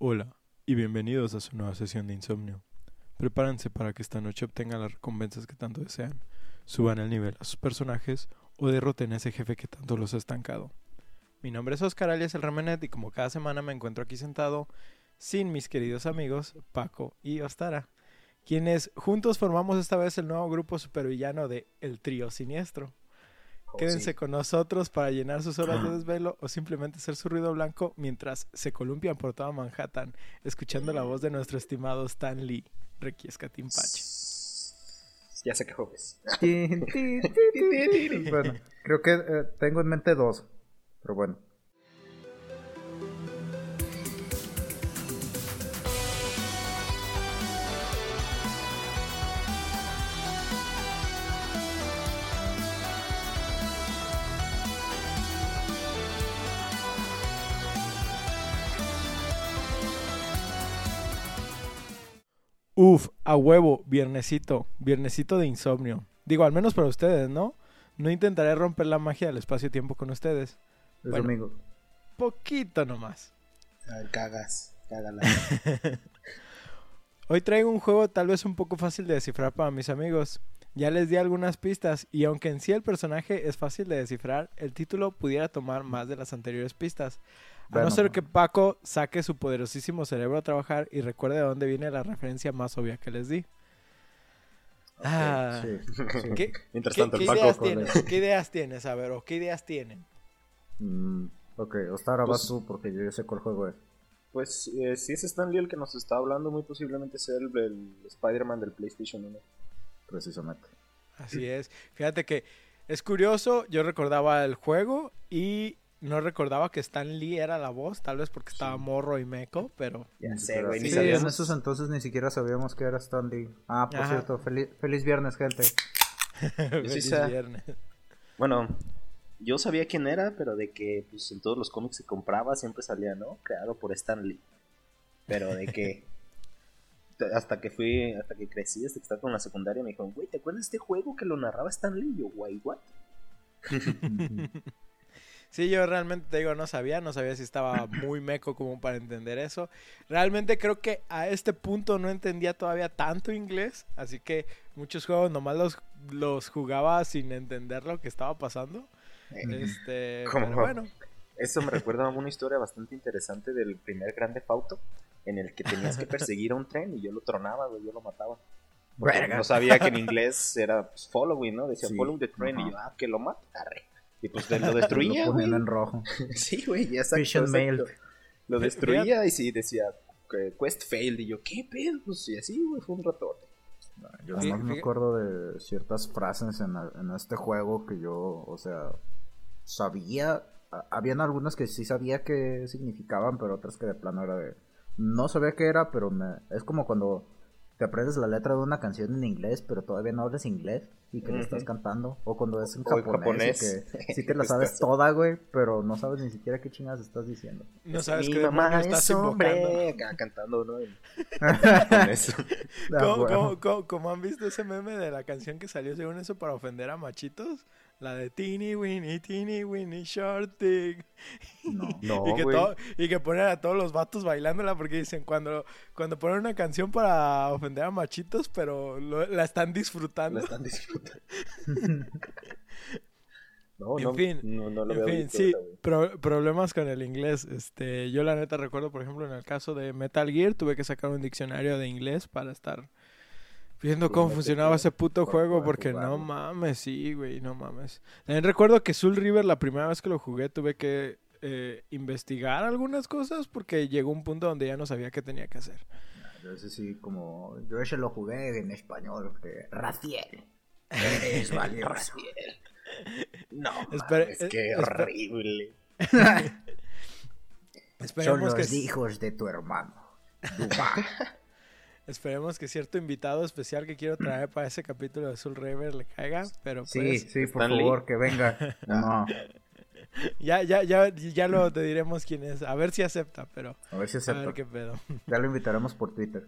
Hola y bienvenidos a su nueva sesión de insomnio. Prepárense para que esta noche obtengan las recompensas que tanto desean, suban el nivel a sus personajes o derroten a ese jefe que tanto los ha estancado. Mi nombre es Oscar alias El Remenet y como cada semana me encuentro aquí sentado sin mis queridos amigos Paco y Ostara, quienes juntos formamos esta vez el nuevo grupo supervillano de El Trío Siniestro. Quédense con nosotros para llenar sus horas de desvelo o simplemente hacer su ruido blanco mientras se columpian por toda Manhattan, escuchando la voz de nuestro estimado Stan Lee, Requiesca Timpache. Ya sé que jueves. bueno, creo que eh, tengo en mente dos, pero bueno. Uf, a huevo, viernesito, viernesito de insomnio. Digo, al menos para ustedes, ¿no? No intentaré romper la magia del espacio-tiempo con ustedes. Es Bueno. domingo. Poquito nomás. Ah, cagas, cágala. Hoy traigo un juego tal vez un poco fácil de descifrar para mis amigos. Ya les di algunas pistas y aunque en sí el personaje es fácil de descifrar, el título pudiera tomar más de las anteriores pistas. A no ser que Paco saque su poderosísimo cerebro a trabajar y recuerde de dónde viene la referencia más obvia que les di. Ah, Sí, sí. ¿Qué, Mientras qué- tanto, qué el Paco ideas tienes? ¿Qué ideas tienes? A ver, o qué ideas tienen. Mm, ok, Ostara, Pues- vas tú porque yo ya sé cuál juego es. Pues eh, si es Stan Lee el que nos está hablando, muy posiblemente sea el, el Spider-Man del PlayStation 1. Precisamente. Así es. Fíjate que es curioso, yo recordaba el juego y no recordaba que Stan Lee era la voz, tal vez porque estaba morro y meco, pero Ya sé, güey, ni sí, sabíamos. en esos entonces ni siquiera sabíamos que era Stan Lee. Ah, por Ajá. cierto, feliz, feliz viernes, gente. feliz viernes. Bueno, yo sabía quién era, pero de que pues, en todos los cómics que compraba siempre salía, ¿no? Creado por Stan Lee. Pero de que hasta que fui, hasta que crecí, hasta que estaba con la secundaria, me dijeron, güey, ¿te acuerdas de este juego que lo narraba Stan Lee? Y yo, güey, ¿what? Sí, yo realmente te digo, no sabía, no sabía si estaba muy meco como para entender eso. Realmente creo que a este punto no entendía todavía tanto inglés, así que muchos juegos nomás los, los jugaba sin entender lo que estaba pasando. Este, ¿Cómo? pero bueno, Eso me recuerda a una historia bastante interesante del primer Grande Fauto, en el que tenías que perseguir a un tren y yo lo tronaba, güey, yo lo mataba. Porque no sabía que en inglés era pues, following, ¿no? Decía Sí, follow the train y yo, ah, que lo mata, arre. Y pues lo destruía, Lo ponían en rojo. Sí, güey, ya exacto. Lo destruía y sí decía que quest failed y yo, ¿qué pedo? Pues y así, güey, fue un ratote. Yo Fí- nomás me acuerdo de ciertas frases en, en este juego que yo, o sea, sabía. a- Habían algunas que sí sabía qué significaban, pero otras que de plano era de. No sabía qué era, pero me, es como cuando te aprendes la letra de una canción en inglés, pero todavía no hablas inglés y que le estás Ujú. cantando. O cuando es en O en japonés, y japonés. que sí te la sabes Estás- toda, güey, pero no sabes ni siquiera qué chingadas estás diciendo. no sabes Mi qué mamá estás invocando. hombre. Acá cantando, ¿no? Ah, ¿Cómo, cómo- cómo- cómo han visto ese meme de la canción que salió según eso para ofender a machitos? La de Teeny Winnie, Teeny Winnie Shorty. No. No, y, que todo- y que ponen a todos los vatos bailándola porque dicen cuando, cuando ponen una canción para ofender a machitos, pero lo- la están disfrutando. La están disfrutando. no, En no, fin, no, no lo en fin, visto sí, pro- problemas con el inglés. Este, yo la neta recuerdo, por ejemplo, en el caso de Metal Gear, tuve que sacar un diccionario de inglés para estar viendo cómo no funcionaba ese puto juego, porque no mames, sí, güey, no mames. También recuerdo que Soul River, la primera vez que lo jugué, tuve que eh, investigar algunas cosas porque llegó un punto donde ya no sabía qué tenía que hacer. Yo ese sí, como. Yo ese lo jugué en español. Que... Raciel. Eres valioso. No, Espera, mames, eh, espera. horrible. Son los que, hijos de tu hermano. Dubá. esperemos que cierto invitado especial que quiero traer para ese capítulo de Soul River le caiga, pero Sí, pues... sí, por favor, que venga. No, Ya, ya, ya, ya lo te diremos quién es. A ver si acepta, pero a ver si a ver acepta. qué pedo. Ya lo invitaremos por Twitter.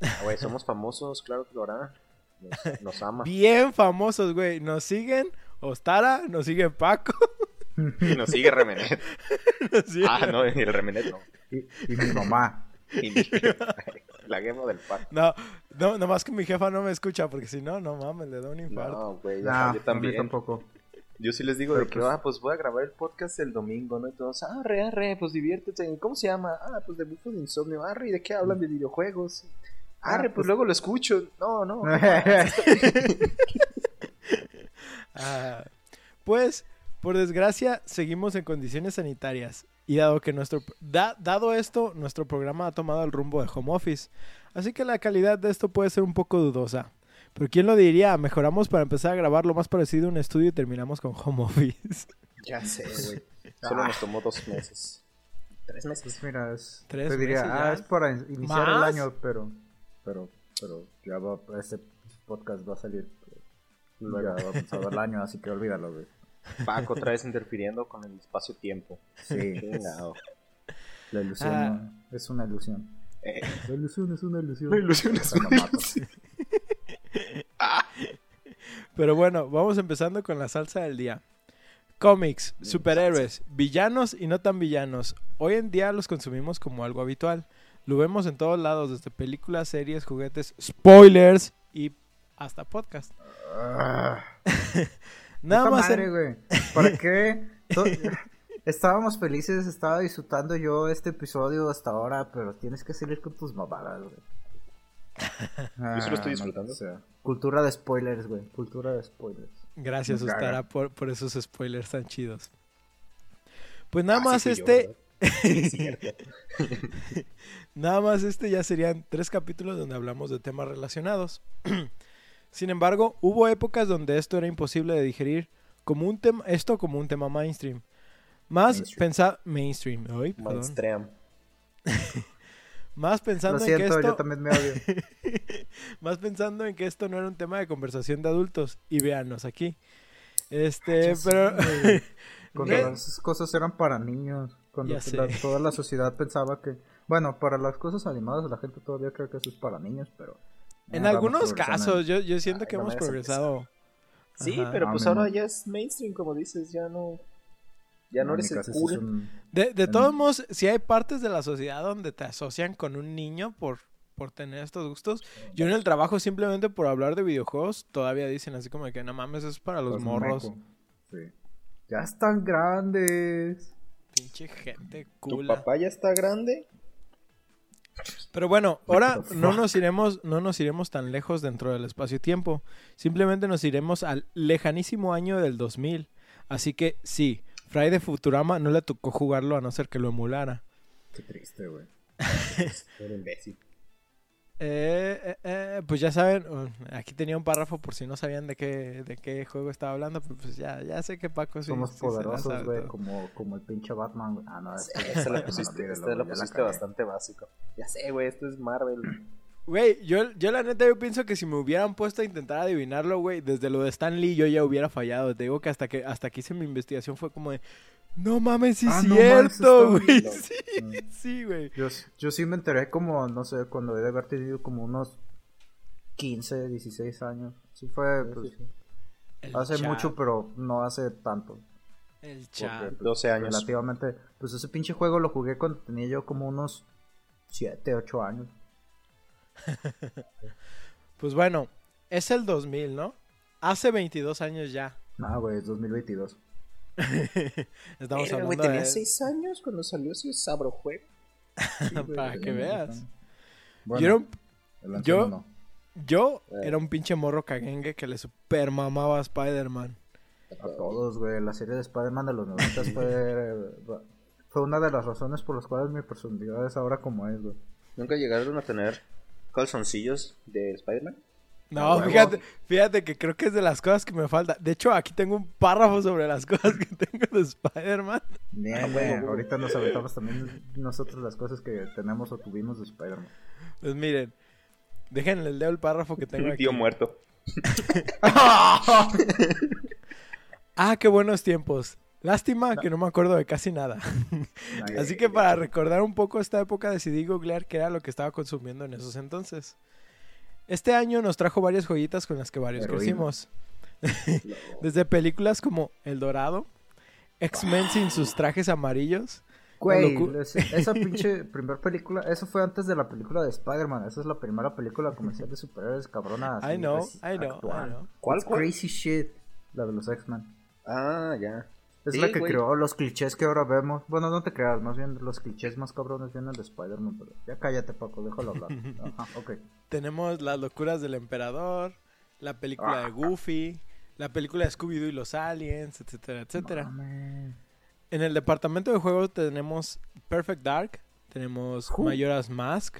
Ah, Güey, somos famosos, claro que lo hará. Nos, nos ama. Bien famosos, güey. Nos siguen Ostara, nos sigue Paco. Y nos sigue Remenet. nos sigue- Ah, no, y el Remenet no. Y, y mi mamá. Y mi jefa, la gema del pato. No, no, nomás que mi jefa no me escucha, porque si no, no mames, le da un infarto. No, güey, Nah, yo también. tampoco. Yo sí les digo Pero de que, pues- ah, pues voy a grabar el podcast el domingo, ¿no? Y todos, arre, arre, pues diviértete. ¿Cómo se llama? Ah, pues de bufo de insomnio. Arre, ¿y de qué hablan? De videojuegos. Arre, Ah, pues, pues- luego lo escucho. No, no. Ah, pues, por desgracia, seguimos en condiciones sanitarias. Y dado que nuestro da- dado esto, nuestro programa ha tomado el rumbo de home office. Así que la calidad de esto puede ser un poco dudosa. Pero quién lo diría, mejoramos para empezar a grabar lo más parecido a un estudio y terminamos con home office. Ya sé, güey. Solo nos tomó dos meses. Tres meses. Pues mira, es, Tres te diría, meses ah, es para in- iniciar el año, pero, pero, pero ya va, este podcast va a salir, pues, Luego. ya va a pasar el año, así que olvídalo, güey. Paco otra vez interfiriendo con el espacio-tiempo. Sí, Chingado. la ilusión Ah. no- es una ilusión. Eh, La ilusión es una ilusión. La ilusión es una mata. Pero bueno, vamos empezando con la salsa del día. Cómics, superhéroes, villanos y no tan villanos. Hoy en día los consumimos como algo habitual. Lo vemos en todos lados, desde películas, series, juguetes, spoilers y hasta podcast. Nada puta más madre, en- güey. ¿Para qué? Estábamos felices, estaba disfrutando yo este episodio hasta ahora, pero tienes que salir con tus mamadas, güey. Yo sí lo estoy Ah, disfrutando. sea, cultura de spoilers, güey. Cultura de spoilers. Gracias. Ustara, por, por esos spoilers tan chidos. Pues nada Ah, más sí fui yo, este. Nada más este ya serían tres capítulos donde hablamos de temas relacionados. Sin embargo, hubo épocas donde esto era imposible de digerir como un tema, esto como un tema mainstream. Más Mainstream. pensar mainstream, ay, perdón. Mainstream. Más Lo pensando en que siento, yo esto, también me odio. más pensando en que esto no era un tema de conversación de adultos y véanos aquí. Este, sé, pero. Cuando esas cosas eran para niños. Cuando la- toda la sociedad pensaba que. Bueno, para las cosas animadas la gente todavía cree que eso es para niños, pero. En algunos casos yo, yo siento Ay, que no hemos progresado. Sí, Ajá. pero pues ahora ya es mainstream, como dices, ya no. Ya no eres el cool. un- De, de En- todos modos, si hay partes de la sociedad donde te asocian con un niño por, por tener estos gustos. Yo en el trabajo, simplemente por hablar de videojuegos, todavía dicen así como que no mames, eso es para los Pues, morros. Sí. Ya están grandes. Pinche gente ¿Tu cula. papá ya está grande? Pero bueno, ahora no nos iremos, no nos iremos tan lejos dentro del espacio-tiempo. Simplemente nos iremos al lejanísimo año del 2000. Así que sí, Fry de Futurama no le tocó jugarlo a no ser que lo emulara. Qué triste, güey. Era imbécil. Eh, eh, pues ya saben, aquí tenía un párrafo por si no sabían de qué, de qué juego estaba hablando, pero pues ya, ya sé que Paco sí. Somos sí poderosos, güey, como, como el pinche Batman, güey. Ah, no, este- Esta la no, pusiste, güey, ya pusiste bastante básico. Ya sé, güey, esto es Marvel. Güey, yo, yo la neta yo pienso que si me hubieran puesto a intentar adivinarlo, güey, desde lo de Stan Lee yo ya hubiera fallado. Te digo que hasta que hasta que hice mi investigación fue como de, no mames, sí es Ah, cierto, güey. Sí, Mm. sí, güey. Yo, yo sí me enteré como, no sé, cuando debe haber tenido como unos 15, 16 años. Sí fue, pues, hace chat, mucho, pero no hace tanto. El chat. Porque, pues, 12 años. Relativamente, pues ese pinche juego lo jugué cuando tenía yo como unos 7, 8 años. Pues bueno, es el 2000, ¿no? Hace 22 años ya. No, güey, es 2022. Estamos Era, hablando güey, tenía de... 6 años cuando salió ese sabrojuego. Para que veas. Bueno, Yo yo- no. Yo Eh. era un pinche morro caguengue que le super mamaba a Spider-Man. A todos, güey. La serie de Spider-Man de los 90 fue, fue una de las razones por las cuales mi personalidad es ahora como es, güey. ¿Nunca llegaron a tener calzoncillos de Spider-Man? No, huevo. fíjate, fíjate que creo que es de las cosas que me falta. De hecho, aquí tengo un párrafo sobre las cosas que tengo de Spider-Man. Bien, Ah, güey. Ahorita nos aventamos también nosotros las cosas que tenemos o tuvimos de Spider-Man. Pues miren, déjenle el leo el párrafo que tengo Un aquí. tío muerto. Ah, qué buenos tiempos. Lástima que no me acuerdo de casi nada. Así que para recordar un poco esta época decidí googlear qué era lo que estaba consumiendo en esos entonces. Este año nos trajo varias joyitas con las que varios Heroína. crecimos. Desde películas como El Dorado, X-Men sin sus trajes amarillos, Güey, esa pinche primera película, eso fue antes de la película de Spider-Man. Esa es la primera película comercial de superhéroes cabrona. I know, I know, I actual. know. ¿Cuál, cuál? crazy shit. La de los X-Men. Ah, ya. Es Sí, la que güey. creó los clichés que ahora vemos. Bueno, no te creas, más bien los clichés más cabrones vienen de Spider-Man. Pero ya cállate, Paco, déjalo hablar. Ajá, ok. Tenemos las locuras del emperador, la película Ah. de Goofy, la película de Scooby-Doo y los aliens, etcétera, etcétera. Mames. En el departamento de juegos tenemos Perfect Dark, tenemos Uh. Majora's Mask,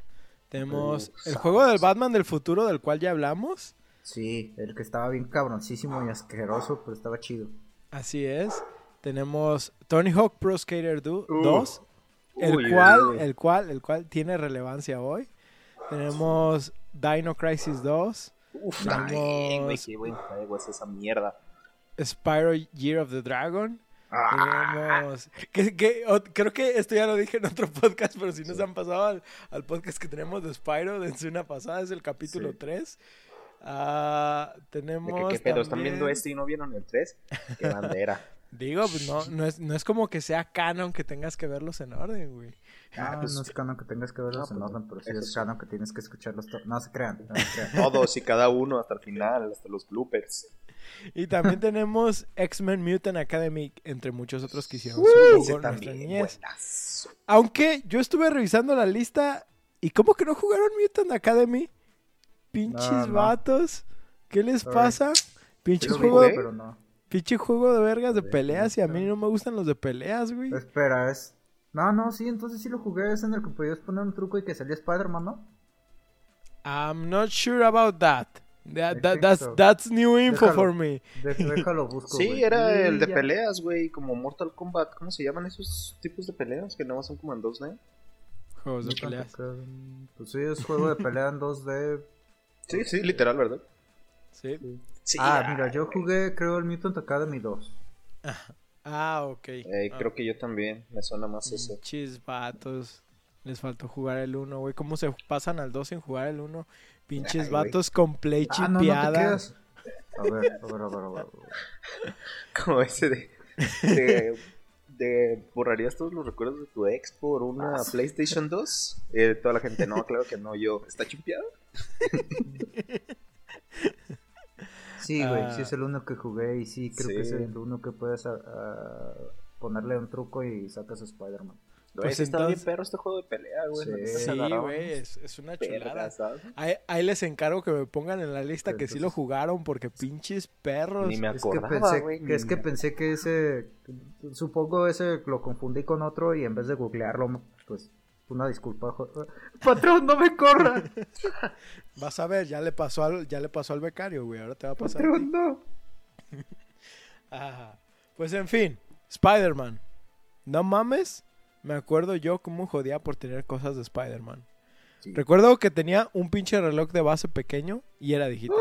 tenemos Uh, el juego del. Batman del futuro del cual ya hablamos. Sí, el que estaba bien cabroncísimo y asqueroso, pero estaba chido. Así es. Tenemos Tony Hawk Pro Skater do- Uh. 2, el Uy, cual, uy. el cual, el cual tiene relevancia hoy. Tenemos Dino Crisis 2, Uf, Tenemos- también, güey, qué buen juego es esa mierda. Spyro Year of the Dragon. Ah. Tenemos. Que, que- o- creo que esto ya lo dije en otro podcast, pero si nos han pasado al, al podcast que tenemos de Spyro de una pasada, es el capítulo Sí. 3. Ah, ¿De tenemos. qué, qué pedo? ¿Están viendo este y no vieron el 3? Qué bandera. Digo, pues no, no, es, no es como que sea canon que tengas que verlos en orden, güey. Ah, pues, no es canon que tengas que verlos no, en pues, orden, pero sí es sí. canon que tienes que escucharlos todos. No se crean, no se crean. Todos y cada uno hasta el final, hasta los bloopers. Y también tenemos X-Men Mutant Academy, entre muchos otros que hicieron supongo, nuestra también. Aunque yo estuve revisando la lista y ¿cómo que no jugaron Mutant Academy? Pinches No, no. vatos. ¿Qué les Sorry. pasa? Pinche juego, jugué. de, pero no. pinche juego de vergas de peleas y a mí no me gustan los de peleas, güey. Espera, es. No, no, sí, entonces sí lo jugué. Es en el que podías poner un truco y que salía Spider-Man, ¿no? I'm not sure about that. That- that- that's, so. that's new info Déjalo. for me. Déjalo busco. Sí, era el de ya. peleas, güey, como Mortal Kombat. ¿Cómo se llaman esos tipos de peleas? Que no son como en 2D. Juegos de peleas. Pues sí, es juego de pelea en 2D. Sí, sí, literal, ¿verdad? Sí. Sí. ah, mira, yo jugué, creo, el Mutant Academy 2. Ah, ok. Eh, Ah, creo que yo también. Me suena más ese. Pinches vatos. Les faltó jugar el 1, güey. ¿Cómo se pasan al 2 sin jugar el 1? Pinches Ay, vatos con play Ah, no, no te chipeada. A ver, a ver, a ver, a ver. Como ese de. de, de borrarías todos los recuerdos de tu ex por una Ah. PlayStation 2. Eh, toda la gente, no, claro que no, yo. ¿Está chimpeado? Sí, güey, Ah. sí es el uno que jugué y sí, creo que es el uno que puedes ah, ah, ponerle un truco y sacas a Spider-Man. Pues Pues está bien entonces- perro este juego de pelea, güey. Sí. güey, es, es una chulada. Ahí, ahí les encargo que me pongan en la lista que sí lo jugaron porque pinches perros. Ni me Es que acordaba, pensé, güey. que, ni es que pensé que ese, supongo ese lo confundí con otro y en vez de googlearlo, pues una disculpa. Patrón, no me corra. Vas a ver, ya le pasó al, ya le pasó al becario, güey. Ahora te va a pasar. a. Patrón, no. Pues en fin, Spider-Man. No mames, me acuerdo yo cómo jodía por tener cosas de Spider-Man. Sí. Recuerdo que tenía un pinche reloj de base pequeño y era digital.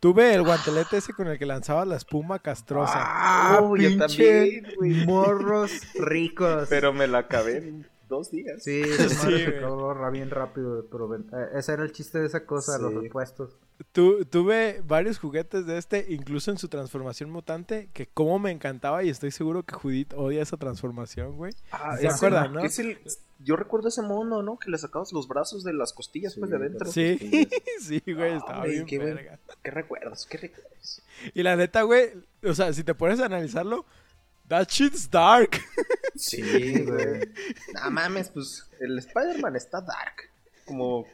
Tuve el guantelete ese con el que lanzaba la espuma castrosa. Ah, Oh, yo también, morros ricos. Pero me la acabé en dos días. Sí, Sí, se acabó bien rápido, pero eh, ese era el chiste de esa cosa, los Sí. repuestos. Tu- tuve varios juguetes de este, incluso en su transformación mutante, que como me encantaba y estoy seguro que Judith odia esa transformación, güey. Ah, ¿Se acuerdan, no? es el- yo recuerdo ese mono, ¿no? Que le sacabas los brazos de las costillas, pues, de Sí, adentro. Sí, sí, güey, Ah, estaba bien qué verga. ¿Qué recuerdos? ¿Qué recuerdos? Y la neta, güey, o sea, si te pones a analizarlo, that shit's dark. Sí, güey. No mames, pues el Spider-Man está dark. Como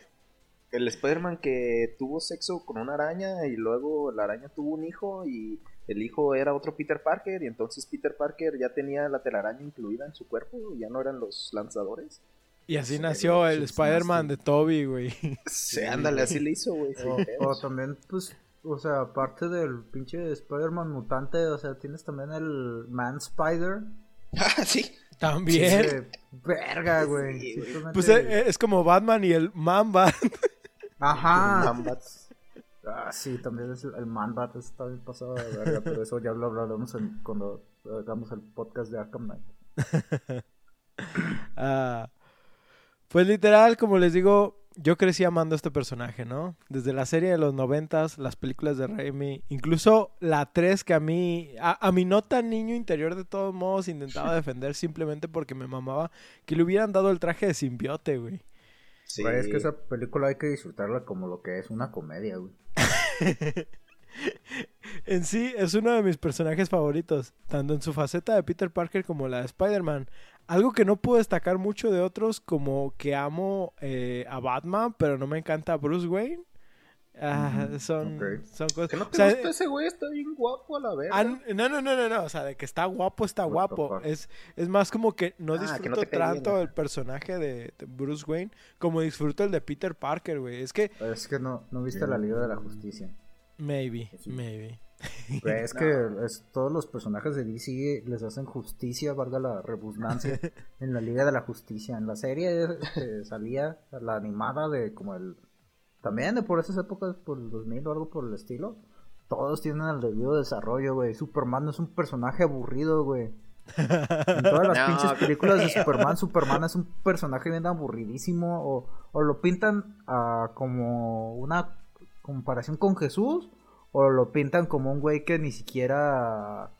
el Spider-Man que tuvo sexo con una araña y luego la araña tuvo un hijo y el hijo era otro Peter Parker y entonces Peter Parker ya tenía la telaraña incluida en su cuerpo y ya no eran los lanzadores. Y así Sí, nació el sí, Spider-Man sí. de Toby, güey. Sí, ándale, así le hizo, güey. O, también, pues, o sea, aparte del pinche Spider-Man mutante, o sea, tienes también el Man Spider. Ah, sí. También. Ese, verga, güey. Sí, Pues eh, es como Batman y el Mamba. Ajá. Ah, sí, también es el, el Man-Bat, está bien pasado de verga, pero eso ya lo hablaremos en- cuando hagamos el podcast de Arkham Knight. Ah, pues literal, como les digo, yo crecí amando a este personaje, ¿no? Desde la serie de los noventas, las películas de Raimi, incluso la 3 que a mí, a, a mi no tan niño interior de todos modos intentaba defender simplemente porque me mamaba que le hubieran dado el traje de simbiote, güey. Sí. Es que esa película hay que disfrutarla como lo que es una comedia, güey. En sí, es uno de mis personajes favoritos, tanto en su faceta de Peter Parker como la de Spider-Man. Algo que no puedo destacar mucho de otros, como que amo eh, a Batman, pero no me encanta Bruce Wayne. Ah, son, ok. son cosas. Que no o te sea, gusta ese güey, está bien guapo a la ah, no, no, no, no, no, o sea, de que está guapo, está What guapo. Es, es más como que no Ah, que disfruto no bien, tanto el personaje de, de Bruce Wayne como disfruto el de Peter Parker, güey. Es que, Es que no, no viste la Liga de la Justicia. maybe, Sí. maybe. Es que es, todos los personajes de DC les hacen justicia, valga la redundancia, en la Liga de la Justicia. En la serie este, salía la animada de como el... También de por esas épocas, por el 2000 o algo por el estilo. Todos tienen el debido desarrollo, güey. Superman no es un personaje aburrido, güey. En todas las No, pinches películas de. Superman, Superman es un personaje bien aburridísimo. O, o lo pintan ah, como una comparación con Jesús. O lo pintan como un güey que ni siquiera.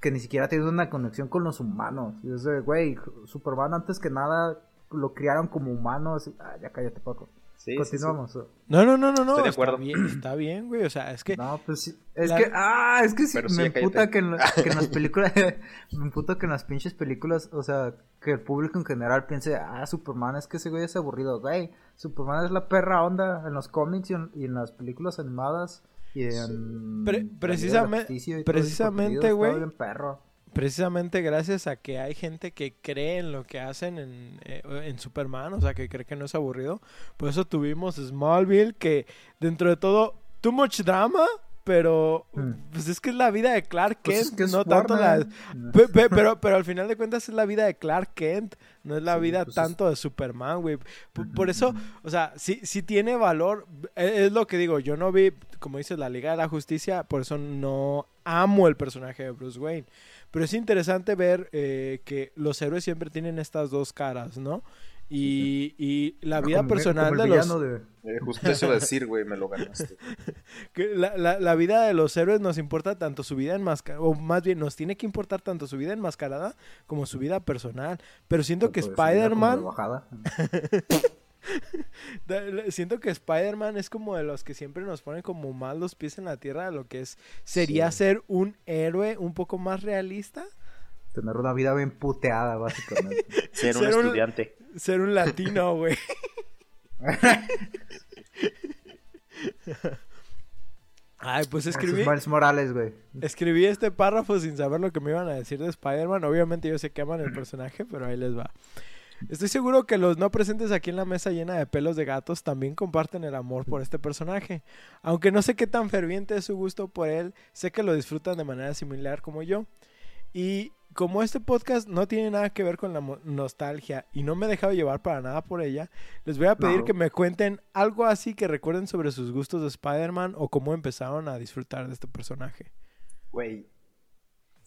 Que ni siquiera tiene una conexión con los humanos. Y es de, güey, Superman antes que nada lo criaron como humano. así- ah, ya cállate, Paco. Sí, sí, sí. Continuamos. No, no, no, no, no. Estoy de está acuerdo. bien, está bien, güey. O sea, es que No, pues sí. Es La- que, ah, es que sí, Pero me emputa que en, que en las películas, me emputa que en las pinches películas, o sea, que el público en general piense, ah, Superman es que ese güey es aburrido, güey. Superman es la perra onda en los cómics y en, y en las películas animadas y en... Pre- la Liga de la precisame- Justicia y precisamente, está güey. bien perro. Precisamente gracias a que hay gente que cree en lo que hacen en, eh, en Superman, o sea, que cree que no es aburrido. Por eso tuvimos Smallville, que dentro de todo, too much drama, pero Hmm. pues es que es la vida de Clark Kent, Pues es que es no tanto la... Warner. Pe- pe- pero, pero al final de cuentas es la vida de Clark Kent, no es la Sí, vida pues es- tanto de Superman, güey. Por eso, o sea, sí, sí tiene valor. e- Es lo que digo, yo no vi, como dices, la Liga de la Justicia, por eso no amo el personaje de Bruce Wayne. Pero es interesante ver eh, que los héroes siempre tienen estas dos caras, ¿no? Y, y la vida Como- personal como de los... de- Eh, justo eso decir, güey, me lo ganaste. que la, la- la vida de los héroes nos importa tanto su vida enmascarada, o más bien nos tiene que importar tanto su vida enmascarada como su vida personal. Pero siento que tanto Spider-Man, siento que Spider-Man es como de los que siempre nos ponen como más los pies en la tierra de lo que es, sería Sí. ser un héroe un poco más realista, Tener una vida bien puteada, básicamente. Ser un Ser un- estudiante. ser un latino, güey. Ay, pues escribí, Miles Morales, güey. escribí este párrafo sin saber lo que me iban a decir de Spider-Man. Obviamente yo sé que aman el personaje, pero ahí les va. Estoy seguro que los no presentes aquí en la mesa llena de pelos de gatos también comparten el amor por este personaje. Aunque no sé qué tan ferviente es su gusto por él, sé que lo disfrutan de manera similar como yo. Y como este podcast no tiene nada que ver con la nostalgia y no me he dejado llevar para nada por ella, les voy a pedir No. que me cuenten algo así que recuerden sobre sus gustos de Spider-Man o cómo empezaron a disfrutar de este personaje. Güey,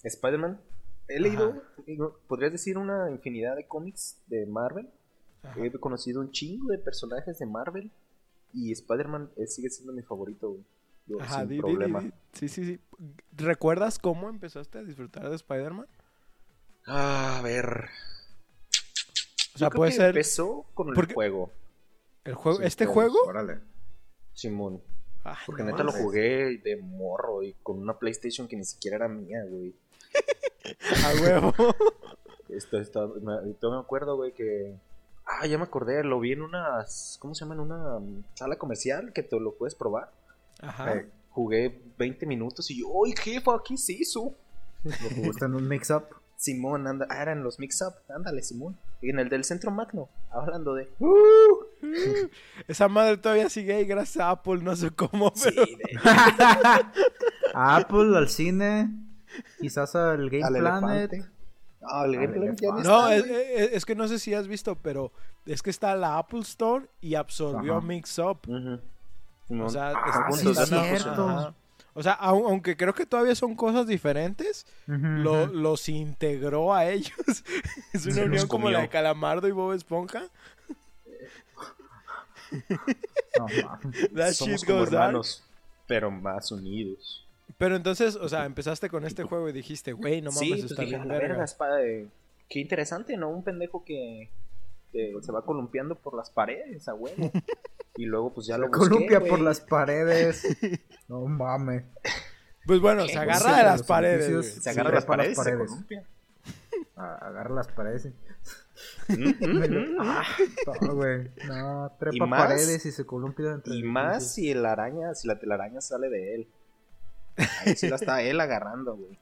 Spider-Man. He leído, podrías decir, una infinidad de cómics de Marvel. Ajá. He conocido un chingo de personajes de Marvel. Y Spider-Man eh, sigue siendo mi favorito. Yo, Ajá, sin di- di- di- problema. di- Sí, sí, sí. ¿Recuerdas cómo empezaste a disfrutar de Spider-Man? Ah, a ver. O sea, Yo puede ser Empezó con el porque- juego, el juego, Sí, este juego. Órale. Simón. Ay, Porque no neta lo jugué de morro y con una PlayStation que ni siquiera era mía, güey. A huevo. Esto, esto, me, yo me acuerdo, güey, que... Ah, ya me acordé, lo vi en una... ¿Cómo se llama? En una sala comercial que te lo puedes probar. Ajá. Eh, Jugué 20 minutos y yo, ¡ay, jefa, qué es eso! ¿Lo jugaste en un mix-up? Simón, anda, ah, eran los mix-up, ándale, Simón. Y en el del Centro Magno, hablando de... Esa madre todavía sigue ahí gracias a Apple, no sé cómo, Sí, pero... de... A Apple, al cine, quizás al Game al Planet. elefante. Ah, el Game Planet ya no. No, está, es, güey. es- es que no sé si has visto, pero es que está la Apple Store y absorbió Ajá. Mix Up. Simón. O sea, Ah, es- sí, están- cierto. ajá. O sea, au- aunque creo que todavía son cosas diferentes, lo- los integró a ellos. es una Se unión como la de. Calamardo y Bob Esponja. No, mames. That Somos shit como goes dark. hermanos, pero más unidos. Pero entonces, o sea, empezaste con este juego y dijiste, güey, no mames, sí, pues está dije, bien "A la verga. verga, espada de- Qué interesante, ¿no? Un pendejo que, que se va columpiando por las paredes, a huevo. y luego pues ya lo busqué, Columpia por las paredes. No mames. Pues bueno, se agarra de las paredes. Se agarra Sí, las las paredes, se paredes. columpia. A- Agarra las paredes. Mm, mm, mm. Ah, no, güey. No, trepa Y más- paredes y se columpia entre Y más si el araña, si la telaraña sale de él. Ahí sí la está él agarrando, güey.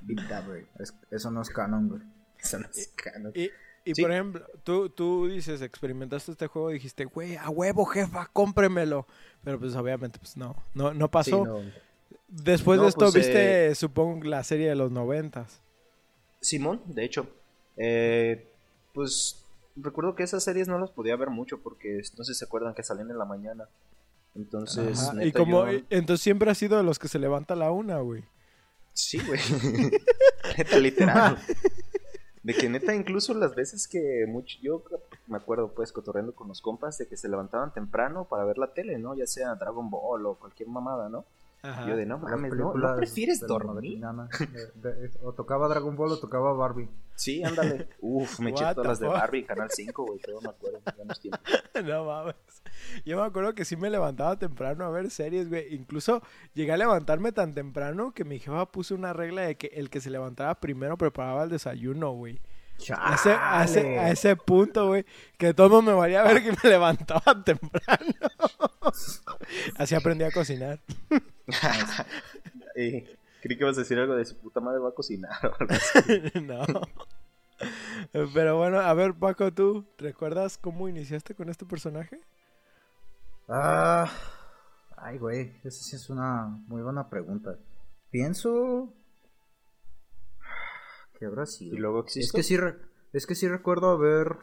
Vita, güey. Es- eso no es canon, güey. Eso no es canon. Y, y Sí. por ejemplo, tú, tú dices, experimentaste este juego dijiste, güey, a huevo, jefa, cómpremelo. Pero pues obviamente, pues no, no, no Sí, pasó. no. Después No, de esto, pues, viste, supongo, la serie de los noventas. Simón, de hecho. eh, pues recuerdo que esas series no las podía ver mucho porque no sé si se acuerdan que salían en la mañana. Entonces, Ajá, Y como, yo- entonces siempre has sido de los que se levanta a la una, güey. Sí, güey. neta, literal. De que neta, incluso las veces que mucho, yo me acuerdo, pues, cotorreando con los compas, de que se levantaban temprano para ver la tele, ¿no? Ya sea Dragon Ball o cualquier mamada, ¿no? Ajá. Yo de no mames, ¿no? ¿no prefieres de dormir? mañana, de- de- o tocaba Dragon Ball o tocaba Barbie. Sí, ándale. Uf, me eché todas las de? Barbie, Canal 5, güey, todo me acuerdo, ya no es tiempo. No mames. Yo me acuerdo que sí me levantaba temprano a ver series, güey. Incluso llegué a levantarme tan temprano que mi jefa puso una regla de que el que se levantaba primero preparaba el desayuno, güey. A ese, a, ese, Chale. a ese punto, güey, que todo me valía ver que me levantaba temprano. Así aprendí a cocinar. Eh, creí que ibas a decir algo de su puta madre va a cocinar o algo así. no. Pero bueno, a ver, Paco, ¿tú recuerdas cómo iniciaste con este personaje? Ah, ay, güey, esa sí es una muy buena pregunta. Pienso que habrá sido. Y luego Es existo. que sí, es que sí recuerdo haber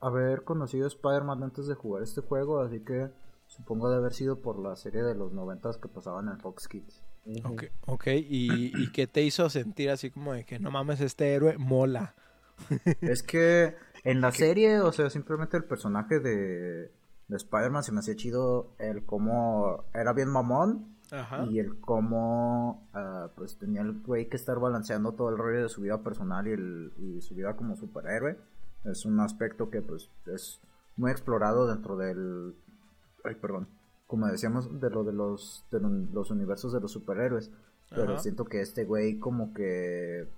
haber conocido a Spider-Man antes de jugar este juego, así que supongo de haber sido por la serie de los noventas que pasaban en Fox Kids. Ok, ok. ¿Y, ¿Y qué te hizo sentir así como de que no mames, este héroe mola? Es que en la serie, o sea, simplemente el personaje de, de Spider-Man se me hacía chido el cómo era bien mamón Ajá. y el cómo ah, pues tenía el güey que estar balanceando todo el rollo de su vida personal y, el, y su vida como superhéroe. Es un aspecto que pues es muy explorado dentro del... Ay, perdón. Como decíamos, de lo de los, de lo- los universos de los superhéroes. Pero Ajá. siento que este güey como que...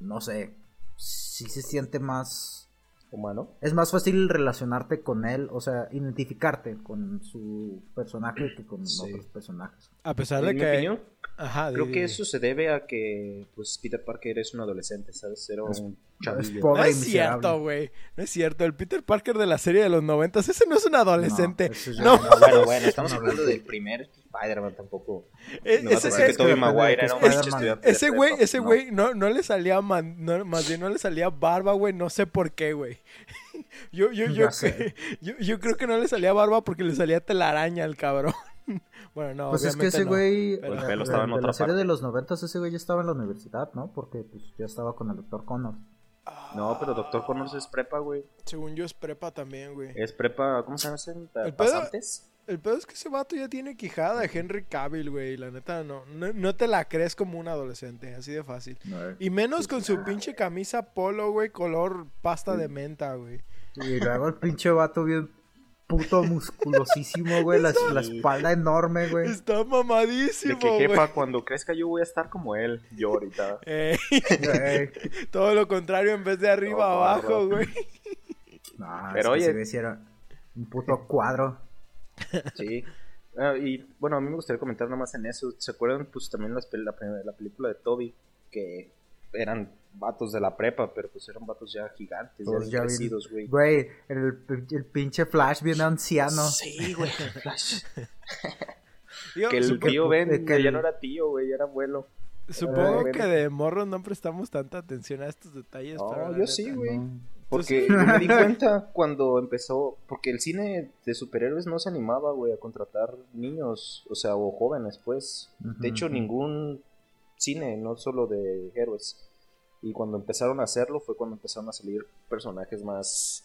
No sé. Sí se siente más... Humano. Es más fácil relacionarte con él, o sea, identificarte con su personaje que con Sí. otros personajes. A pesar de En mi que... opinión, Ajá, creo que eso se debe a que pues Peter Parker es un adolescente, ¿sabes? Era Es- un chavillo. No es cierto, güey. No es cierto. El Peter Parker de la serie de los noventas, ese no es un adolescente. No, bueno, bueno, estamos hablando del primer Spider-Man tampoco. E- ese, que Tobey Maguire era un güey, ese no. güey no, no le salía man- no, más bien no le salía barba, güey, no sé por qué, güey. Yo, yo, yo, yo, yo creo que no le salía barba porque le salía telaraña al cabrón. Bueno, no, Pues es que ese no. güey, el pelo estaba en de otra la serie parte. de los noventas, ese güey ya estaba en la universidad, ¿no? Porque pues ya estaba con el doctor Connor. No, pero Doctor Connors es prepa, güey. Según yo es prepa también, güey. Es prepa, ¿cómo se llama ese? ¿Pasantes? El pedo es que ese vato ya tiene quijada de Henry Cavill, güey. La neta, no, no, no te la crees como un adolescente, así de fácil. ¿no? Y menos con su pinche camisa polo, güey, color pasta de menta, güey. Y luego el pinche vato bien puto musculosísimo, güey, la, la espalda enorme, güey. Está De mamadísimo, que güey. jefa, cuando crezca yo voy a estar como él. Yo ahorita. Eh, todo lo contrario, en vez de arriba, No, abajo, güey. No, Pero es que oye- güey sí era un puto cuadro. Sí. Ah, y bueno, a mí me gustaría comentar nada más en eso. ¿Se acuerdan? Pues también las pel- la, la película de Toby, que eran vatos de la prepa, pero pues eran vatos ya gigantes, ya Todos crecidos, güey. Güey, el, el pinche Flash bien anciano. Sí, güey. Flash. Digo, que el tío Ben de que ya no era tío, güey, ya era abuelo. supongo Eh, que de morros no prestamos tanta atención a estos detalles. No, yo neta- sí, güey. No. Porque yo me di cuenta cuando empezó, porque el cine de superhéroes no se animaba, güey, a contratar niños, o sea, o jóvenes, pues. De hecho, ningún cine, no solo de héroes. Y cuando empezaron a hacerlo fue cuando empezaron a salir personajes más...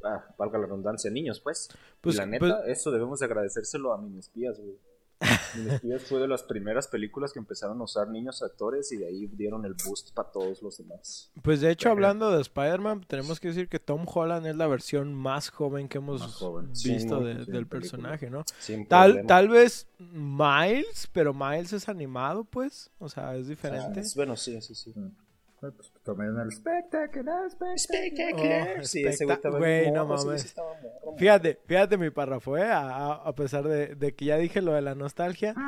era, valga la redundancia, niños, pues. Pues, y la neta, pues- eso debemos de agradecérselo a Minispías, güey. Fue de las primeras películas que empezaron a usar niños actores y de ahí dieron el boost para todos los demás. Pues de hecho, hablando de Spider-Man, tenemos que decir que Tom Holland es la versión más joven que hemos joven. Sí, visto ¿no? de- Sí, del película. personaje, ¿no? Sin Tal, problema. tal vez Miles, pero Miles es animado, pues. O sea, es Ah, diferente. es- bueno, sí, sí, sí. Mm. Ay, pues, también el spectacular, spectacular. Oh, sí, ese güey estaba no mames. sí estaba morro, Fíjate, fíjate mi párrafo, ¿eh? A, pesar de, de que ya dije lo de la nostalgia.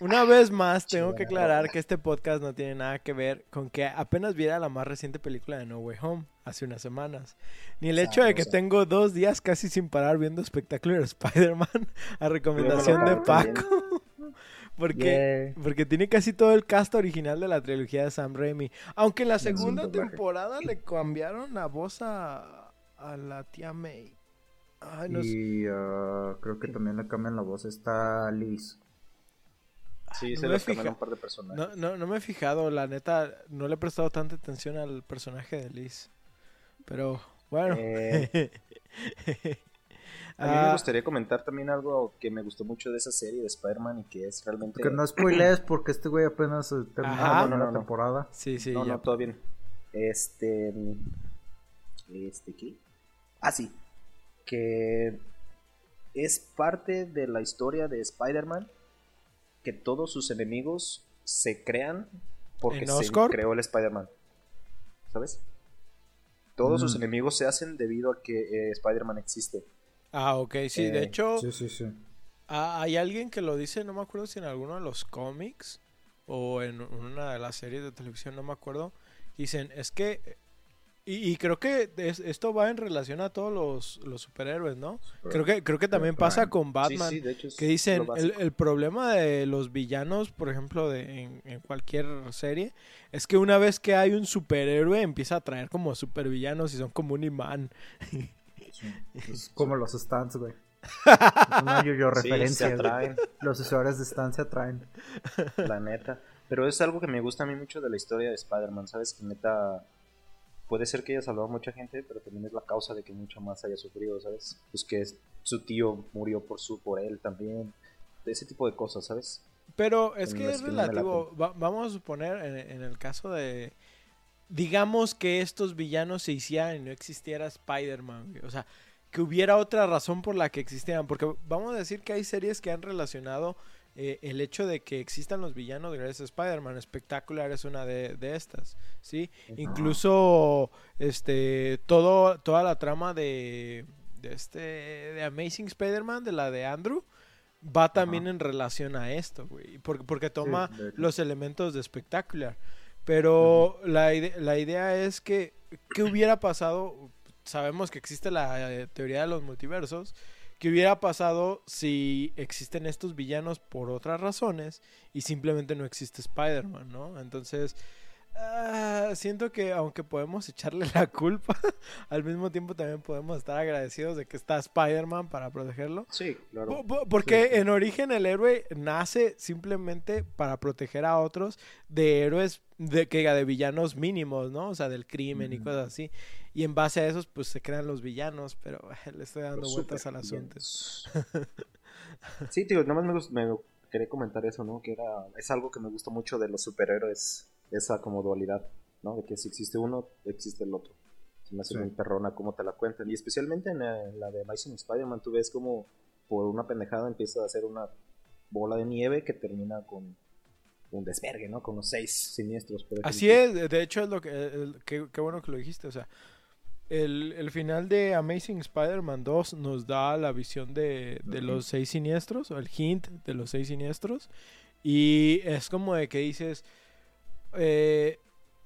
Una vez más, tengo que aclarar que este podcast no tiene nada que ver con que apenas viera la más reciente película de No Way Home, hace unas semanas. Ni el hecho de que tengo dos días casi sin parar viendo Spectacular Spider-Man a recomendación de Paco. Porque, porque tiene casi todo el cast original de la trilogía de Sam Raimi. Aunque en la segunda temporada le cambiaron la voz a, a la tía May. Ay, no sé. Y ah, creo que también le cambian la voz. Está Liz. Sí, no se cambiaron fija- un par de personajes. No, no, no me he fijado, la neta, no le he prestado tanta atención al personaje de Liz. Pero, bueno. Eh, A mí Ah, me gustaría comentar también algo que me gustó mucho de esa serie de Spider-Man y que es realmente... Que no spoilees porque este güey apenas terminó la No, no, primera no, no. temporada. sí, sí, no, ya. no, todo bien. Este... Este, ¿qué? Ah, sí. Que es parte de la historia de Spider-Man que todos sus enemigos se crean porque ¿En se creó el Spider-Man. ¿Sabes? Todos sus Mm. enemigos se hacen debido a que eh, Spider-Man existe. Ah, ok, sí, de Eh, hecho, Sí, sí, sí. hay alguien que lo dice, no me acuerdo si en alguno de los cómics o en una de las series de televisión, no me acuerdo. Dicen, es que... Y, y creo que es- esto va en relación a todos los, los superhéroes, ¿no? Creo que, creo que también pasa con Batman. Sí, sí, de hecho es Que dicen, el problema de los villanos, por ejemplo, de, en, en cualquier serie, es que una vez que hay un superhéroe, empieza a traer como supervillanos y son como un imán. Es como los stands, güey. Una yo-yo Sí, se referencia. atraen, Los usuarios de stand se atraen. la neta. Pero es algo que me gusta a mí mucho de la historia de Spider-Man, ¿sabes? Que neta puede ser que haya salvado a mucha gente, pero también es la causa de que mucho más haya sufrido, ¿sabes? Pues que su tío murió por su por él también. Ese tipo de cosas, ¿sabes? Pero es En que es que no me relativo. Va- vamos a suponer, en, en el caso de... Digamos que estos villanos se hicieran y no existiera Spider-Man. O sea, que hubiera otra razón por la que existieran. Porque vamos a decir que hay series que han relacionado eh, el hecho de que existan los villanos gracias a Spider-Man. Espectacular es una de, de estas. ¿sí? Incluso este todo, toda la trama de, de este de Amazing Spider-Man, de la de Andrew, va también en relación a esto, güey. Porque, porque toma los elementos de Spectacular. Pero la, ide- la idea es que, ¿qué hubiera pasado? Sabemos que existe la eh, teoría de los multiversos. ¿Qué hubiera pasado si existen estos villanos por otras razones y simplemente no existe Spider-Man, ¿no? Entonces, ah, siento que aunque podemos echarle la culpa, al mismo tiempo también podemos estar agradecidos de que está Spider-Man para protegerlo. Sí, claro. Po- po- Porque en origen el héroe nace simplemente para proteger a otros de héroes de que de villanos mínimos, ¿no? O sea, del crimen y cosas así. Y en base a esos, pues se crean los villanos, pero eh, le estoy dando Los vueltas al asunto. sí, tío, nada más me, me quería comentar eso, ¿no? Que era, es algo que me gusta mucho de los superhéroes, esa como dualidad, ¿no? De que si existe uno, existe el otro. Se me hace Sí. muy perrona cómo te la cuentan. Y especialmente en la, en la de Amazing Spider-Man, tú ves como por una pendejada empieza a hacer una bola de nieve que termina con un desvergue, ¿no? Con los seis siniestros. por Así es, de hecho es lo que, el- qué, qué bueno que lo dijiste, o sea, el, el final de Amazing Spider-Man 2 nos da la visión de, de los seis siniestros, o el hint de los seis siniestros, y es como de que dices, eh,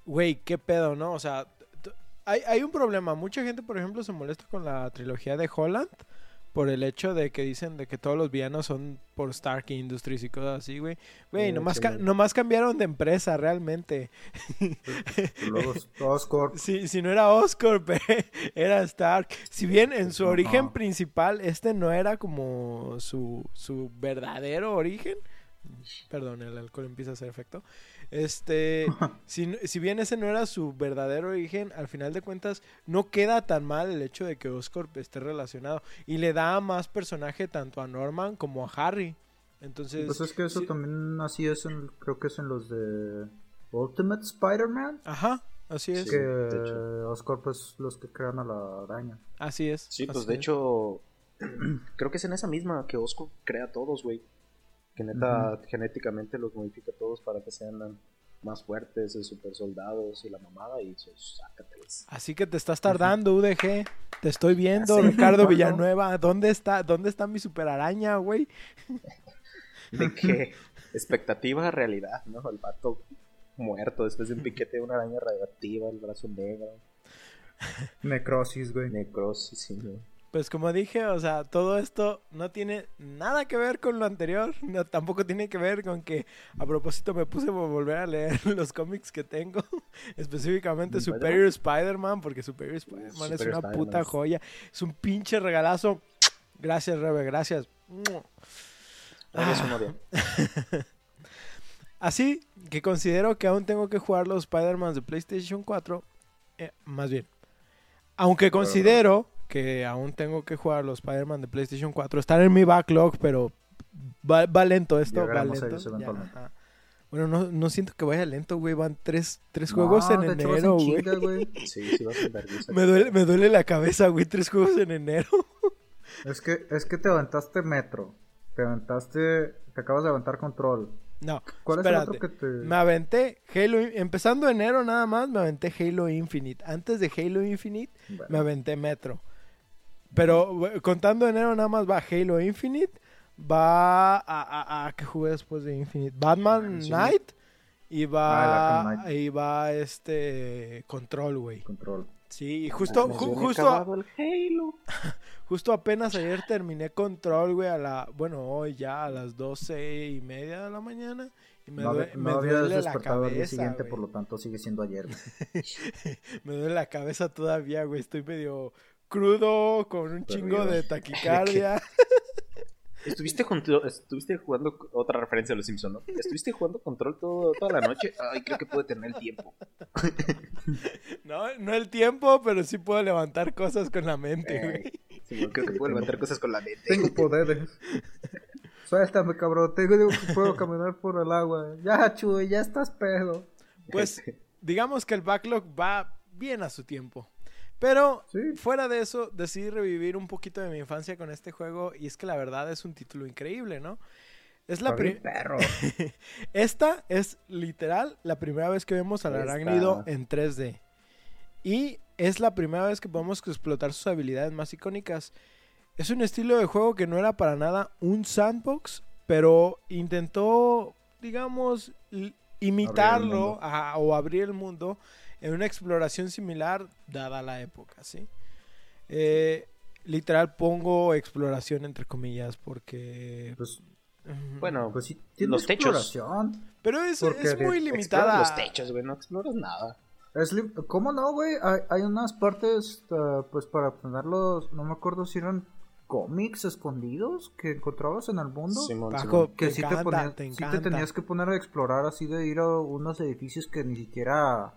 güey, qué pedo, ¿no? O sea, hay, hay un problema, mucha gente, por ejemplo, se molesta con la trilogía de Holland, por el hecho de que dicen de que todos los villanos son por Stark Industries y cosas así, güey. Güey, nomás, ca- nomás cambiaron de empresa realmente. Luego Oscorp. Si, si no era Oscorp, era Stark. Si bien en su origen principal este no era como su, su verdadero origen, perdón, el alcohol empieza a hacer efecto. Este, si, si bien ese no era su verdadero origen, al final de cuentas no queda tan mal el hecho de que Oscorp esté relacionado y le da más personaje tanto a Norman como a Harry. Entonces, Pues es que eso sí- también así es, en, creo que es en los de Ultimate Spider-Man. Ajá, así es. Sí. que. Oscorp es los que crean a la araña. Así es. Sí, pues de es. hecho, creo que es en esa misma que Osco crea a todos, güey. Que neta, genéticamente los modifica todos para que sean más fuertes, de super soldados y la mamada, y eso, sácateles. Así que te estás tardando, UDG. Te estoy viendo, Ricardo. Villanueva. ¿Dónde está, dónde está mi superaraña, güey? De que expectativa, realidad, ¿no? El vato muerto después de un piquete de una araña radioactiva, el brazo negro, Necrosis, güey. necrosis, sí, güey. Pues como dije, o sea, todo esto no tiene nada que ver con lo anterior, no, tampoco tiene que ver con que a propósito me puse a volver a leer los cómics que tengo, específicamente. Superior Spider-Man, porque Superior Spider-Man es una Spider-Man puta joya, es un pinche regalazo. Gracias, Rebe, gracias. Así que considero que aún tengo que jugar los Spider-Man de PlayStation 4. eh, más bien. Aunque considero que aún tengo que jugar los Spider-Man de PlayStation 4. Están en mi backlog, pero va, va lento esto. Va lento. Ya, bueno, no, no siento que vaya lento, güey. Van tres, tres juegos en No, enero, güey. chinga, güey. Sí, sí, vas a. Me duele, me duele la cabeza, güey. Tres juegos en enero. Es que, es que te aventaste Metro. Te aventaste. Te acabas de aventar Control. No, ¿Cuál espérate. es el otro que te.? Me aventé Halo, empezando enero nada más, me aventé Halo Infinite. Antes de Halo Infinite, Bueno. me aventé Metro. Pero contando enero nada más va Halo Infinite, va a, a, a ¿qué jugué después de Infinite? Batman Sí. Knight y va Ah, y va este Control, güey. Control. Sí, y justo ju- justo el Halo. justo apenas ayer terminé Control, güey, a la bueno, hoy ya a las doce y media de la mañana y me, no duele la despertado cabeza, siguiente, por lo tanto sigue siendo ayer. Me duele la cabeza todavía, güey. Estoy medio crudo, con un chingo de taquicardia. Estuviste, con- estuviste jugando otra referencia a los Simpsons, ¿no? Estuviste jugando control todo, toda la noche. Ay, creo que puede tener el tiempo. No, no el tiempo, pero sí puedo levantar cosas con la mente, güey. Eh, sí, creo que puedo levantar cosas con la mente. Tengo poderes. Suéltame, cabrón. Tengo, puedo caminar por el agua. Ya, Chuy, ya estás pedo. Pues digamos que el backlog va bien a su tiempo. Pero Sí. fuera de eso, decidí revivir un poquito de mi infancia con este juego. Y es que la verdad es un título increíble, ¿no? Es la Está bien, pri- perro. Esta es literal la primera vez que vemos al arácnido en 3D. Y es la primera vez que podemos explotar sus habilidades más icónicas. Es un estilo de juego que no era para nada un sandbox, pero intentó, digamos, imitarlo a- o abrir el mundo en una exploración similar dada la época, ¿sí? Eh, literal pongo exploración entre comillas porque... Pues. Bueno, pues sí, tiene Los techos. exploración. Pero es, es muy limitada. los techos, güey. No exploras nada. Es li- ¿Cómo no, güey? Hay, hay unas partes, eh, pues para obtenerlos, no me acuerdo si eran cómics escondidos que encontrabas en el mundo. Simón, Paco, Simón. que sí, encanta, te ponías, te sí te tenías que poner a explorar así de ir a unos edificios que ni siquiera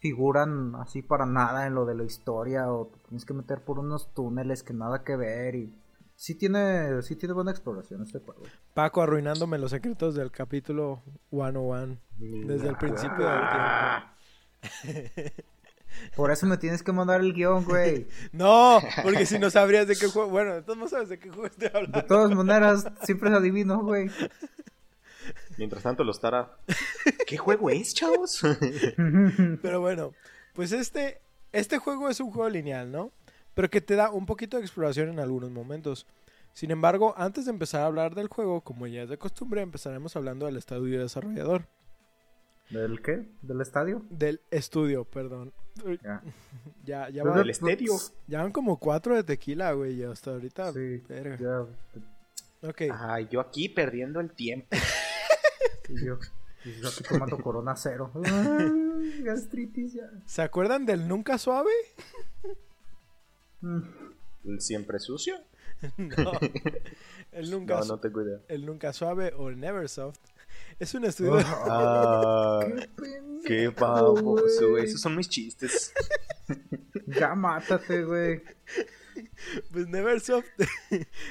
figuran así para nada en lo de la historia o te tienes que meter por unos túneles que nada que ver y sí tiene sí tiene buena exploración este juego. Paco arruinándome los secretos del capítulo 101 desde el principio del tiempo. Por eso me tienes que mandar el guion, güey. No, porque si no sabrías de qué juego. Bueno, de todos modos sabes de qué juego estoy De hablando. todas maneras, siempre adivino, güey. Mientras tanto, los Tara. ¿Qué juego es, chavos? Pero bueno, pues este, este juego es un juego lineal, ¿no? Pero que te da un poquito de exploración en algunos momentos. Sin embargo, antes de empezar a hablar del juego, como ya es de costumbre, empezaremos hablando del estudio desarrollador. ¿Del qué? ¿Del estadio? Del estudio, perdón. Ya. Ya, ya, van, El estadio. ya van como cuatro de tequila, güey, hasta ahorita. Sí, verga. ya. Ok. Ay, yo aquí perdiendo el tiempo. Y yo, y yo aquí tomando corona cero. Ay, gastritis ya. ¿Se acuerdan del Nunca Suave? Mm. ¿El siempre sucio? no. El Nunca, No, no tengo idea. el Nunca Suave o el Neversoft Es un estudio. Ah, Qué pendejo, qué baboso, güey. Esos son mis chistes. Ya mátate, güey. Pues Neversoft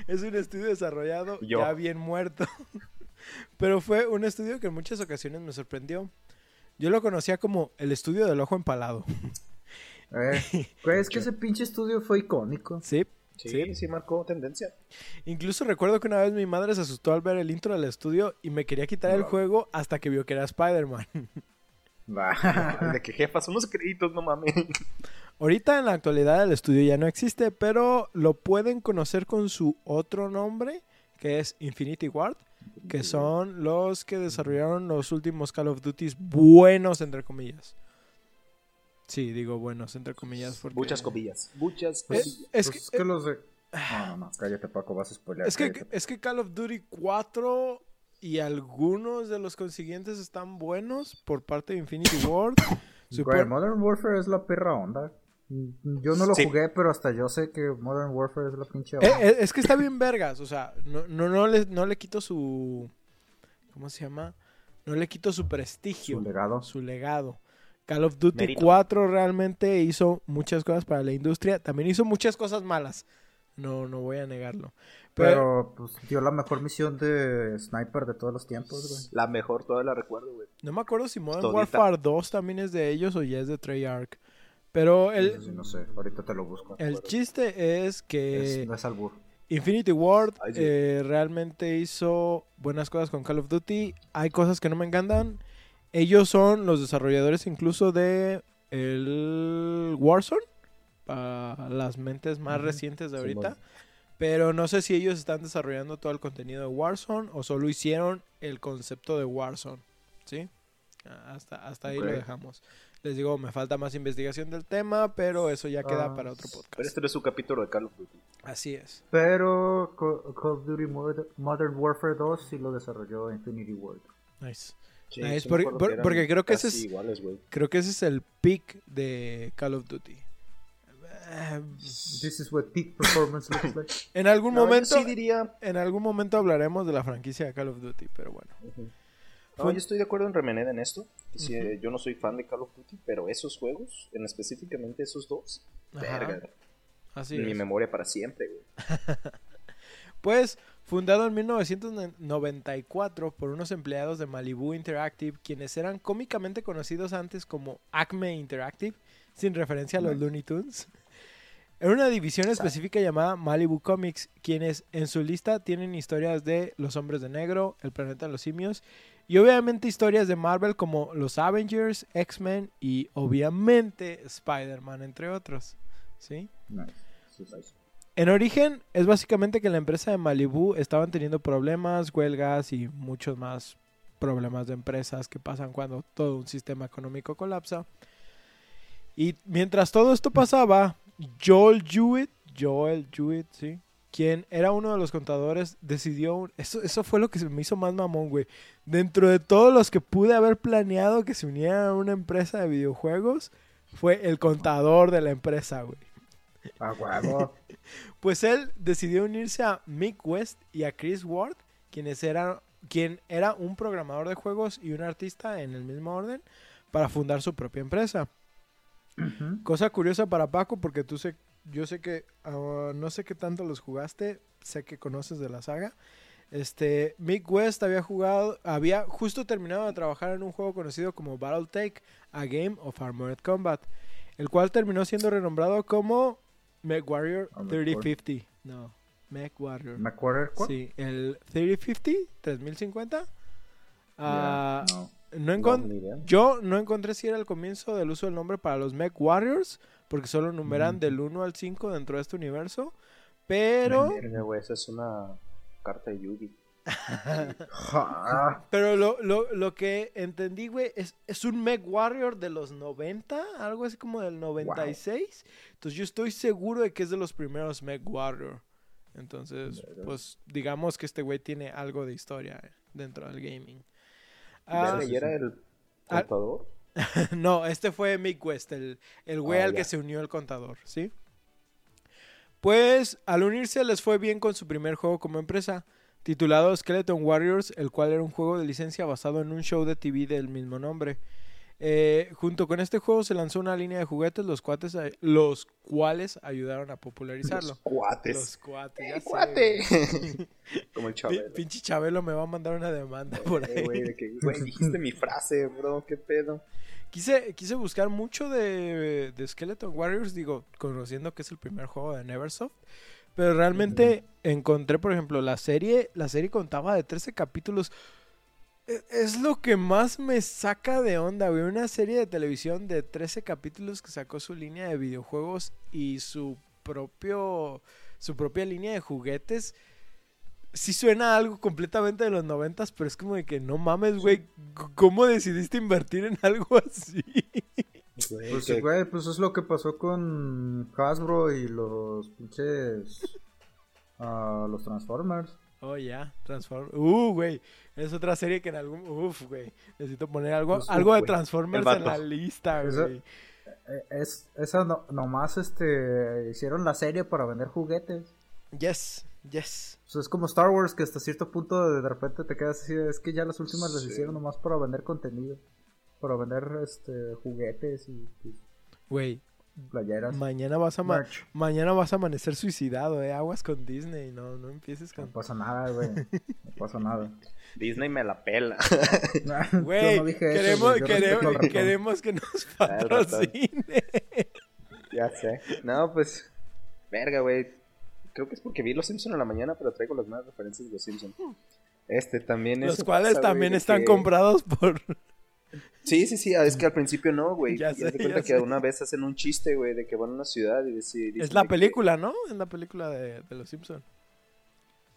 es un estudio desarrollado Yo. ya bien muerto. Pero fue un estudio que en muchas ocasiones me sorprendió. Yo lo conocía como el estudio del ojo empalado. Eh, es que ese pinche estudio fue icónico. Sí. Sí, sí, marcó tendencia. Incluso recuerdo que una vez mi madre se asustó al ver el intro del estudio y me quería quitar el juego hasta que vio que era Spider-Man. De que jefa, son los créditos, no mames. Ahorita en la actualidad el estudio ya no existe, pero lo pueden conocer con su otro nombre, que es Infinity Ward, que son los que desarrollaron los últimos Call of Duty buenos, entre comillas. Sí, digo buenos, entre comillas. Porque... Muchas comillas. Muchas Eh, comillas. es, Pues que, los de. No, no, no, cállate, Paco, vas a spoiler. es, que, es que Call of Duty 4 y algunos de los consiguientes están buenos por parte de Infinity Ward. Super- Modern Warfare es la perra onda. Yo no lo Sí. jugué, pero hasta yo sé que Modern Warfare es la pinche Eh, eh, es que está bien vergas, o sea, no, no, no, le, no le quito su... ¿Cómo se llama? No le quito su prestigio, Su legado. su legado. Call of Duty Mérito. 4 realmente hizo muchas cosas para la industria, también hizo muchas cosas malas, no, no voy a negarlo. Pero, Pero pues dio la mejor misión de sniper de todos los tiempos, güey. La mejor, toda la recuerdo, güey. no me acuerdo si Modern Todita. Warfare 2 también es de ellos o ya es de Treyarch. Pero el, sí, no sé, ahorita te lo busco. el chiste es que... Es- no es albur. Infinity Ward Ay, sí. eh, realmente hizo buenas cosas con Call of Duty. Hay cosas que no me encantan. Ellos son los desarrolladores incluso de el Warzone. Para las mentes más recientes de sí, ahorita. bueno. Pero no sé si ellos están desarrollando todo el contenido de Warzone o solo hicieron el concepto de Warzone. ¿Sí? Hasta, hasta ahí lo dejamos. Les digo, me falta más investigación del tema, pero eso ya queda Ah, para otro podcast. Pero este no es su capítulo de Call of Duty. Así es. Pero Call of Duty Mod- Modern Warfare 2 sí lo desarrolló Infinity Ward. Nice. Sí, Nice, porque- por- creo que ese es- iguales. Creo que ese es el peak de Call of Duty. This is what peak performance looks like. En algún No, momento, sí diría... en algún momento hablaremos de la franquicia de Call of Duty, pero bueno. No, Fue- yo estoy de acuerdo en Remeneda en esto. que sí, Ujú. eh, yo no soy fan de Call of Duty, pero esos juegos, en específicamente esos dos, Ajá, verga, así en mi es. memoria para siempre, güey. Pues, fundado en 1994 por unos empleados de Malibu Interactive, quienes eran cómicamente conocidos antes como Acme Interactive, sin referencia a los. Looney Tunes. Era una división específica llamada Malibu Comics, quienes en su lista tienen historias de Los Hombres de Negro, El Planeta de los Simios, y obviamente historias de Marvel como Los Avengers, X-Men y obviamente Spider-Man, entre otros. ¿Sí? Nice. En origen es básicamente que la empresa de Malibu estaban teniendo problemas, huelgas y muchos más problemas de empresas que pasan cuando todo un sistema económico colapsa. Y mientras todo esto pasaba, Joel Jewett, Joel Jewett, sí, quien era uno de los contadores, decidió, un- eso, eso fue lo que se me hizo más mamón, güey. Dentro de todos los que pude haber planeado que se unieran a una empresa de videojuegos, fue el contador de la empresa, güey. A huevo. Pues él decidió unirse a Mick West y a Chris Ward, quienes eran, quien era un programador de juegos y un artista en el mismo orden, para fundar su propia empresa. Cosa curiosa para Paco, porque tú sé, yo sé que, ah, no sé qué tanto los jugaste, sé que conoces de la saga. Este, Mick West había jugado, había justo terminado de trabajar en un juego conocido como Battletech, a Game of Armored Combat, el cual terminó siendo renombrado como MechWarrior Armored 3050. No, MechWarrior. ¿McQuarrie cuál? Sí, el 3050, 3050. Ah, no. no yo no encontré si era el comienzo del uso del nombre para los Mech Warriors, porque solo numeran Mm. del 1 al 5 dentro de este universo. Pero, güey, esa es una carta de Yugi. Pero lo, lo, lo que entendí, güey, es, es un Mech Warrior de los 90, algo así como del 96. Entonces yo estoy seguro de que es de los primeros Mech Warrior. Entonces, pues digamos que este güey tiene algo de historia eh, dentro del gaming. Ah, ¿y era el Ah. contador? no, este fue Mick West, el, el güey Ah, al que se unió el contador, ¿sí? Pues al unirse les fue bien con su primer juego como empresa. titulado Skeleton Warriors, el cual era un juego de licencia basado en un show de TV del mismo nombre. Eh, junto con este juego se lanzó una línea de juguetes, los, cuates, a- los cuales ayudaron a popularizarlo. Los cuates. Los cuates, ya ¡Eh, sé, cuate! Como el Chabelo. Pinche Chabelo me va a mandar una demanda por Eh, ahí. güey, de que, güey, dijiste mi frase, bro, qué pedo. Quise, quise buscar mucho de, de Skeleton Warriors, digo, conociendo que es el primer juego de Neversoft. Pero realmente encontré, por ejemplo, la serie, la serie contaba de 13 capítulos. E- Es lo que más me saca de onda, güey. Una serie de televisión de 13 capítulos que sacó su línea de videojuegos y su propio su propia línea de juguetes. Sí suena a algo completamente de los noventas, pero es como de que no mames, güey. ¿Cómo decidiste invertir en algo así? Güey, Pues, que- güey, pues es lo que pasó con Hasbro y los pinches. ah, los Transformers. Oh, ya, Transformers. Uh, güey. Es otra serie que en algún. Uf, güey. Necesito poner algo, Pues, algo de. Transformers en la lista, güey. Eh, Es, esa no, nomás este, hicieron la serie para vender juguetes. Yes, yes. O sea, es como Star Wars que hasta cierto punto de, de repente te quedas así, es que ya las últimas las hicieron nomás para vender contenido. Para vender este juguetes y, y Güey, playeras. mañana vas a mañana vas a amanecer suicidado, eh. Aguas con Disney, no, no empieces No con. pasa nada, güey. No pasa nada. Disney me la pela. Güey, no dije eso, queremos, queremos, queremos que nos patrocine. ya sé. No, pues. Verga, güey. Creo que es porque vi Los Simpsons en la mañana, pero traigo las más referencias de Los Simpsons. Este también es. Los cuales también están comprados por. Sí, sí, sí. ah, Es que al principio no, güey. Ya Ya sé, te cuenta ya que sé. una vez hacen un chiste, güey, de que van a una ciudad y deci- dicen Es la de que- película, ¿no? Es la película de, de los Simpsons.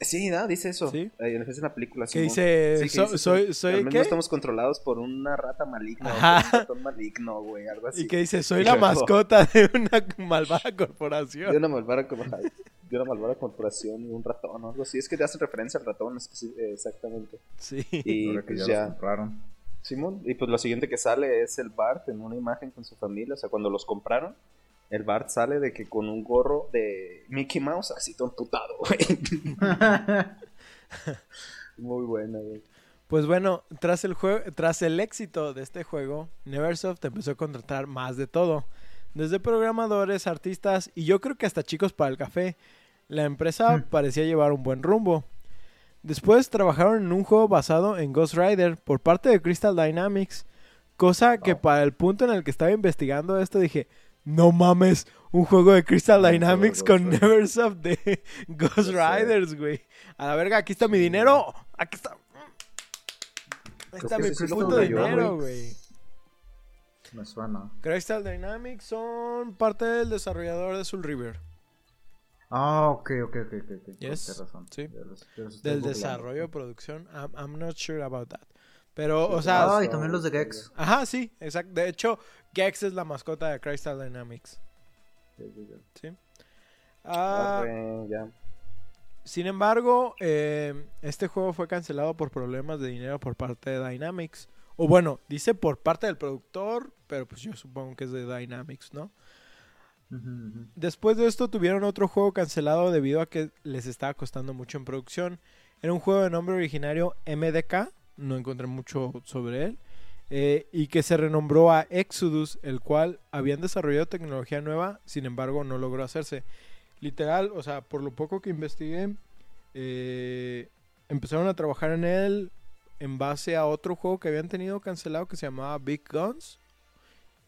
Sí, ¿no? Dice eso. Sí. Ahí es en la película. Que dice, Sí, que "So- dice, soy, Al soy, menos ¿qué? estamos controlados por una rata maligna. Ajá. un ratón maligno, güey, algo así. Y que dice, soy Y la luego- mascota de una malvada De corporación. una malvada, como- de una malvada corporación y un ratón o algo así. Es que te hacen referencia al ratón eh, exactamente. Sí. Y que pues ya, ya, los compraron. Simón. Y pues lo siguiente que sale es el Bart en una imagen con su familia. O sea, cuando los compraron, el Bart sale de que con un gorro de Mickey Mouse, así todo emputado, güey. Muy buena, güey. Pues bueno, tras el, tras el éxito de este juego, Neversoft empezó a contratar más de todo. Desde programadores, artistas y yo creo que hasta chicos para el café. La empresa Hmm. parecía llevar un buen rumbo. Después trabajaron en un juego basado en Ghost Rider por parte de Crystal Dynamics. Cosa que Oh. para el punto en el que estaba investigando esto dije, no mames, un juego de Crystal Dynamics con. Neversoft de Ghost. Riders, güey. A la verga, aquí está mi dinero. Aquí está. Ahí está mi puto dinero, güey. güey. Me suena. Crystal Dynamics son parte del desarrollador de Soul River. Ah, ok, ok, ok, ok. ok. Yes, Tienes razón. sí. Los- los Del desarrollo, producción. I'm, I'm not sure about that. Pero, o sea, Ah, y también los de Gex. ajá, sí, exacto. De hecho, Gex es la mascota de Crystal Dynamics. Sí, sí, sí. ¿sí? Ah, ya. sin embargo, eh, este juego fue cancelado por problemas de dinero por parte de Dynamics. O bueno, dice por parte del productor, pero pues yo supongo que es de Dynamics, ¿no? Después de esto tuvieron otro juego cancelado debido a que les estaba costando mucho en producción. Era un juego de nombre originario MDK, no encontré mucho sobre él, eh, y que se renombró a Exodus, el cual habían desarrollado tecnología nueva, sin embargo no logró hacerse. Literal, o sea, por lo poco que investigué, eh, empezaron a trabajar en él en base a otro juego que habían tenido cancelado que se llamaba Big Guns.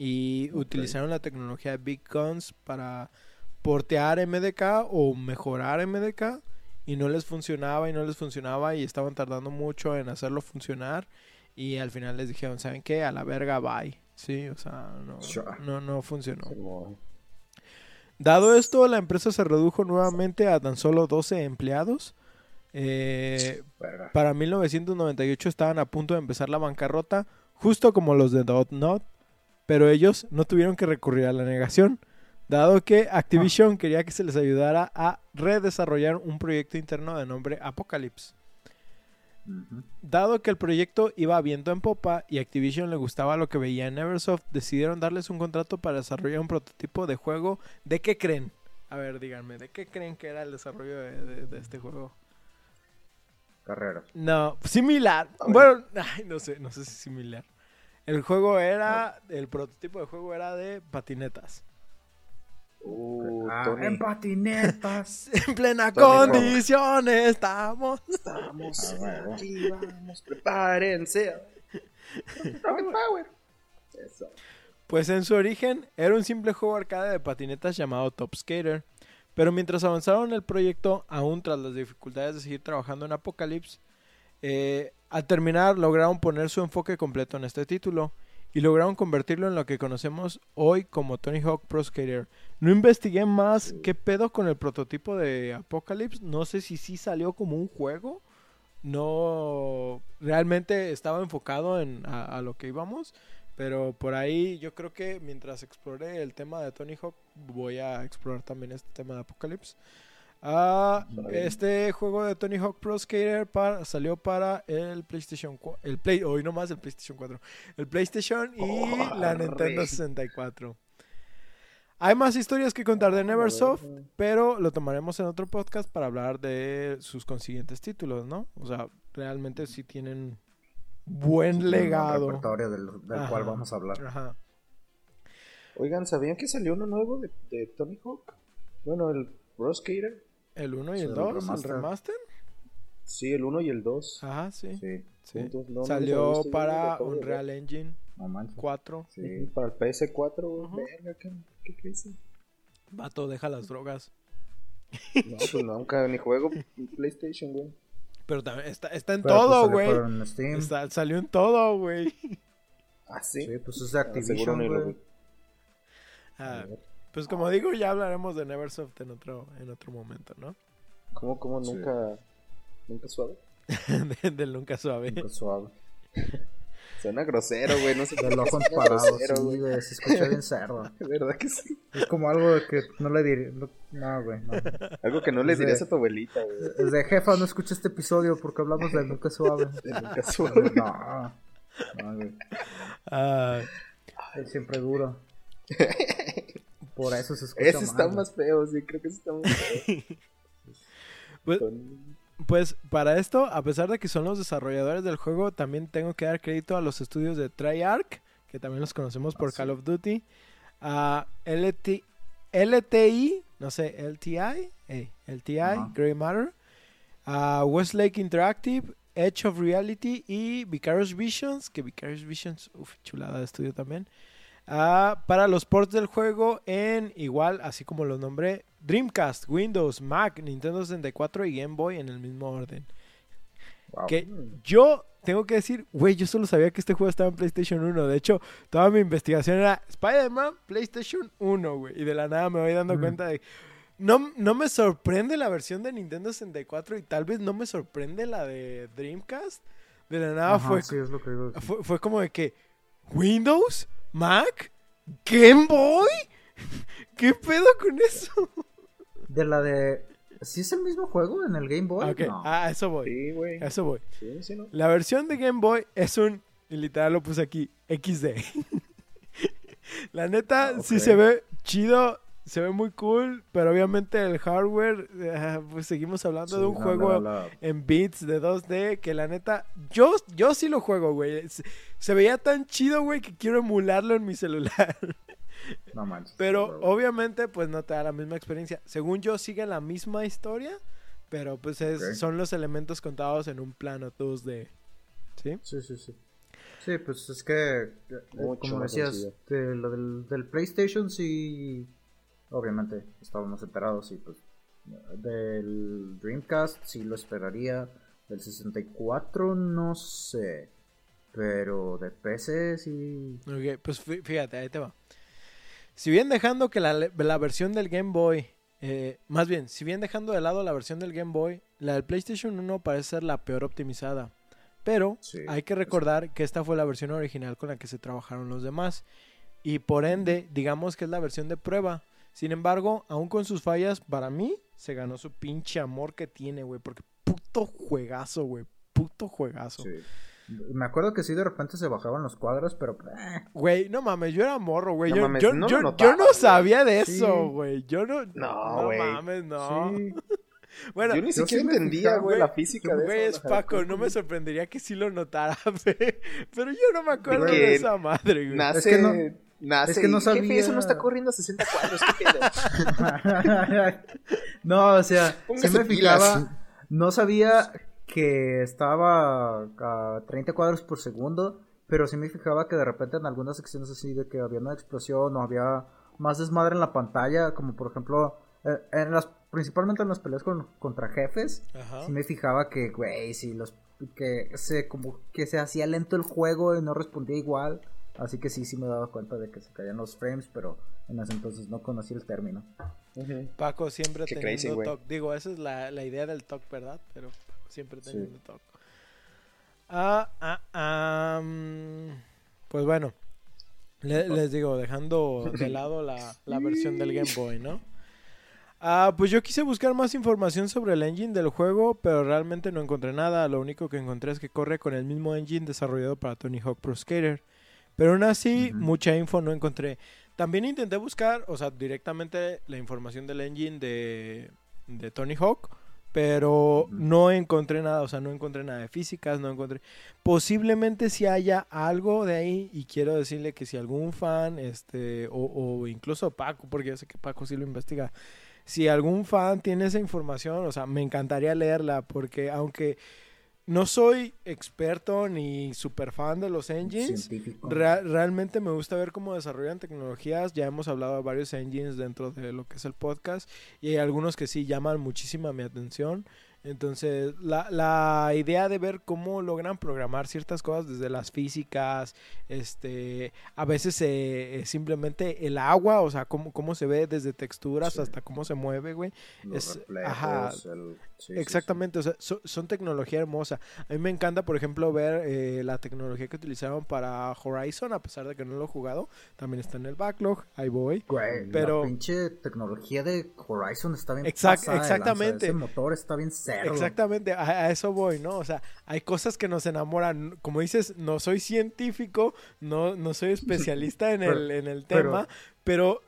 Y utilizaron la tecnología de Big Guns para portear MDK o mejorar MDK. Y no les funcionaba y no les funcionaba y estaban tardando mucho en hacerlo funcionar. Y al final les dijeron, ¿saben qué? A la verga, bye. Sí, o sea, no, no, no funcionó. Dado esto, la empresa se redujo nuevamente a tan solo 12 empleados. Eh, para 1998 estaban a punto de empezar la bancarrota, justo como los de Not, pero ellos no tuvieron que recurrir a la negación, dado que Activision quería que se les ayudara a redesarrollar un proyecto interno de nombre Apocalypse. Dado que el proyecto iba viento en popa y Activision le gustaba lo que veía en Neversoft, decidieron darles un contrato para desarrollar un prototipo de juego. ¿De qué creen? A ver, díganme, ¿de qué creen que era el desarrollo de, de- de este juego? Carreras. No, similar. Bueno, ay, no sé, no sé si similar. El juego era, el prototipo de juego era de patinetas. Uh, Ah, Tony. en patinetas. En plena Tony condición estamos. Estamos Ah, bueno. aquí, vamos, prepárense. Power. Eso. Pues en su origen era un simple juego arcade de patinetas llamado Top Skater. Pero mientras avanzaron el proyecto, aún tras las dificultades de seguir trabajando en Apocalypse, eh, al terminar lograron poner su enfoque completo en este título y lograron convertirlo en lo que conocemos hoy como Tony Hawk Pro Skater. No investigué más qué pedo con el prototipo de Apocalypse, no sé si sí salió como un juego, no realmente estaba enfocado en a, lo que íbamos, pero por ahí yo creo que mientras exploré el tema de Tony Hawk voy a explorar también este tema de Apocalypse. Ah, este juego de Tony Hawk Pro Skater para- salió para el PlayStation 4, el Play, hoy no más el PlayStation 4, el PlayStation y Oh, la. Nintendo 64. Hay más historias que contar de Neversoft, pero lo tomaremos en otro podcast para hablar de sus consiguientes títulos, ¿no? O sea, realmente sí tienen buen Un legado. repertorio del, del Ajá. cual vamos a hablar. Ajá. Oigan, ¿sabían que salió uno nuevo de, de Tony Hawk? Bueno, el Pro Skater. El 1 y el el 2, el remaster. Sí, el 1 y el 2. Ajá, sí. Sí, sí. no, no Salió lo para. Unreal Engine no manches. 4. Sí. Para el PS4, güey. Ajá. Verga, ¿qué, qué crazy? Vato, deja las drogas. No, pues nunca ni juego PlayStation, güey. Pero también está, está en Pero, pues, todo, salió güey. Está- Salió en todo, güey. Ah, sí. Sí, pues es de Ah, Activision, güey. Ah, pues como digo, ya hablaremos de Neversoft en otro, en otro momento, ¿no? ¿Cómo, cómo Sí. nunca, nunca suave? De- Del nunca suave. Nunca suave. Suena grosero, güey, no sé Del ojo Suena emparado, grosero, sí, güey. Se escucha bien cerdo. ¿Verdad que sí? Es como algo de que no le diría. No, no, güey. No. Algo que no le de- dirías a tu abuelita, güey. Es de jefa, no escucha este episodio porque hablamos de nunca suave. De nunca suave. No. No, güey. Ah, Es siempre duro. Por eso se escucha Ese está más feo, sí, creo que ese está más feo. pues, Pues para esto, a pesar de que son los desarrolladores del juego, también tengo que dar crédito a los estudios de Treyarch, que también los conocemos por Ah, sí. Call of Duty, a LT, LTI, no sé, LTI, eh, LTI, Ajá. Grey Matter, a Westlake Interactive, Edge of Reality y Vicarious Visions, que Vicarious Visions, uff, chulada de estudio también. Ah, para los ports del juego en igual, así como los nombré, Dreamcast, Windows, Mac, Nintendo 64 y Game Boy en el mismo orden. Wow. Que yo tengo que decir, güey, yo solo sabía que este juego estaba en PlayStation 1. De hecho, toda mi investigación era Spider-Man, PlayStation 1, güey. Y de la nada me voy dando Mm. cuenta de... No, no me sorprende la versión de Nintendo 64 y tal vez no me sorprende la de Dreamcast. De la nada Ajá, fue, sí, es lo que digo. fue, fue como de que... ¿Windows? ¿Mac? ¿Game Boy? ¿Qué pedo con eso? De la de. ¿Sí es el mismo juego en el Game Boy? Ok, No. a eso voy. Sí, güey. Eso voy. Sí, sí, ¿no? La versión de Game Boy es un, y literal lo puse aquí, XD. la neta, Ah, sí se ve chido, se ve muy cool, pero obviamente el hardware, eh, pues seguimos hablando de un no, juego en bits de 2D que la neta, yo, yo sí lo juego, güey. Se, se veía tan chido, güey, que quiero emularlo en mi celular. No manches. Pero obviamente, pues no te da la misma experiencia. Según yo, sigue la misma historia, pero pues es- son los elementos contados en un plano 2D. ¿Sí? Sí, sí, sí. Sí, pues es que, eh, Mucho como decías, de lo del, del PlayStation sí, obviamente estábamos enterados y pues del Dreamcast sí lo esperaría, del 64 no sé, pero de PC sí... Ok, pues fí- fíjate, ahí te va. Si bien dejando que la, la versión del Game Boy, eh, más bien, si bien dejando de lado la versión del Game Boy, la del PlayStation 1 parece ser la peor optimizada. Pero Sí, hay que recordar que esta fue la versión original con la que se trabajaron los demás. Y por ende, digamos que es la versión de prueba. Sin embargo, aún con sus fallas, para mí se ganó su pinche amor que tiene, güey. Porque puto juegazo, güey. Puto juegazo. sí. Me acuerdo que sí de repente se bajaban los cuadros, pero... eh, Güey, no mames, yo era morro, güey. No yo, mames, yo, no yo no sabía de eso, güey. Yo no. No, güey. mames, no. Sí. Bueno, Yo ni siquiera entendía, güey, la física de Güey, eso. es. Paco, no me sorprendería que sí lo notara, güey. Pero yo no me acuerdo De esa madre, güey. Nace, Es que no- nace es que no y, Jefe, sabía- eso no está corriendo a 60 cuadros, ¿qué pedo? no, o sea, sí Póngase me pilas. fijaba. No sabía que estaba a 30 cuadros por segundo, pero sí me fijaba que de repente en algunas secciones así de que había una explosión o había más desmadre en la pantalla, como por ejemplo, eh, en las, principalmente en las peleas con- contra jefes, Ajá. sí me fijaba que, güey, sí, los, que se, como que se hacía lento el juego y no respondía igual. Así que sí, sí me daba cuenta de que se caían los frames, pero en ese entonces no conocía el término. Paco siempre Qué teniendo crazy. Digo, esa es la, la idea del TOC, ¿verdad? Pero Paco siempre Sí. teniendo TOC. Ah, ah, ah, pues bueno, le- les digo, dejando de lado la, la versión del Game Boy, ¿no? Ah, pues yo quise buscar más información sobre el engine del juego, pero realmente no encontré nada. Lo único que encontré es que corre con el mismo engine desarrollado para Tony Hawk Pro Skater. Pero aún así, mucha info no encontré. También intenté buscar, o sea, directamente la información del engine de, de Tony Hawk, pero no encontré nada, o sea, no encontré nada de físicas, no encontré... Posiblemente si haya algo de ahí y quiero decirle que si algún fan, este, o, o incluso Paco, porque yo sé que Paco sí lo investiga, si algún fan tiene esa información, o sea, me encantaría leerla porque aunque no soy experto ni super fan de los engines, realmente me gusta ver cómo desarrollan tecnologías. Ya hemos hablado de varios engines dentro de lo que es el podcast y hay algunos que sí llaman muchísima mi atención. Entonces, la, la idea de ver cómo logran programar ciertas cosas desde las físicas, este, a veces eh, eh, simplemente el agua, o sea, cómo, cómo se ve desde texturas Sí. hasta cómo se mueve, güey. Los es- reflejos, ajá, el- sí, sí, Exactamente, o sea, so- son tecnología hermosa. A mí me encanta, por ejemplo, ver eh, la tecnología que utilizaron para Horizon, a pesar de que no lo he jugado. También está en el backlog, ahí voy. Güey, Pero- la pinche tecnología de Horizon está bien Exact- pasada lanza. exactamente. Ese motor está bien cerdo. Exactamente, a, a eso voy, ¿no? O sea, hay cosas que nos enamoran. Como dices, no soy científico, no, no soy especialista en Pero- el, en el tema, pero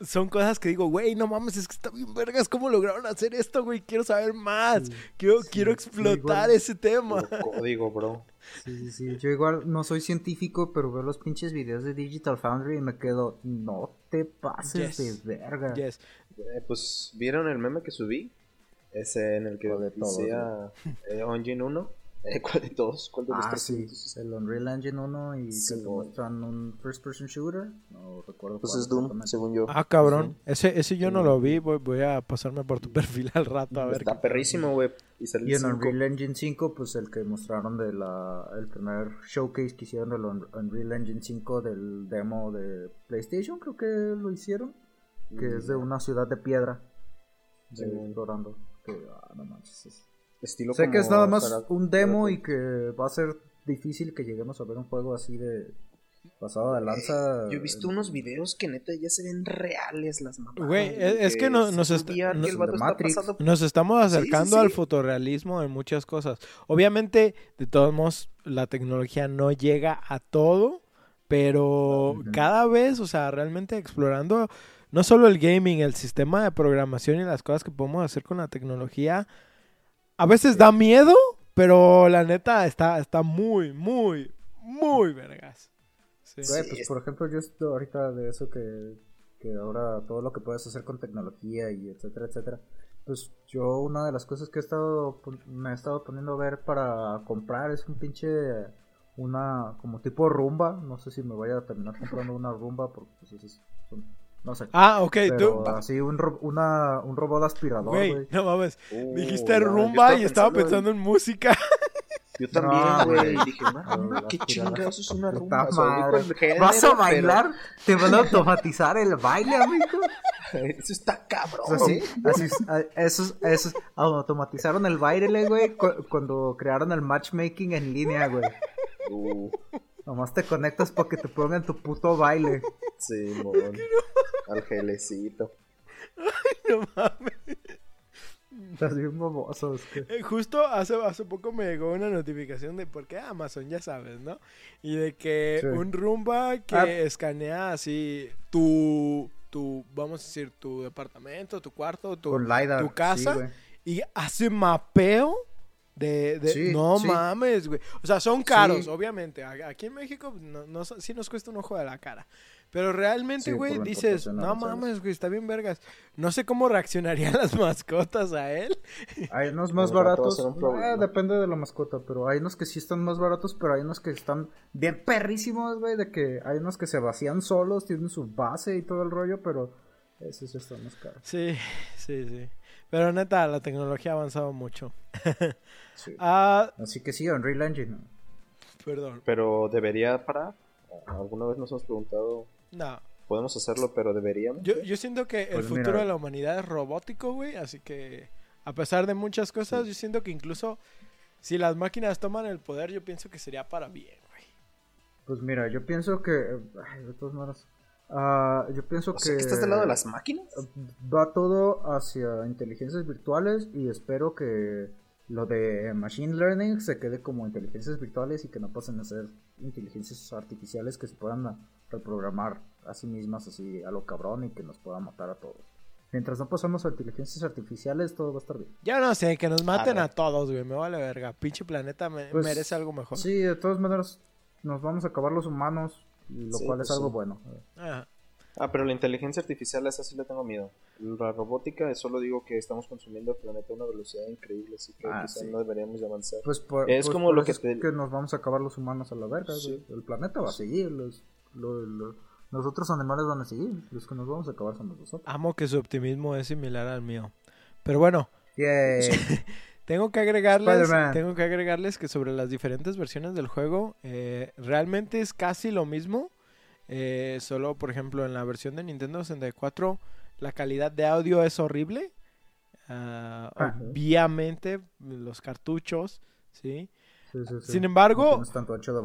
son cosas que digo, güey, no mames, es que está bien vergas, ¿cómo lograron hacer esto, güey? Quiero saber más, quiero, sí, quiero explotar igual. ese tema. Código, bro. Sí, sí, sí. Yo igual no soy científico, pero veo los pinches videos de Digital Foundry y me quedo, no te pases Yes. de verga. Yes. Eh, pues, ¿vieron el meme que subí? Ese en el que ¿Cuál de todos, decía eh, Engine 1. Eh, ¿Cuál de todos? ¿Cuál de los Ah, tres sí, puntos? el Unreal Engine 1 y Sí, que te muestran un first person shooter. No recuerdo Pues cuál es Doom, según yo. Ah, cabrón. Ese, ese yo no lo vi. Voy, voy a pasarme por tu perfil al rato a ver. Está qué- perrísimo, güey. Y Y en. Unreal Engine 5, pues el que mostraron de la el primer showcase que hicieron del Un- Unreal Engine 5 del demo de PlayStation, creo que lo hicieron, que es de una ciudad de piedra. Sí, eh, explorando. Que, ah, no manches, es- Estilo Sé que es nada más para- un demo para- y que va a ser difícil que lleguemos a ver un juego así de pasado de lanza. Yo he visto unos videos que neta ya se ven reales las mamadas. Güey, es- es que no- nos está estamos acercando sí, al sí. fotorrealismo en muchas cosas. Obviamente, de todos modos, la tecnología no llega a todo, pero cada vez, o sea, realmente explorando no solo el gaming, el sistema de programación y las cosas que podemos hacer con la tecnología, a veces da miedo, pero la neta está, está muy, muy, muy vergas. Sí. Güey, pues es- por ejemplo, yo estoy ahorita de eso que, que ahora todo lo que puedes hacer con tecnología y etcétera, etcétera. Pues yo una de las cosas que he estado me he estado poniendo a ver para comprar es un pinche una como tipo rumba, no sé si me vaya a terminar comprando una rumba porque pues son- no sé. Ah, ok, Pero tú, así un, ro- una, un robot aspirador, güey, no mames, Uh, dijiste rumba y estaba en- pensando en música. Yo también, güey. dije, "Ma, No, ma, la qué chingados es una rumba. Género, ¿Vas a pero- bailar? ¿Te van a automatizar el baile, amigo? Eso está cabrón. Así es, a- esos, esos automatizaron el baile, güey, cu- cuando crearon el matchmaking en línea, güey. Uh, Nomás te conectas para que te pongan tu puto baile. sí, mon. Al gelecito. no mames. Estás bien que... Eh, Justo hace, hace poco me llegó una notificación de por qué Amazon, ya sabes, ¿no? Y de que Sí. un rumba que Ah. escanea así tu, tu, vamos a decir, tu departamento, tu cuarto, tu, Con LiDAR. tu casa. sí, y hace mapeo de... de- Sí, no sí. mames, güey. O sea, son caros, Sí. obviamente. Aquí en México no, no- sí nos cuesta un ojo de la cara. Pero realmente, Sí, güey, dices, no aranceles". mames, güey, está bien vergas. No sé cómo reaccionarían las mascotas a él. Hay unos más baratos. eh, depende de la mascota, pero hay unos que sí están más baratos, pero hay unos que están bien perrísimos, güey. De que hay unos que se vacían solos, tienen su base y todo el rollo, pero esos están más caros. Sí, sí, sí. Pero neta, la tecnología ha avanzado mucho. Sí. Ah, Así que sí, Unreal Engine. perdón. Pero debería parar. Alguna vez nos hemos preguntado, No. podemos hacerlo, pero deberíamos. Yo, yo siento que el Pues futuro mira. de la humanidad es robótico, güey. Así que, a pesar de muchas cosas, yo siento que incluso si las máquinas toman el poder, yo pienso que sería para bien, güey. Pues mira, yo pienso que. ay, de todas maneras. Ah, yo pienso O que. sea, que estás del lado de las máquinas. Va todo hacia inteligencias virtuales y espero que lo de Machine Learning se quede como inteligencias virtuales y que no pasen a ser inteligencias artificiales que se puedan reprogramar a sí mismas así a lo cabrón y que nos puedan matar a todos. Mientras no pasamos a inteligencias artificiales, todo va a estar bien. Yo no sé, que nos maten a todos, güey. Me vale verga. Pinche planeta me- Pues, merece algo mejor. Sí, de todas maneras, nos vamos a acabar los humanos, lo Sí, cual pues es algo sí. bueno. Ajá. Ah, pero la inteligencia artificial, esa sí le tengo miedo. La robótica, solo digo que estamos consumiendo el planeta a una velocidad increíble, así que Ah, quizá sí. no deberíamos de avanzar. Pues por, Es pues como por lo que es te- nos vamos a acabar los humanos a la verga. Sí. El planeta va a seguir, los, lo- lo- los otros animales van a seguir. Los que nos vamos a acabar somos nosotros. Amo que su optimismo es similar al mío. Pero bueno, Yay. Tengo que agregarles, tengo que agregarles que sobre las diferentes versiones del juego, eh, realmente es casi lo mismo. eh, solo, por ejemplo, en la versión de Nintendo 64, la calidad de audio es horrible. Ah, obviamente, los cartuchos, ¿sí? Sí, sí, sí. Sin embargo,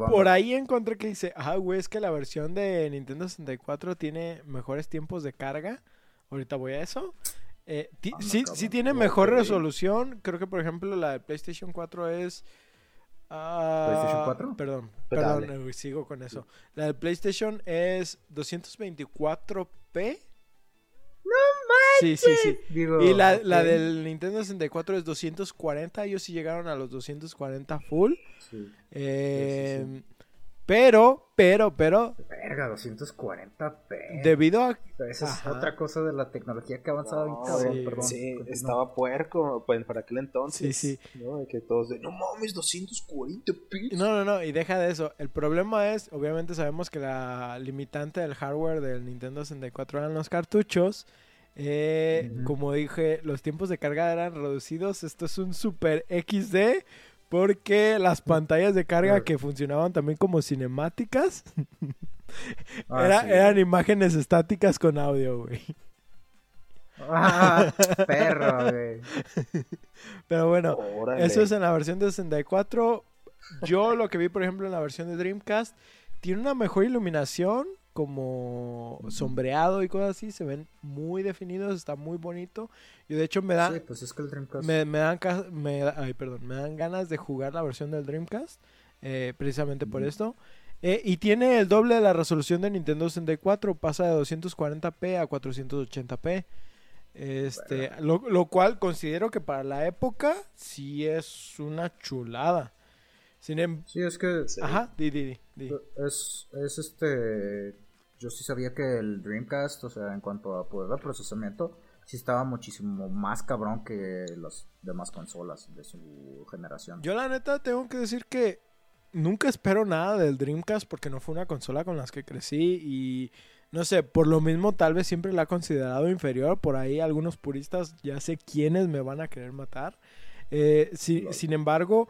por ahí encontré que dice, ah, güey, es que la versión de Nintendo 64 tiene mejores tiempos de carga. Ahorita voy a eso. Eh, ti- Ah, sí, sí tiene mejor resolución. Creo que, por ejemplo, la de PlayStation 4 es... ah, ¿PlayStation 4? Perdón, Pero perdón, eh, sigo con eso. La de PlayStation es 224p. ¡No Sí, sí, sí. Digo, Y la, la del Nintendo 64 es 240. Ellos sí llegaron a los 240 full. Sí. Eh, Pero, pero, pero, Verga, 240p. debido a... Esa es Ajá. otra cosa de la tecnología que ha avanzado No, cabrón, sí, perdón. sí, estaba puerco pues, para aquel entonces. Sí, ¿no? De que todos de, no mames, 240 p. No, no, no, y deja de eso. El problema es, obviamente sabemos que la limitante del hardware del Nintendo 64 eran los cartuchos. Eh. Como dije, los tiempos de carga eran reducidos. Esto es un super XD. Porque las pantallas de carga que funcionaban también como cinemáticas Ah, era- sí. eran imágenes estáticas con audio, güey. Ah, perro, güey. Pero bueno, Órale. Eso es en la versión de 64. Yo lo que vi, por ejemplo, en la versión de Dreamcast, tiene una mejor iluminación, como sombreado y cosas así. Se ven muy definidos, está muy bonito. Y de hecho me da, Sí, pues es que el Dreamcast. me, me dan, me, ay, perdón, me dan ganas de jugar la versión del Dreamcast, eh, precisamente por esto. Eh, y tiene el doble de la resolución de Nintendo 64, pasa de 240p a 480p. Este, lo, lo cual considero que para la época sí es una chulada. Sin em- Sí, es que. Ajá, di, di, di, di. es, es este. Yo sí sabía que el Dreamcast, o sea, en cuanto a poder de procesamiento, sí estaba muchísimo más cabrón que las demás consolas de su generación. Yo la neta tengo que decir que nunca espero nada del Dreamcast porque no fue una consola con las que crecí y no sé, por lo mismo tal vez siempre la he considerado inferior. Por ahí algunos puristas ya sé quiénes me van a querer matar. Eh, si-. Sin embargo,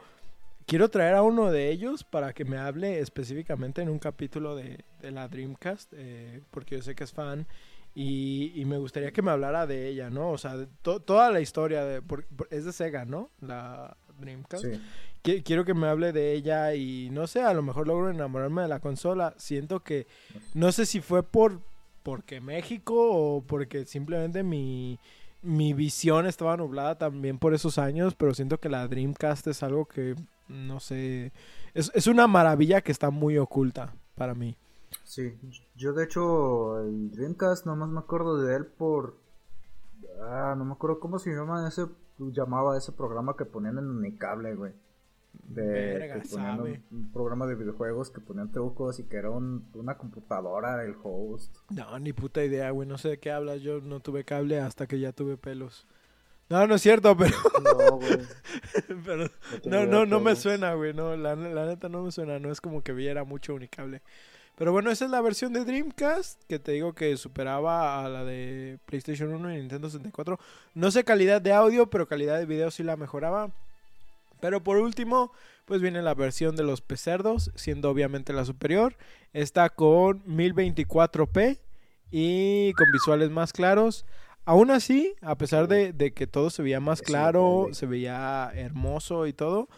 quiero traer a uno de ellos para que me hable específicamente en un capítulo de, de la Dreamcast, eh, porque yo sé que es fan. Y, y me gustaría que me hablara de ella, ¿no? O sea, de to- toda la historia de... por- por- es de Sega, ¿no? La Dreamcast. Sí. Quiero que me hable de ella y no sé, a lo mejor logro enamorarme de la consola. Siento que no sé si fue por porque México o porque simplemente mi, mi visión estaba nublada también por esos años, pero siento que la Dreamcast es algo que no sé, es, es una maravilla que está muy oculta para mí. Sí, yo de hecho el Dreamcast nomás me acuerdo de él por... Ah, no me acuerdo cómo se llama ese, llamaba ese programa que ponían en Unicable, güey. De, Verga, que ponían un, un programa de videojuegos que ponían trucos y que era un- una computadora el host. No, ni puta idea, güey. No sé de qué hablas. Yo no tuve cable hasta que ya tuve pelos. No, no es cierto, pero... No, güey. pero no, no, no me suena, güey. No, la, la neta no me suena. No es como que viera mucho unicable. Pero bueno, esa es la versión de Dreamcast que te digo que superaba a la de PlayStation 1 y Nintendo 64. No sé calidad de audio, pero calidad de video sí la mejoraba. Pero por último, pues viene la versión de los pecerdos, siendo obviamente la superior. Está con 1024p y con visuales más claros. Aún así, a pesar de, de que todo se veía más claro, se veía hermoso y todo,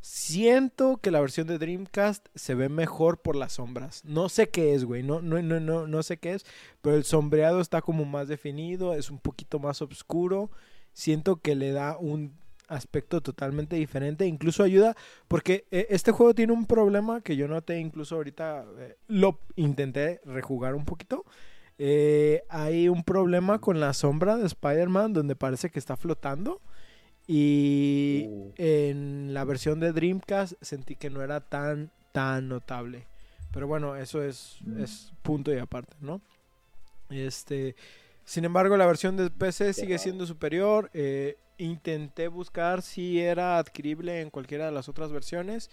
siento que la versión de Dreamcast se ve mejor por las sombras. No sé qué es, güey, no, no, no, no, no sé qué es, pero el sombreado está como más definido, es un poquito más oscuro. Siento que le da un aspecto totalmente diferente, incluso ayuda, porque eh, este juego tiene un problema que yo noté incluso ahorita, eh, lo intenté rejugar un poquito. Eh, hay un problema con la sombra de Spider-Man donde parece que está flotando. Y Uh. en la versión de Dreamcast sentí que no era tan, tan notable. Pero bueno, eso es, Mm. es punto y aparte, ¿no? Este, sin embargo, la versión de PC sigue siendo superior. eh, intenté buscar si era adquirible en cualquiera de las otras versiones.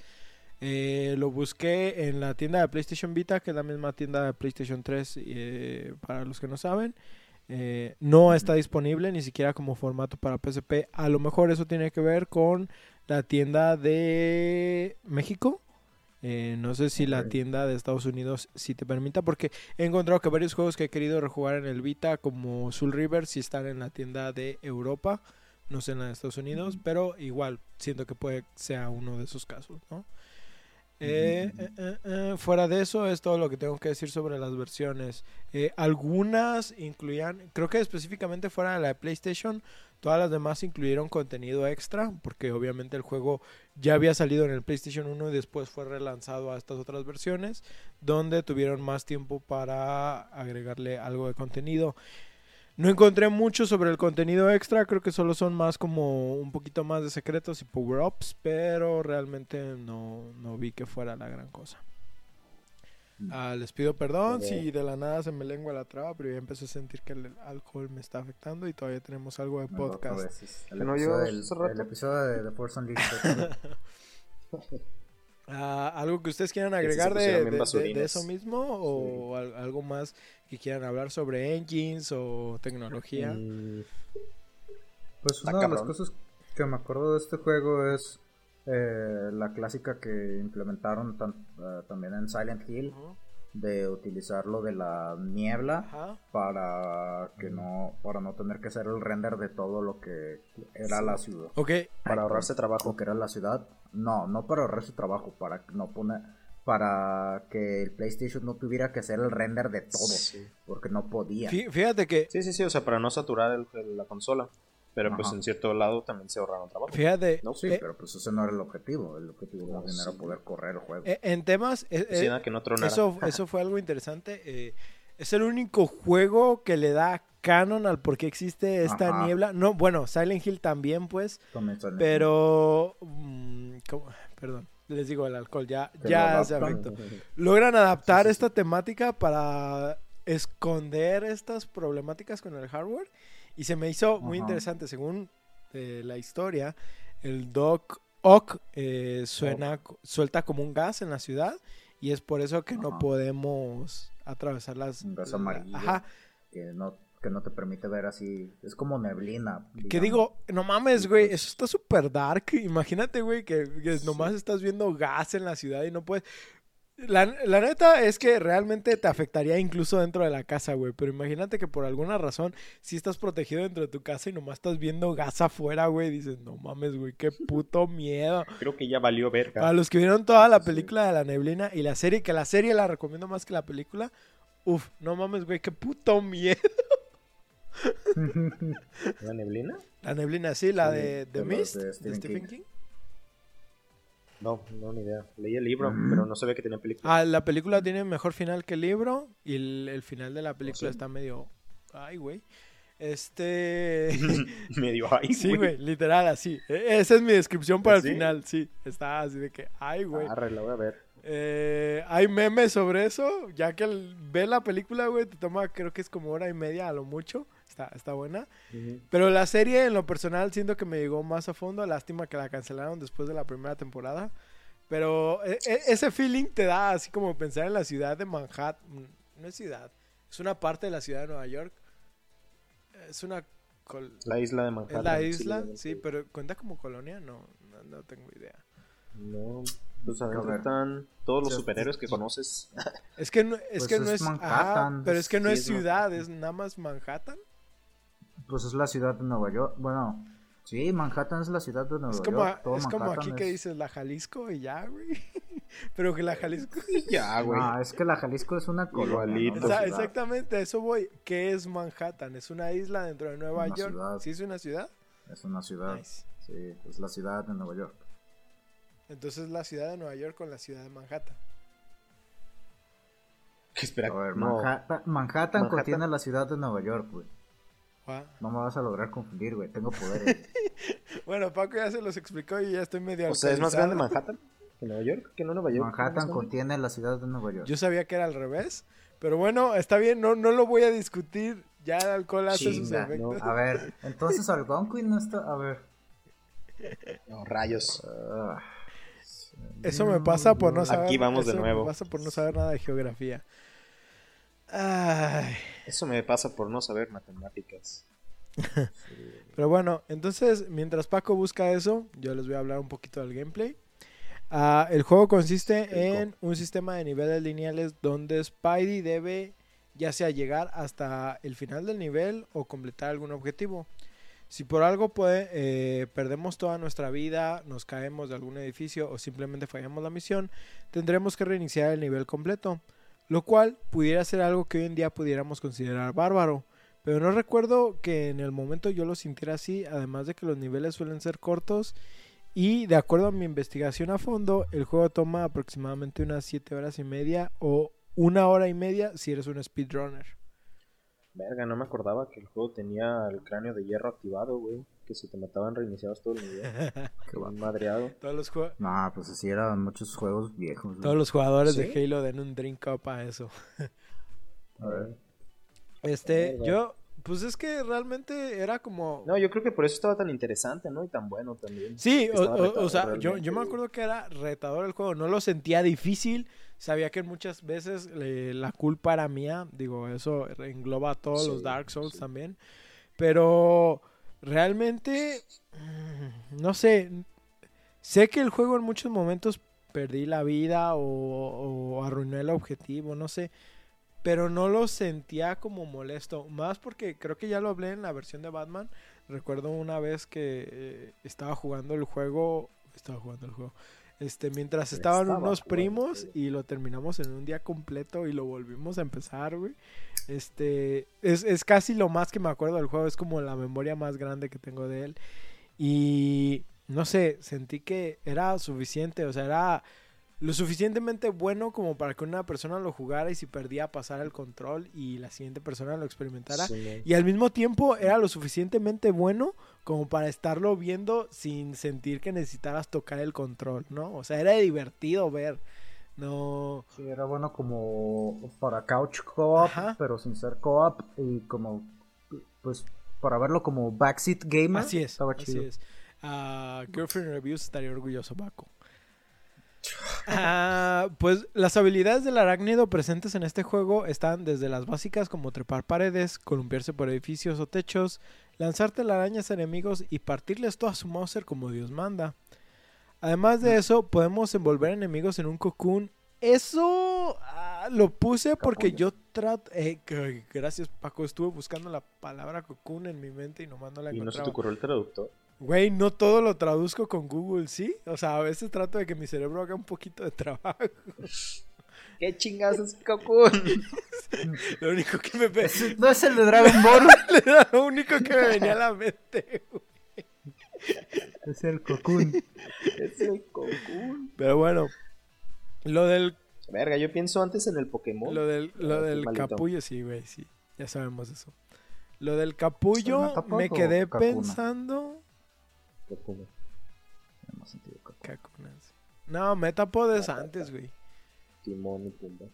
Eh, lo busqué en la tienda de PlayStation Vita, que es la misma tienda de PlayStation 3, eh, para los que no saben. Eh, no está disponible ni siquiera como formato para PSP. A lo mejor eso tiene que ver con la tienda de México. Eh, no sé si la tienda de Estados Unidos sí te permita, porque he encontrado que varios juegos que he querido rejugar en el Vita, como Soul River, sí están en la tienda de Europa, no sé en la de Estados Unidos, pero igual siento que puede sea uno de esos casos, ¿no? Eh, eh, eh, eh, fuera de eso es todo lo que tengo que decir sobre las versiones. Algunas incluían, creo que específicamente fuera de la de PlayStation, todas las demás incluyeron contenido extra, porque obviamente el juego ya había salido en el PlayStation 1 y después fue relanzado a estas otras versiones, donde tuvieron más tiempo para agregarle algo de contenido. No encontré mucho sobre el contenido extra, creo que solo son más como un poquito más de secretos y power-ups, pero realmente no, no vi que fuera la gran cosa. Mm. Ah, les pido perdón si de la nada se me lengua la traba, pero ya empecé a sentir que el alcohol me está afectando y todavía tenemos algo de podcast. vez, es El ¿Que no episodio, el episodio de The Force Unleashed. Ah, ¿Algo que ustedes quieran agregar de, de- de- de basurines. eso mismo? ¿O al- algo más que quieran hablar sobre engines o tecnología? Pues una de las cosas que me acuerdo de este juego es eh, la clásica que implementaron tan- eh, también en Silent Hill de utilizar lo de la niebla para que no para no tener que hacer el render de todo lo que era Sí. la ciudad. Ok, para ahorrarse trabajo. que era la ciudad. No, no para ahorrar su trabajo, para no poner para que el PlayStation no tuviera que hacer el render de todo, Sí. porque no podía. fí- fíjate que Sí, sí, sí, o sea, para no saturar el- el- la consola. Pero pues en cierto lado también se ahorraron trabajo. Fíjate, No, Sí, eh, pero pues ese no era el objetivo. El objetivo No, era poder correr el juego. eh, en temas, eh, Sí, eh, nada que no eso, eso fue algo interesante. eh, es el único juego que le da canon al por qué existe esta Ajá. niebla. No, bueno, Silent Hill también, pues, También pero... mm, ¿cómo? Perdón, les digo el alcohol, ya, Que ya se afectó. Logran adaptar Sí, sí, sí. esta temática para esconder estas problemáticas con el hardware. Y se me hizo muy interesante. Según eh, la historia, el Doc Ock eh, suena, suelta como un gas en la ciudad. Y es por eso que no podemos atravesar las. Un gas amarillo. Ajá. que no que no te permite ver así. Es como neblina. Que digo, no mames, Sí, güey, pues. eso está súper dark. Imagínate, güey, que, que nomás estás viendo gas en la ciudad y no puedes. La, la neta es que realmente te afectaría incluso dentro de la casa, güey. Pero imagínate que por alguna razón, si estás protegido dentro de tu casa y nomás estás viendo gas afuera, güey, dices, no mames, güey, qué puto miedo. Creo que ya valió verga. Para los que vieron toda la Sí. película de la neblina y la serie, que la serie la recomiendo más que la película, uf, no mames, güey, qué puto miedo. ¿La neblina? La neblina, sí, la Sí, de The Mist, de de Stephen King. King. No, no, ni idea. Leí el libro, pero no sabía que tenía película. Ah, la película tiene mejor final que el libro y el, el final de la película sí? está medio... Ay, güey. Este. Medio ahí, sí, güey, literal, así. E- Esa es mi descripción para el final, sí. Está así de que, ay, güey. Arre, la voy a ver. Eh, hay memes sobre eso, ya que el, ve la película, güey, te toma, creo que es como hora y media a lo mucho. Está, está buena. Pero la serie, en lo personal, siento que me llegó más a fondo. Lástima que la cancelaron después de la primera temporada. Pero e- e- ese feeling te da así como pensar en la ciudad de Manhattan. No es ciudad, es una parte de la ciudad de Nueva York. Es una. col- La isla de Manhattan. ¿Es la sí, isla? Sí, pero ¿cuenta como colonia? No, no, no tengo idea. No, pues adentro están todos los superhéroes que conoces. Es que no es, Pues que no es es. ajá, Manhattan. pero es que no Sí, es es ciudad, es nada más Manhattan. Pues es la ciudad de Nueva York. Bueno, sí, Manhattan es la ciudad de Nueva Es como, York. Todo es como aquí que es- dices la Jalisco y ya, güey. Pero que la Jalisco. ya, güey. Ah, es que la Jalisco es una colonia. No Esa- exactamente, a eso voy. ¿Qué es Manhattan? ¿Es una isla dentro de Nueva Una York? ciudad. ¿Sí es una ciudad? Es una ciudad. Nice. Sí, es la ciudad de Nueva York. Entonces la ciudad de Nueva York con la ciudad de Manhattan. Espera, A ver, no. Manhattan, Manhattan Manhattan. contiene la ciudad de Nueva York, güey. No me vas a lograr confundir, güey. Tengo poderes. Bueno, Paco ya se los explicó y ya estoy medio O sea, ¿es más grande. Manhattan que Nueva York? ¿Que no Nueva York? ¿Es más Manhattan contiene la ciudad de Nueva York. Yo sabía que era al revés. Pero bueno, está bien, no, no lo voy a discutir. Ya el alcohol hace sus efectos. A ver, entonces Algonquin no está. A ver. No, rayos. ah, Eso me pasa por no saber. Aquí vamos de eso nuevo. Me pasa por no saber nada de geografía. Ay. Eso me pasa por no saber matemáticas. Pero bueno, entonces, mientras Paco busca eso, yo les voy a hablar un poquito del gameplay. Ah, el juego consiste en un sistema de niveles lineales donde Spidey debe ya sea llegar hasta el final del nivel o completar algún objetivo. Si por algo puede, eh, perdemos toda nuestra vida, nos caemos de algún edificio o simplemente fallamos la misión, tendremos que reiniciar el nivel completo, lo cual pudiera ser algo que hoy en día pudiéramos considerar bárbaro. Pero no recuerdo que en el momento yo lo sintiera así, además de que los niveles suelen ser cortos y de acuerdo a mi investigación a fondo, el juego toma aproximadamente unas 7 horas y media o una hora y media si eres un speedrunner. Verga, no me acordaba que el juego tenía el cráneo de hierro activado, güey. Que si te mataban reiniciabas todo el nivel. Qué madreado. Todos los, jue- No, pues así eran muchos juegos viejos. güey. todos los jugadores ¿Sí? de Halo den un drink up a eso. A ver. Este, yo, pues es que realmente era como... No, yo creo que por eso estaba tan interesante, ¿no? Y tan bueno también. Sí, o, o- sea, yo, yo me acuerdo que era retador el juego, no lo sentía difícil, sabía que muchas veces eh, la culpa era mía, digo, eso engloba a todos Sí, los Dark Souls sí. también, pero realmente, mm, no sé, sé que el juego en muchos momentos perdí la vida o, o arruiné el objetivo, no sé, pero no lo sentía como molesto, más porque creo que ya lo hablé en la versión de Batman. Recuerdo una vez que eh, estaba jugando el juego, estaba jugando el juego, este, mientras estaban Estaba unos jugando, primos y lo terminamos en un día completo y lo volvimos a empezar, güey. Este, es, es casi lo más que me acuerdo del juego, es como la memoria más grande que tengo de él. Y no sé, sentí que era suficiente, o sea, era lo suficientemente bueno como para que una persona lo jugara y si perdía pasara el control y la siguiente persona lo experimentara. Sí, Y al mismo tiempo era lo suficientemente bueno como para estarlo viendo sin sentir que necesitaras tocar el control, ¿no? O sea, era divertido ver. No. Sí, era bueno como para couch co-op, pero sin ser co-op y como, pues, para verlo como backseat gamer. Así es. Estaba Así chido. es. Ah, Girlfriend Reviews estaría orgulloso, Baco. Ah, pues las habilidades del arácnido presentes en este juego están desde las básicas como trepar paredes, columpiarse por edificios o techos, lanzar telarañas a enemigos y partirles toda su Mauser como Dios manda. Además de eso, podemos envolver enemigos en un cocoon. Eso ah, lo puse porque yo trato... eh, gracias Paco, estuve buscando la palabra cocoon en mi mente y nomás no la Y no se te ocurrió el traductor. Güey, no todo lo traduzco con Google, ¿sí? O sea, a veces trato de que mi cerebro haga un poquito de trabajo. ¿Qué chingas es Cocoon? Lo único que me, ve- No es el de Dragon Ball, lo único que me venía a la mente. güey. es el Cocoon. es el Cocoon. Pero bueno, lo del Verga, yo pienso antes en el Pokémon. lo del lo Ah, del capullo sí, güey, sí. Ya sabemos eso. Lo del capullo, ¿Metapod me quedé Kakuna? pensando. Kakuna. No, Metapod es antes, güey. Timón y Pumba.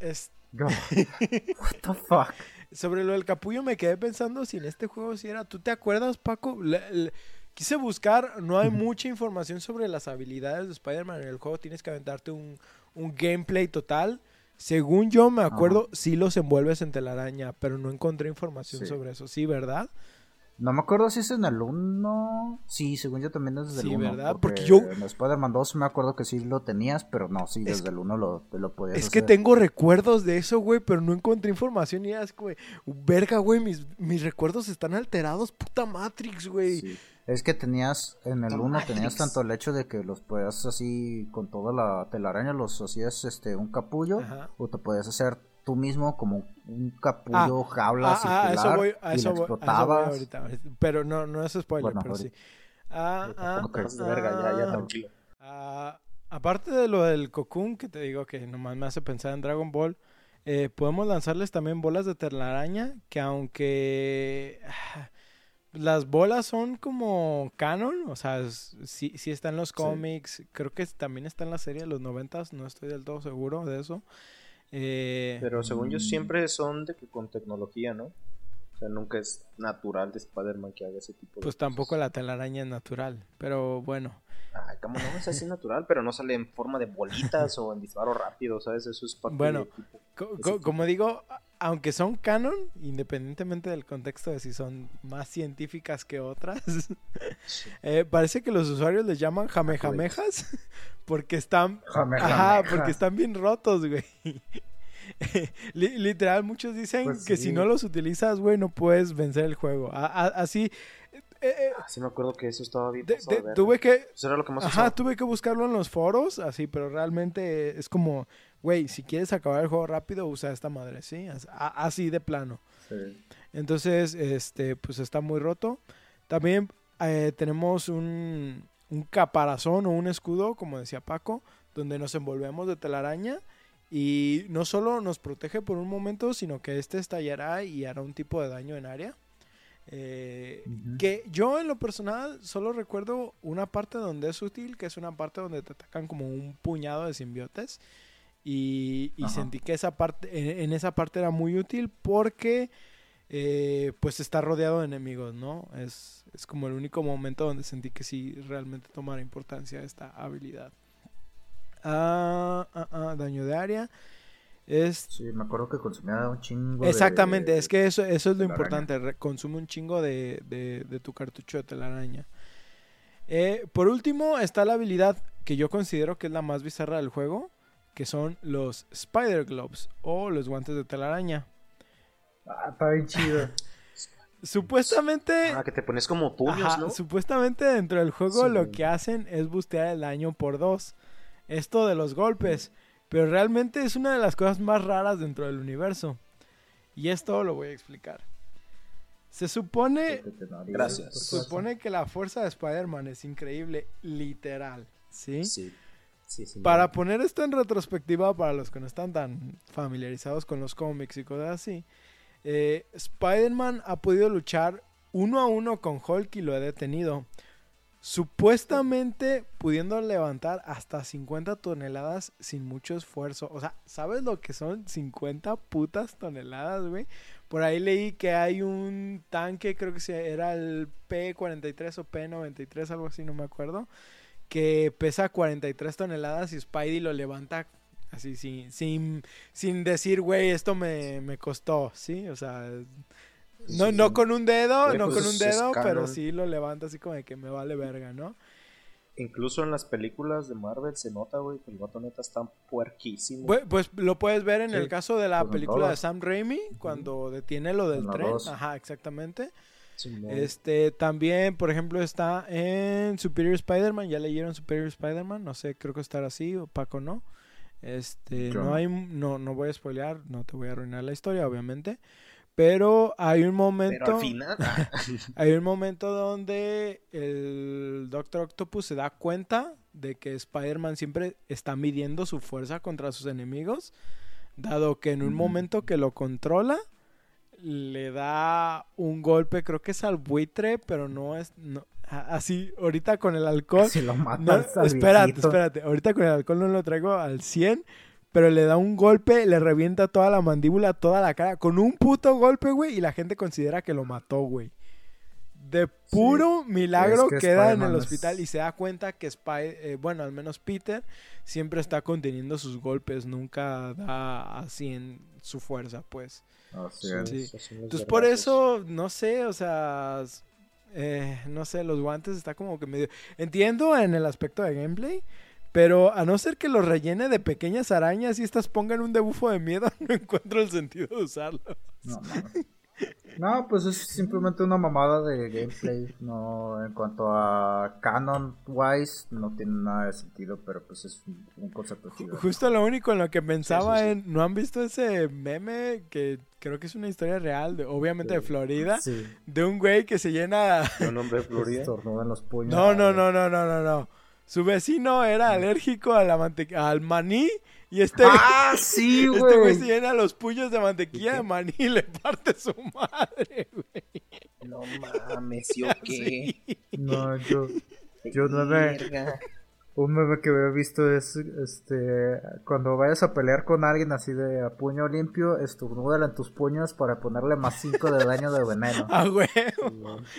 Es... Yo- What the fuck? Sobre lo del capullo me quedé pensando si en este juego si era. ¿Tú te acuerdas, Paco? Le- le- Quise buscar, no hay mucha información sobre las habilidades de Spider-Man en el juego. Tienes que aventarte un, un gameplay total. Según yo me acuerdo, sí los envuelves en telaraña, pero no encontré información Sí. sobre eso. Sí, ¿verdad? No me acuerdo si es en el 1. Sí, según yo también es desde Sí, el 1. ¿verdad? Porque yo- En Spider-Man 2 me acuerdo que sí lo tenías, pero no, sí, Es desde el 1 lo, te lo podías Es que tengo recuerdos de eso, güey, pero no encontré información y es, güey, verga, güey, mis, mis recuerdos están alterados, puta Matrix, güey. Sí. Es que tenías, en el Puta 1 tenías tanto el hecho de que los podías así, con toda la telaraña, los hacías este un capullo, Ajá. o te podías hacer tú mismo como un capullo jaula Ah, ah, a eso voy, a y eso voy, a eso voy explotabas. ahorita, ahorita. Pero no, no es spoiler, Bueno, pero sí. Ah, ah, No te pases de verga, ya, ya, ah, tranquilo. ah, aparte de lo del Cocoon, que te digo que nomás me hace pensar en Dragon Ball, eh, podemos lanzarles también bolas de telaraña, que aunque ah, las bolas son como canon, o sea, sí, sí está en los cómics, creo que también está en la serie de los noventas, no estoy del todo seguro de eso. Eh, Pero según yo Mm. siempre son de que con tecnología, ¿no? O sea, nunca es natural de Spider-Man que haga ese tipo de pues tampoco la telaraña es natural, pero bueno. Ay, cómo no, es así natural, pero no sale en forma de bolitas o en disparo rápido, ¿sabes? Eso es parte Bueno. como digo, aunque son canon, independientemente del contexto de si son más científicas que otras, Sí. eh, parece que los usuarios les llaman jamejamejas porque están, Jamejameja. ajá, porque están bien rotos, güey. Li- literal, muchos dicen Pues que sí. si no los utilizas, güey, no puedes vencer el juego. A- así, eh, eh, Ah, sí me acuerdo que eso estaba bien de- pasado de de- verga. tuve que, Eso era lo que más Ajá, usaba. tuve que buscarlo en los foros, así, pero realmente es como, güey, si quieres acabar el juego rápido, usa esta madre, ¿sí? Así de plano. Sí. Entonces, este, pues está muy roto. También eh, tenemos un, un caparazón o un escudo, como decía Paco, donde nos envolvemos de telaraña y no solo nos protege por un momento, sino que este estallará y hará un tipo de daño en área. Eh, que yo en lo personal solo recuerdo una parte donde es útil, que es una parte donde te atacan como un puñado de simbiotes. Y, sentí que esa parte, en, en esa parte era muy útil porque eh, pues está rodeado de enemigos, ¿no? Es, es como el único momento donde sentí que sí realmente tomara importancia esta habilidad. Ah, ah, ah, daño de área. Es Sí, me acuerdo que consumía un chingo de- Exactamente, es que eso, eso es lo importante, consume un chingo de, de- de tu cartucho de telaraña. Eh, por último está la habilidad que yo considero que es la más bizarra del juego, que son los Spider Gloves o los guantes de telaraña. Ah, está bien chido. Supuestamente, Ah, que te pones como puños, ajá, ¿no? supuestamente dentro del juego Sí. lo que hacen es bustear el daño por dos. Esto de los golpes. Pero realmente es una de las cosas más raras dentro del universo. Y esto lo voy a explicar. Se supone Gracias. Se supone que la fuerza de Spider-Man es increíble, literal, ¿sí? Sí. Sí, sí. Para poner esto en retrospectiva, para los que no están tan familiarizados con los cómics y cosas así, eh, Spider-Man ha podido luchar uno a uno con Hulk y lo ha detenido. Supuestamente pudiendo levantar hasta 50 toneladas sin mucho esfuerzo. O sea, ¿sabes lo que son 50 putas toneladas, güey? Por ahí leí que hay un tanque, creo que era el P43 o P93, algo así, no me acuerdo que pesa 43 toneladas y Spidey lo levanta así sin, sin, sin decir, güey, esto me, me costó, ¿sí? O sea, no, Sí, no con un dedo, no con un dedo, pero sí lo levanta así como de que me vale verga, ¿no? Incluso en las películas de Marvel se nota, güey, que el vato neta está puerquísimo. Pues, pues lo puedes ver en Sí, el caso de la película de. Sam Raimi, cuando detiene lo del tren. dos. Ajá, exactamente. Este, también, por ejemplo, está en Superior Spider-Man. ¿Ya leyeron Superior Spider-Man? No sé, creo que estará así, o Paco no. Este, no. hay, no, no voy a spoilear, no te voy a arruinar la historia, obviamente. Pero hay un momento, Pero al final. ah, hay un momento donde el Doctor Octopus se da cuenta de que Spider-Man siempre está midiendo su fuerza contra sus enemigos, dado que en un Ujú. momento que lo controla, le da un golpe, creo que es al buitre, pero no es... No, así, ahorita con el alcohol... Si lo No, matas al espérate, espérate. Ahorita con el alcohol no lo traigo al 100, pero le da un golpe, le revienta toda la mandíbula, toda la cara, con un puto golpe, güey, y la gente considera que lo mató, güey. De puro milagro Es que queda en el hospital y se da cuenta que Spy, eh, bueno, al menos Peter siempre está conteniendo sus golpes, nunca da así en su fuerza, pues. Así Sí, es. Entonces por eso, no sé, o sea, eh, no sé, los guantes está como que medio... Entiendo en el aspecto de gameplay, pero a no ser que los rellene de pequeñas arañas y estas pongan un debufo de miedo, no encuentro el sentido de usarlo. No, no. No, pues es simplemente una mamada de gameplay. No, en cuanto a canon wise, no tiene nada de sentido, pero pues es un, un concepto chido. Justo lo único en lo que pensaba sí, sí. en... ¿No han visto ese meme que creo que es una historia real, de, obviamente de Florida, Sí. de un güey que se llena... Un hombre de Florida. Los puños. No, no, no, no, no, no, no. Su vecino era alérgico a la mante- al maní y este... Ah, sí, Este güey güey. se llena los puños de mantequilla de maní y le parte su madre, güey. No mames, ¿yo qué? Sí. No, yo, yo no me-. Un meme que había visto es, este, cuando vayas a pelear con alguien así de a puño limpio, estornúdale en tus puños para ponerle más 5 de daño de veneno. Ah, güey.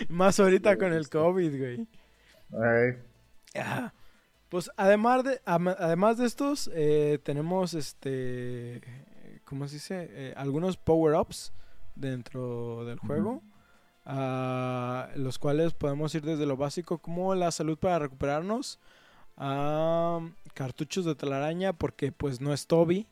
Más ahorita con el COVID, güey. Ay, Ah. Pues además de, además de estos, eh, tenemos este, ¿cómo se dice? Eh, algunos power-ups dentro del juego. ah, los cuales podemos ir desde lo básico como la salud para recuperarnos, a cartuchos de telaraña porque pues no es Toby.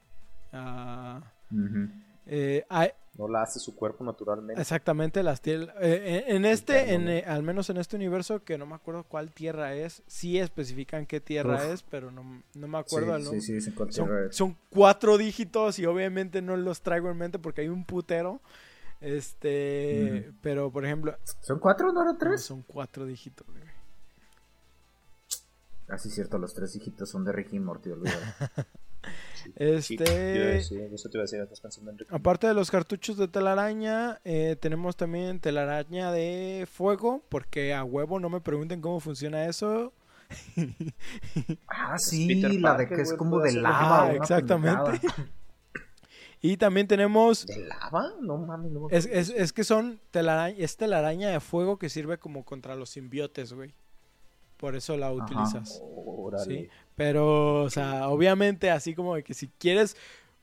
ah, ujú. eh, hay- No la hace su cuerpo naturalmente. Exactamente, las tierras. en, en este, en, ¿no? eh, al menos en este universo, que no me acuerdo cuál tierra es, sí especifican qué tierra Uf. es, pero no, no me acuerdo el sí, nombre. sí, sí, son, son cuatro dígitos y obviamente no los traigo en mente porque hay un putero. Este, pero por ejemplo, ¿Son cuatro, no eran no, tres? son cuatro dígitos. güey. Así es cierto, los tres hijitos son de Ricky y Morty, olvídalo. Este, yo iba a decir, eso te iba a decir, estás pensando en Ricky. Aparte de los cartuchos de telaraña, eh, tenemos también telaraña de fuego, porque a huevo no me pregunten cómo funciona eso. Ah, sí, la de que es como de lava. Ah, exactamente. Y también tenemos ¿De lava? No mames, no me Es, es, es que son telaraña, es telaraña de fuego que sirve como contra los simbiotes, güey. Por eso la utilizas. Sí. Pero, o sea, obviamente así como de que si quieres...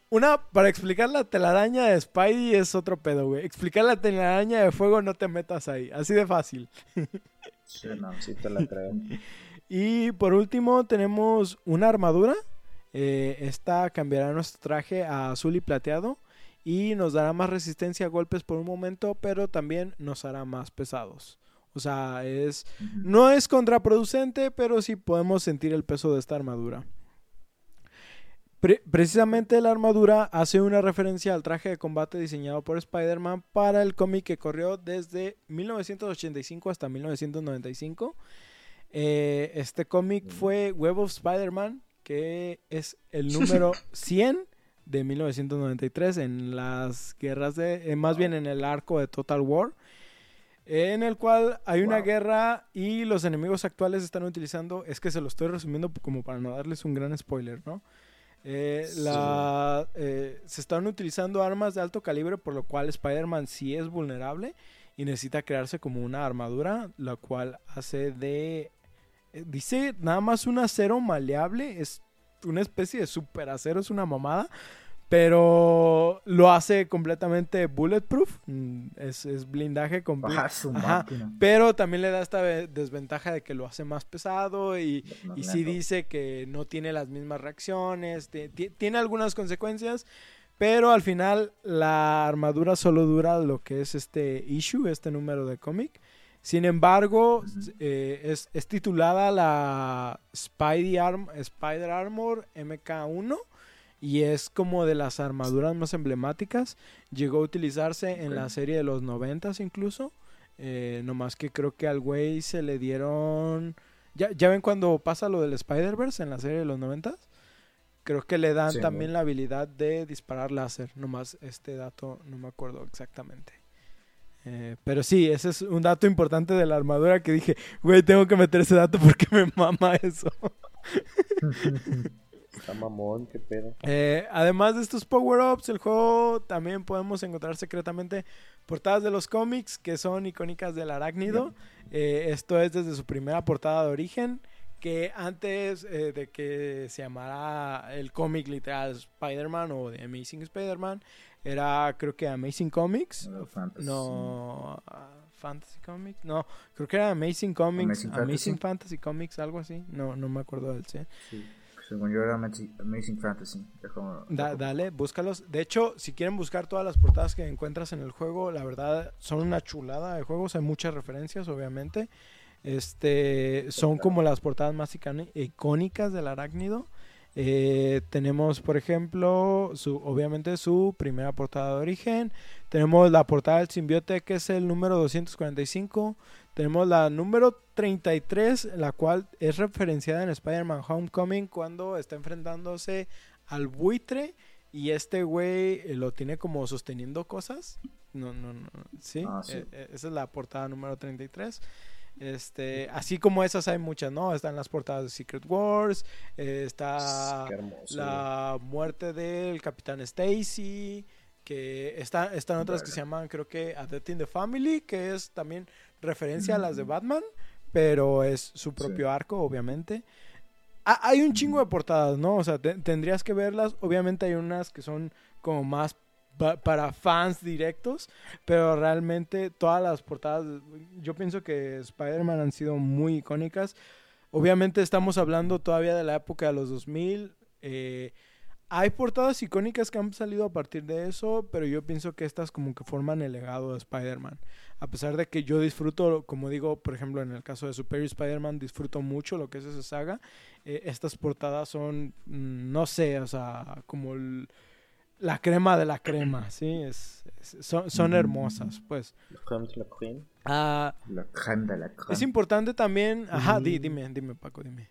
Una, para explicar la telaraña de Spidey es otro pedo, güey. Explicar la telaraña de fuego no te metas ahí. Así de fácil. Sí, no. Sí, te la creo. Y por último tenemos una armadura. Eh, esta cambiará nuestro traje a azul y plateado. Y nos dará más resistencia a golpes por un momento, pero también nos hará más pesados. O sea, es no es contraproducente, pero sí podemos sentir el peso de esta armadura. Pre- precisamente la armadura hace una referencia al traje de combate diseñado por Spider-Man para el cómic que corrió desde 1985 hasta 1995. Eh, este cómic fue Web of Spider-Man, que es el número 100 de 1993 en las guerras de, eh, más bien en el arco de Total War, en el cual hay una Wow. guerra y los enemigos actuales están utilizando, es que se lo estoy resumiendo como para no darles un gran spoiler, ¿no? Eh, la, eh, se están utilizando armas de alto calibre, por lo cual Spider-Man sí es vulnerable y necesita crearse como una armadura, la cual hace de... eh, dice nada más un acero maleable, es una especie de super acero, es una mamada, pero lo hace completamente bulletproof, mm, es, es blindaje completo. Su Ajá. máquina. Pero también le da esta ve- desventaja de que lo hace más pesado y, No, y neta. sí dice que no tiene las mismas reacciones, ti- ti- tiene algunas consecuencias, pero al final la armadura solo dura lo que es este issue, este número de cómic. Sin embargo, eh, es, es titulada la Spidey Arm, Spider Armor MK1 y es como de las armaduras más emblemáticas. Llegó a utilizarse en la serie de los noventas incluso. Eh, nomás que creo que al güey se le dieron... ¿Ya, ¿Ya ven cuando pasa lo del Spider-Verse en la serie de los noventas? Creo que le dan Sí, también güey. la habilidad de disparar láser. Nomás este dato no me acuerdo exactamente. Eh, pero sí, ese es un dato importante de la armadura que dije, güey, tengo que meter ese dato porque me mama eso. Está mamón, qué pedo. Eh, además de estos power-ups, el juego también podemos encontrar secretamente portadas de los cómics que son icónicas del arácnido. Eh, esto es desde su primera portada de origen, que antes eh, de que se llamara el cómic literal Spider-Man o The Amazing Spider-Man, era creo que Amazing Comics. No, Fantasy. No, ah, Fantasy Comics. No, creo que era Amazing Comics. Amazing Amazing, Fantasy. Fantasy Comics, algo así. No, no me acuerdo del C. Sí. Según yo era Amazing Fantasy. Déjame- Da- dale, búscalos. De hecho, si quieren buscar todas las portadas que encuentras en el juego, la verdad son una chulada de juegos. Hay muchas referencias, obviamente. Este, son como las portadas más icónicas del arácnido. Eh, tenemos, por ejemplo, su, obviamente su primera portada de origen. Tenemos la portada del simbiote, que es el número 245. Tenemos la número 33, la cual es referenciada en Spider-Man Homecoming cuando está enfrentándose al buitre y este güey eh, lo tiene como sosteniendo cosas. No, no, no. Sí, Ah, sí. Eh, eh, esa es la portada número 33. Este, así como esas hay muchas, ¿no? Están las portadas de Secret Wars, eh, está hermoso. la muerte del Capitán Stacy, que está, están otras que se llaman, creo que A Death in the Family, que es también referencia a las de. Batman, pero es su propio Sí. arco, obviamente. Ah, hay un chingo de portadas, ¿no? O sea, te- tendrías que verlas. Obviamente hay unas que son como más para fans directos, pero realmente todas las portadas, yo pienso que Spider-Man han sido muy icónicas. Obviamente estamos hablando todavía de la época de los 2000. eh, hay portadas icónicas que han salido a partir de eso, pero yo pienso que estas como que forman el legado de Spider-Man. A pesar de que yo disfruto, como digo, por ejemplo, en el caso de Superior Spider-Man, disfruto mucho lo que es esa saga. eh, estas portadas son, mm, no sé, o sea, como el- la crema de la crema, ¿sí? Es, es- son, son Mm. hermosas, pues. La creme de la queen. Ah, La creme de la creme. es importante también... Ajá, di- Mm. dime, dime, Paco, dime.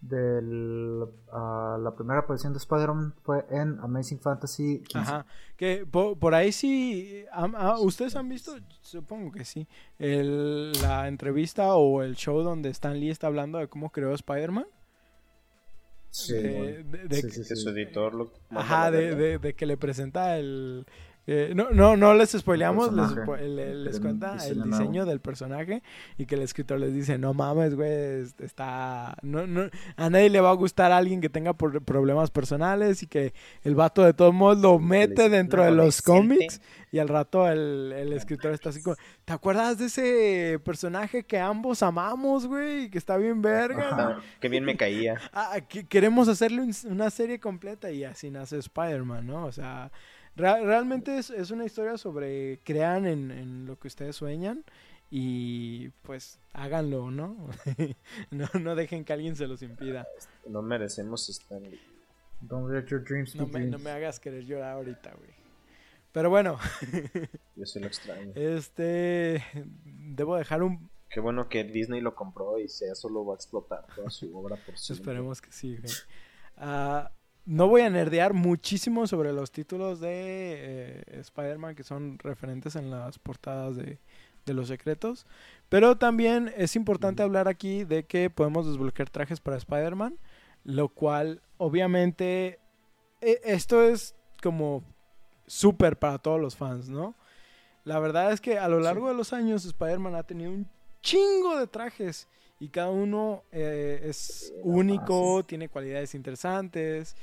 Del, ah, la primera aparición de Spider-Man fue en Amazing Fantasy 15. Ajá, que po- por, ahí sí, ah, ¿ustedes han visto? Supongo que sí, el- la entrevista o el show donde Stan Lee está hablando de cómo creó Spider-Man. Sí, De- de- de sí, que- sí, Que sí. su editor lo Ajá, de que le presenta el... eh, no, no, no les spoileamos, les, les diseño cuenta el diseño del personaje y que el escritor les dice, no mames, güey, es- está... No, no, a nadie le va a gustar a alguien que tenga por- problemas personales y que el vato de todos modos lo mete les- dentro de los cómics y al rato el, el escritor está así como, ¿te acuerdas de ese personaje que ambos amamos, güey? Y que está bien verga. Ajá. Qué bien me caía. Ah, que- queremos hacerle un- una serie completa y así nace Spider-Man, ¿no? O sea, realmente es, es una historia sobre crean en, en lo que ustedes sueñan y pues háganlo, ¿no? no, no dejen que alguien se los impida. No merecemos estar. Don't let your dreams No be me, no me hagas querer llorar ahorita, güey. Pero bueno, Yo sí lo extraño. este, debo dejar un... Qué bueno que Disney lo compró y sea solo va a explotar toda su obra por siempre. Esperemos que sí, güey. Ah, no voy a nerdear muchísimo sobre los títulos de eh, Spider-Man que son referentes en las portadas de, de los secretos. Pero también es importante hablar aquí de que podemos desbloquear trajes para Spider-Man. Lo cual, obviamente, e- esto es como súper para todos los fans, ¿no? La verdad es que a lo largo de los años Spider-Man ha tenido un chingo de trajes y cada uno eh, es único, tiene cualidades interesantes.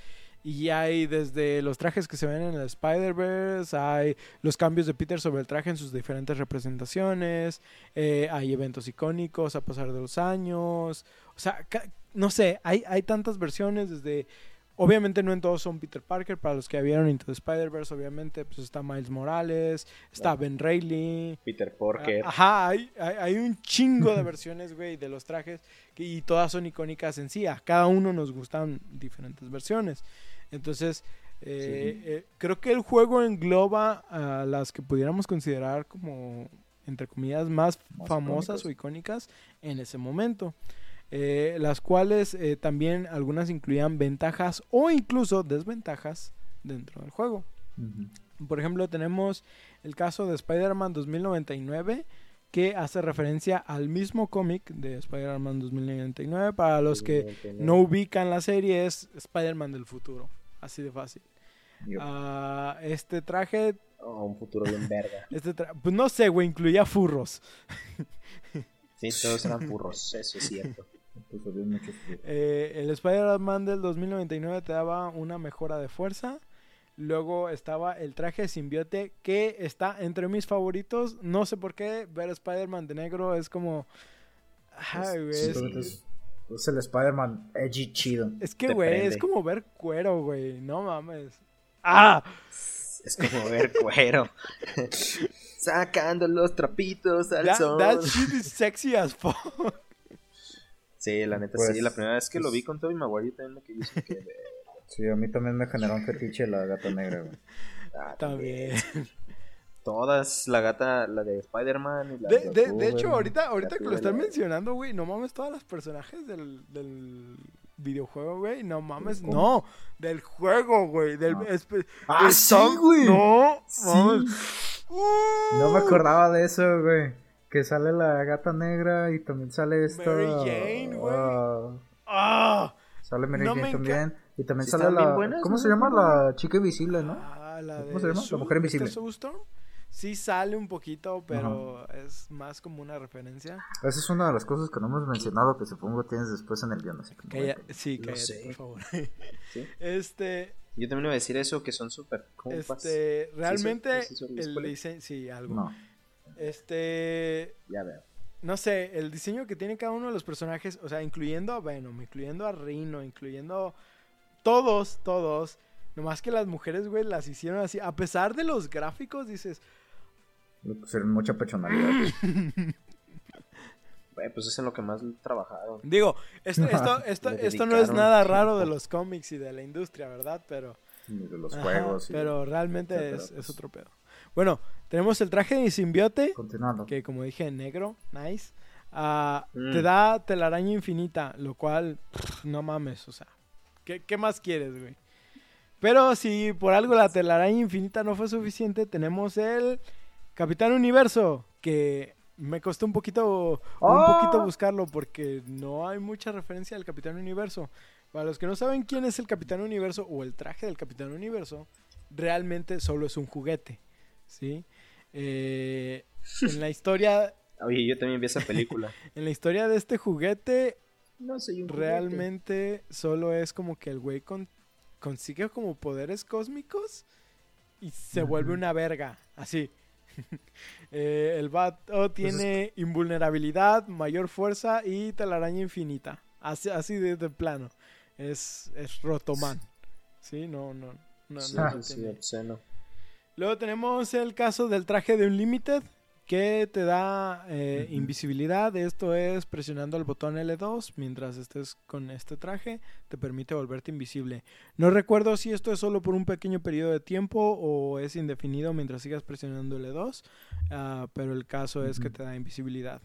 Y hay desde los trajes que se ven en el Spider-Verse, hay los cambios de Peter sobre el traje en sus diferentes representaciones, eh, hay eventos icónicos a pasar de los años. O sea, no sé, hay, hay tantas versiones desde... Obviamente no en todos son Peter Parker, para los que vieron Into the Spider-Verse, obviamente pues está Miles Morales, está. Ben Reilly, Peter Porker. Ah, Ajá, hay, hay, hay un chingo de versiones, güey, de los trajes que- y todas son icónicas en sí. A cada uno nos gustan diferentes versiones. Entonces, eh, eh, creo que el juego engloba a las que pudiéramos considerar como, entre comillas, más, Más famosas o icónicas en ese momento. Eh, las cuales eh, también algunas incluían ventajas o incluso desventajas dentro del juego. Por ejemplo, tenemos el caso de Spider-Man 2099, que hace referencia al mismo cómic de Spider-Man 2099. Para los que no ubican la serie, es Spider-Man del futuro. Así de fácil. Ah, este traje, Oh, un futuro bien verga. este tra- pues no sé, güey, incluía furros. Sí, todos eran furros, eso es cierto. Pues, había muchos- Eh, el Spider-Man del 2099 te daba una mejora de fuerza. Luego estaba el traje de simbiote que está entre mis favoritos. No sé por qué ver Spider-Man de negro es como... Ay, güey, es, Simplemente es, es el Spider-Man edgy chido. es que, te güey, es como ver cuero, güey. No mames. ¡Ah! Es como ver cuero. Sacando los trapitos al That, sol. that shit is sexy as fuck. Sí, la neta Pues, sí. La primera vez que lo pues- vi con Tobey Maguire yo también me quedé que... Sí, a mí también me generó un fetiche la gata negra, güey. ah, También. Todas, la gata, la de Spider-Man y la De, de, de Gatúbela, hecho, ahorita, ahorita que lo están mencionando, güey, no mames, todas las personajes del, del videojuego, güey, no mames, ¿Cómo? no, del juego, güey, del... Ah. espe- ¡Ah, sí, güey! No, Sí. mames. Uh. No me acordaba de eso, güey. Que sale la gata negra y también sale esta. Mary Jane, güey. ah, Ah, sale Mary No Jane también. Y también sale la. buenas, ¿Cómo ¿no? se llama? La chica invisible, ¿no? ah, la ¿Cómo de se llama? La mujer ¿esta invisible. Sí sale un poquito, pero es más como una referencia. Esa es una de las cosas que no hemos mencionado que supongo tienes después en el guion. Así que no sí, No cállate, sé. por favor. Sí. Este, Yo también iba a decir eso, que son súper compas. este, realmente, sí el diseño, sí, algo. No. Este, Ya veo. no sé, el diseño que tiene cada uno de los personajes, o sea, incluyendo a Venom, incluyendo a Rhino, incluyendo todos, todos. Nomás que las mujeres, güey, las hicieron así. A pesar de los gráficos, dices, pusieron mucha personalidad. Güey, pues es en lo que más trabajaron. digo, esto, esto, esto, esto no es nada raro de los cómics y de la industria, ¿verdad? Pero, y de los ajá, juegos. y- pero realmente es, es pues. otro pedo. Bueno, tenemos el traje de simbiote. Continuando. que como dije, negro, nice. Ah, Mm. Te da telaraña infinita, lo cual, pff, no mames, o sea, ¿qué, qué más quieres, güey? Pero si por algo la telaraña infinita no fue suficiente, tenemos el Capitán Universo, que me costó un poquito, un ¡Ah! poquito buscarlo porque no hay mucha referencia al Capitán Universo. Para los que no saben quién es el Capitán Universo o el traje del Capitán Universo, realmente solo es un juguete, ¿sí? Eh, en la historia Oye, yo también vi esa película. en la historia de este juguete, no soy un realmente solo es como que el güey con- consigue como poderes cósmicos y se vuelve una verga, así. Eh, el vato tiene invulnerabilidad, mayor fuerza y telaraña infinita. Así, así de, de plano. Es, es Rotoman. Sí, no, no. no, Sí, no sí, tiene- obsceno. Luego tenemos el caso del traje de Unlimited, que te da eh, invisibilidad. Esto es presionando el botón L2 mientras estés con este traje, te permite volverte invisible. No recuerdo si esto es solo por un pequeño periodo de tiempo o es indefinido mientras sigas presionando L2, ah, pero el caso es que te da invisibilidad.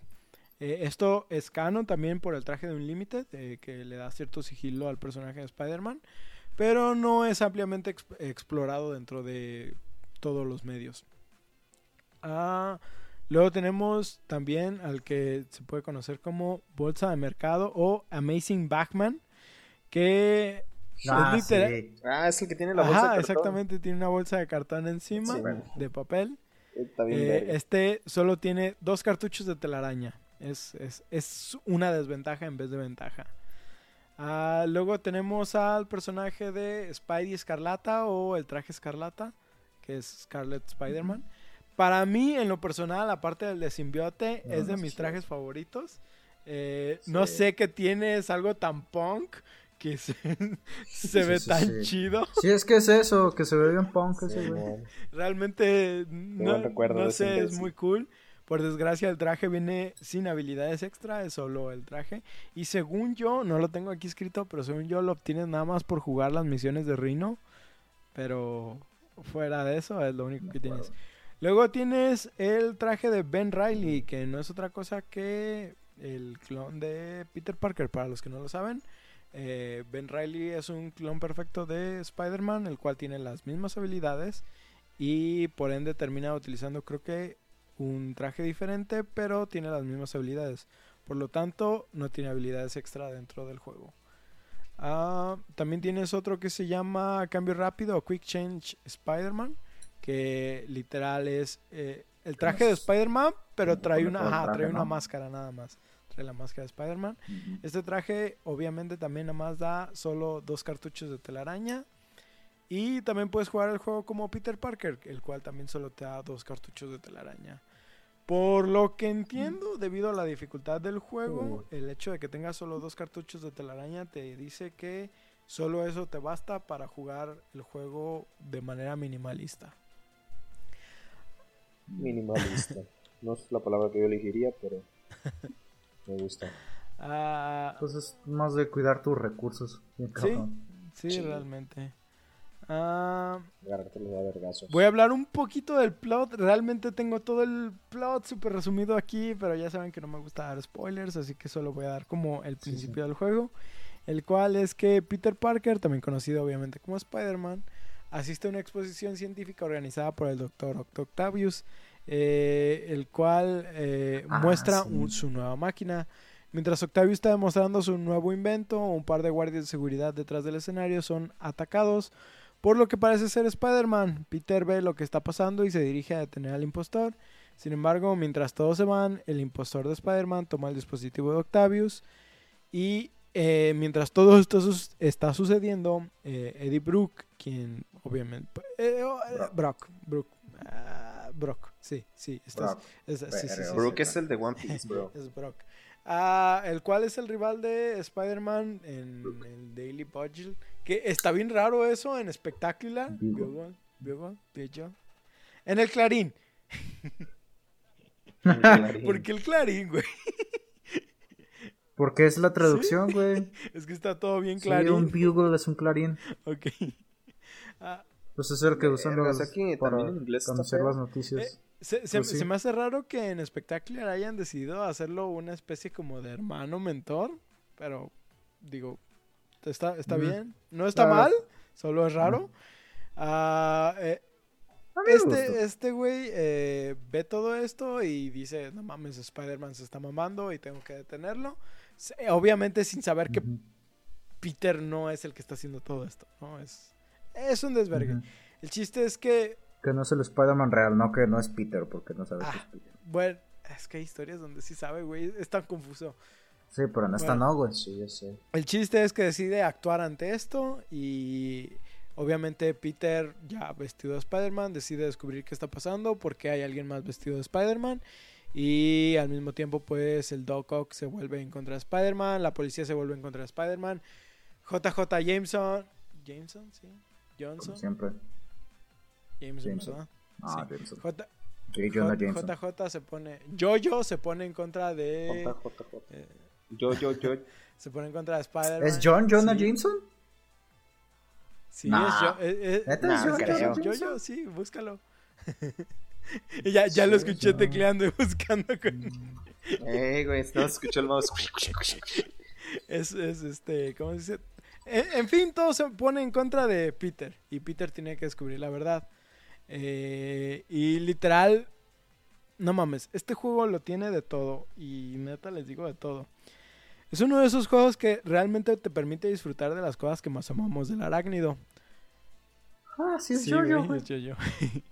Eh, esto es canon también por el traje de Unlimited, eh, que le da cierto sigilo al personaje de Spider-Man, pero no es ampliamente exp- explorado dentro de todos los medios. Ah, luego tenemos también al que se puede conocer como Bolsa de Mercado o Amazing Backman, que Ah, es literal- sí. Ah, es el que tiene la bolsa Ajá, de cartón. exactamente, tiene una bolsa de cartón encima, Sí, bueno. de papel. Eh, este solo tiene dos cartuchos de telaraña. Es, es, es una desventaja en vez de ventaja. Ah, luego tenemos al personaje de Spidey Escarlata o el traje Escarlata, que es Scarlet Spider-Man. Para mí, en lo personal, aparte del de simbiote, No, es de no mis sé. trajes favoritos. Eh, No sé qué tiene, es algo tan punk que se, se ve sí, tan sí. chido. Sí, es que es eso, que se ve bien punk ese, güey. Realmente no, no sé, es muy cool. Por desgracia el traje viene sin habilidades extra, es solo el traje. Y según yo, no lo tengo aquí escrito, pero según yo lo obtienes nada más por jugar las misiones de Rhino. Pero fuera de eso es lo único que tienes. Luego tienes el traje de Ben Riley, que no es otra cosa que el clon de Peter Parker, para los que no lo saben. Eh, ben Riley es un clon perfecto de Spider-Man, el cual tiene las mismas habilidades y por ende termina utilizando creo que un traje diferente, pero tiene las mismas habilidades. Por lo tanto, no tiene habilidades extra dentro del juego. Ah, también tienes otro que se llama Cambio Rápido o Quick Change Spider-Man, que literal es eh, el traje de Spider-Man, pero trae una, ajá, trae una máscara nada más. Trae la máscara de Spider-Man. Este traje obviamente también nada más da solo dos cartuchos de telaraña. Y también puedes jugar el juego como Peter Parker, el cual también solo te da dos cartuchos de telaraña. Por lo que entiendo, debido a la dificultad del juego, el hecho de que tengas solo dos cartuchos de telaraña te dice que solo eso te basta para jugar el juego de manera minimalista. Minimalista. No es la palabra que yo elegiría, pero me gusta. Ah, Pues es más de cuidar tus recursos. Sí. sí, Sí. realmente. Ah. Voy a hablar un poquito del plot. Realmente tengo todo el plot súper resumido aquí, pero ya saben que no me gusta dar spoilers, así que solo voy a dar como el Sí, principio del juego. El cual es que Peter Parker, también conocido obviamente como Spider-Man, asiste a una exposición científica organizada por el Dr. Octavius, eh, el cual eh, Ah, muestra sí. un- su nueva máquina. Mientras Octavius está demostrando su nuevo invento, un par de guardias de seguridad detrás del escenario son atacados por lo que parece ser Spider-Man. Peter ve lo que está pasando y se dirige a detener al impostor. Sin embargo, mientras todos se van, el impostor de Spider-Man toma el dispositivo de Octavius. Y eh, mientras todo esto está sucediendo, eh, Eddie Brook, quien obviamente... eh, oh, eh, Brock. Brock. Brock. ah, Brock. Sí, sí. estás- Brock. es- sí, sí, sí. Brooke es el de One Piece, bro. Es Brock. Ah, el cual es el rival de Spider-Man en el Daily Bugle. Que está bien raro eso en Spectacular. Bugle. Bugle, Bugle, Bugle. En el Clarín. Porque el Clarín, güey. Porque es la traducción, güey. Es que está todo bien Sí, Clarín. un bugle es un clarín. Ok. Ah, Pues es el que usan los sea que para también en inglés está conocer feo. las noticias. Se, se- Pues sí. se me hace raro que en Spectacular hayan decidido hacerlo una especie como de hermano mentor. Pero, digo, está, está bien. No está Claro. mal, solo es raro. Ah, eh, este este güey eh, ve todo esto y dice, no mames, Spider-Man se está mamando y tengo que detenerlo. Obviamente sin saber que Peter no es el que está haciendo todo esto. ¿no? Es, es un desvergue. El chiste es que Que no es el Spider-Man real, no que no es Peter, porque no sabes que Ah. es Peter. Bueno, es que hay historias donde sí sabe, güey. Es tan confuso. Sí, pero en esta Bueno. no, güey. Sí, ya sé. El chiste es que decide actuar ante esto y obviamente Peter, ya vestido de Spider-Man, decide descubrir qué está pasando porque hay alguien más vestido de Spider-Man. Y al mismo tiempo, pues el Doc Ock se vuelve en contra de Spider-Man, la policía se vuelve en contra de Spider-Man. JJ Jameson. Jameson, sí. Johnson. Como siempre. Jameson, Jameson. ¿verdad? Ah, Sí. Jameson. J- J. Jonah J- Jameson. JJ se pone. Jojo se pone en contra de. JJJ. eh, Yo, yo, yo. se pone en contra de Spider-Man. ¿Es John Jonah Sí. Jameson? Sí, Nah. es yo. eh, eh, ¿Neta Nah, es John yo, sí, búscalo. y ya, ya lo escuché no. tecleando y buscando. Con... Ey, güey, no escuchó el mouse. Es, es este, ¿cómo se dice? En, en fin, todo se pone en contra de Peter. Y Peter tiene que descubrir la verdad. Eh, y literal, no mames, este juego lo tiene de todo. Y neta les digo de todo. Es uno de esos juegos que realmente te permite disfrutar de las cosas que más amamos del arácnido. Ah, sí, es Sí, güey. es Jojo.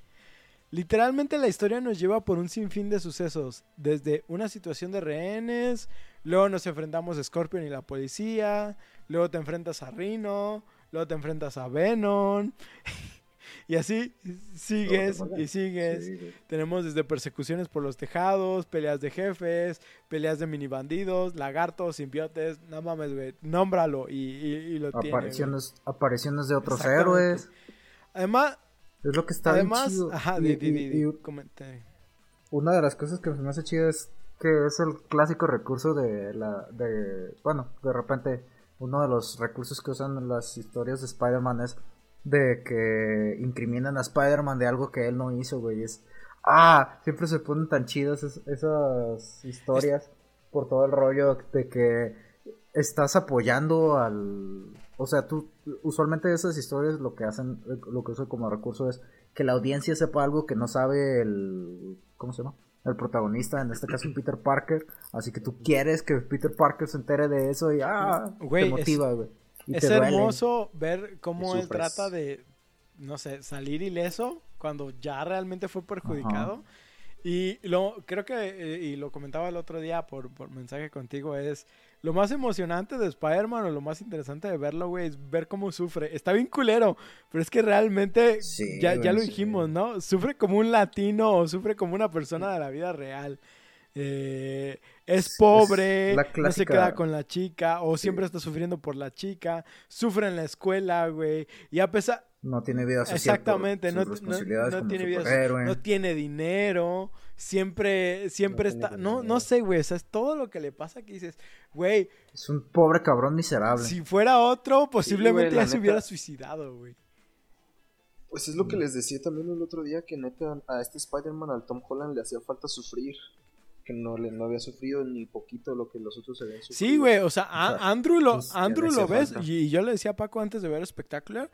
Literalmente la historia nos lleva por un sinfín de sucesos, desde una situación de rehenes, luego nos enfrentamos a Scorpion y la policía, luego te enfrentas a Rhino, luego te enfrentas a Venom, y así sigues y sigues. Sí. Tenemos desde persecuciones por los tejados, peleas de jefes, peleas de mini bandidos, lagartos, simbiotes, no mames, güey, nómbralo y, y, y lo tiene. güey. Apariciones, apariciones de otros héroes. Además, Es lo que está bien Además, chido. ajá, Y- di, una de las cosas que me hace chido es que es el clásico recurso de la de bueno de repente uno de los recursos que usan en las historias de Spider-Man es de que incriminan a Spider-Man de algo que él no hizo güey es ah siempre se ponen tan chidas es- esas historias por todo el rollo de que estás apoyando al o sea, tú, usualmente esas historias lo que hacen, lo que usan como recurso es que la audiencia sepa algo que no sabe el, ¿cómo se llama? El protagonista, en este caso Peter Parker, así que tú quieres que Peter Parker se entere de eso y, ah, te motiva, güey. Y Es hermoso ver cómo él trata de, no sé, salir ileso cuando ya realmente fue perjudicado. Y lo creo que, eh, y lo comentaba el otro día por, por mensaje contigo, es lo más emocionante de Spider-Man o lo más interesante de verlo, güey, es ver cómo sufre. Está bien culero, pero es que realmente, Sí, ya, ya lo dijimos, ¿no? Sufre como un latino o sufre como una persona de la vida real. Eh, es pobre, es no se queda con la chica, o siempre está sufriendo por la chica, sufre en la escuela, güey, y a pesar, No tiene vida social. exactamente, no, no- tiene vida, superhéroe. no tiene dinero, siempre, siempre No está, no, no sé, güey, o sea, es todo lo que le pasa que dices, güey, Es un pobre cabrón miserable. si fuera otro, posiblemente ya se hubiera suicidado, güey. Pues es lo que les decía también el otro día, que neta a este Spider-Man, al Tom Holland, le hacía falta sufrir. Que no, le, no había sufrido ni poquito lo que los otros habían sufrido. Sí, güey, o sea, a- O sea, Andrew lo, pues, Andrew lo ves, falta. y, y yo le decía a Paco antes de ver Spectacular,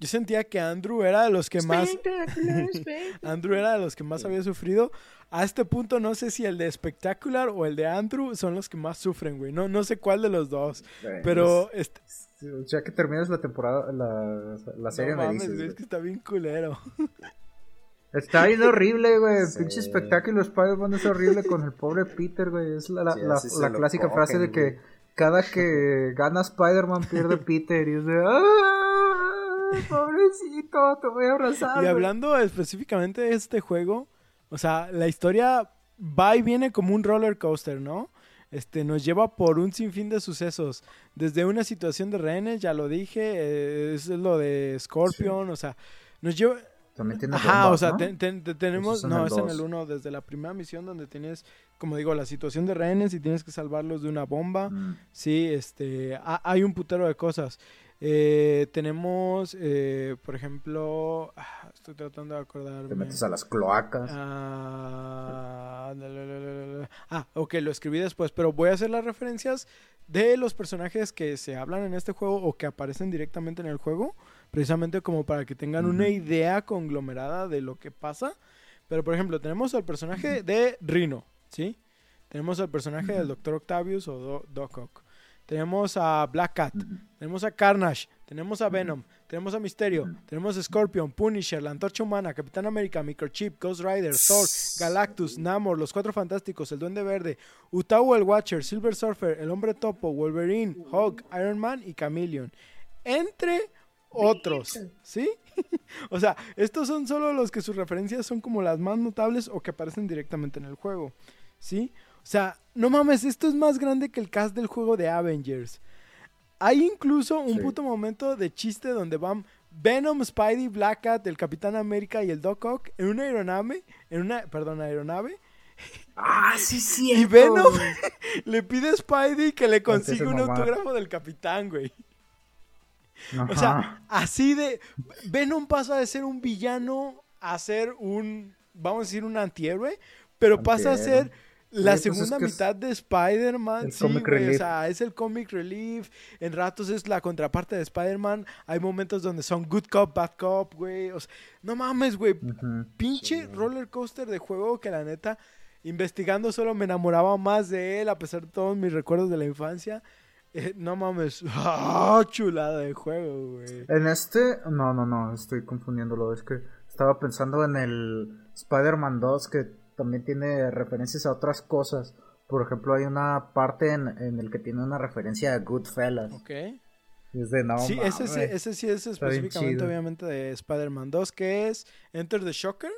yo sentía que Andrew era de los que más, Andrew era de los que más había sufrido. A este punto no sé si el de Spectacular o el de Andrew son los que más sufren, güey. No, no sé cuál de los dos. Pero este, ya que terminas la temporada, la, la serie no me mames, dices, es que está bien culero. Está bien horrible, güey. El Sí. pinche espectáculo de Spider-Man es horrible con el pobre Peter, güey. Es la, la, Sí, la- la clásica cogen, frase de que güey. cada que gana Spider-Man pierde Peter. Y es de. ¡Ah! Pobrecito, te voy a abrazar. Y güey". hablando específicamente de este juego, o sea, la historia va y viene como un roller coaster, ¿no? Este, nos lleva por un sinfín de sucesos. Desde una situación de rehenes, ya lo dije, eh, es lo de Scorpion, o sea, nos lleva... También tiene Ajá, bombas, o sea, ¿no? ten- ten- te- tenemos, es no, es en el 1, desde la primera misión donde tienes, como digo, la situación de rehenes y tienes que salvarlos de una bomba. Mm. Sí, este, ha- hay un putero de cosas. Eh, tenemos, eh, por ejemplo, ah, estoy tratando de acordarme. Te metes a las cloacas. Ah, la, la, la, la, la. Ah, ok, lo escribí después, pero voy a hacer las referencias de los personajes que se hablan en este juego o que aparecen directamente en el juego, precisamente como para que tengan una idea conglomerada de lo que pasa. Pero, por ejemplo, tenemos al personaje de Rino, ¿sí? Tenemos al personaje del Dr. Octavius o Do- Doc Ock. Tenemos a Black Cat, tenemos a Carnage, tenemos a Venom, tenemos a Misterio, tenemos a Scorpion, Punisher, la Antorcha Humana, Capitán América, Microchip, Ghost Rider, Thor, Galactus, Namor, los Cuatro Fantásticos, el Duende Verde, Utau el Watcher, Silver Surfer, el Hombre Topo, Wolverine, Hulk, Iron Man y Chameleon. Entre otros, ¿sí? o sea, estos son solo los que sus referencias son como las más notables o que aparecen directamente en el juego, ¿sí? O sea, no mames, esto es más grande que el cast del juego de Avengers. Hay incluso un Sí. puto momento de chiste donde van Venom, Spidey, Black Cat, el Capitán América y el Doc Ock en una aeronave, en una, perdón, aeronave, ¡Ah, sí, sí! y Venom le pide a Spidey que le consiga un autógrafo del Capitán, güey. O sea, así de. Venom pasa de ser un villano a ser un. Vamos a decir, un antihéroe. Pero pasa a ser la Oye, pues es segunda mitad de Spider-Man. Sí, comic güey. O sea, es el comic relief. En ratos es la contraparte de Spider-Man. Hay momentos donde son good cop, bad cop, güey. O sea, no mames, güey. Pinche roller coaster de juego que la neta. Investigando solo me enamoraba más de él a pesar de todos mis recuerdos de la infancia. Eh, no mames, ¡Ah, chulada de juego, güey. En este, no, no, no, estoy confundiéndolo. Es que estaba pensando en el Spider-Man 2 que también tiene referencias a otras cosas. Por ejemplo, hay una parte en, en el que tiene una referencia a Goodfellas. Ok. Es de no. sí, ese, sí, ese sí es específicamente, obviamente, de Spider-Man 2, que es Enter the Shocker.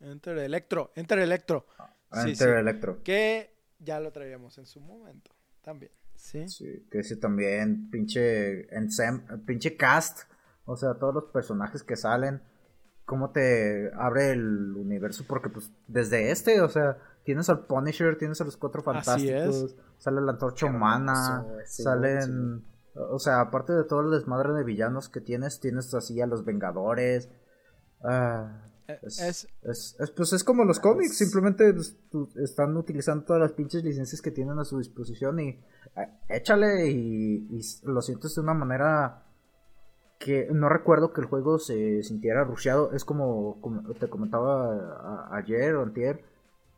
Enter Electro. Enter Electro. Sí, Enter sí. Electro. Que ya lo traíamos en su momento. También. Sí. Sí, que ese también, pinche, pinche cast. O sea, todos los personajes que salen. Cómo te abre el universo. Porque, pues, desde este, o sea, tienes al Punisher, tienes a los cuatro fantásticos. Sale la antorcha humana. Salen. O sea, aparte de todo el desmadre de villanos que tienes, tienes así a los Vengadores. Ah, Eh, es, es- es- es- pues es como los cómics, simplemente pues, están utilizando todas las pinches licencias que tienen a su disposición y eh, échale y, y lo sientes de una manera que no recuerdo que el juego se sintiera rusheado. Es como, como te comentaba a- ayer o antier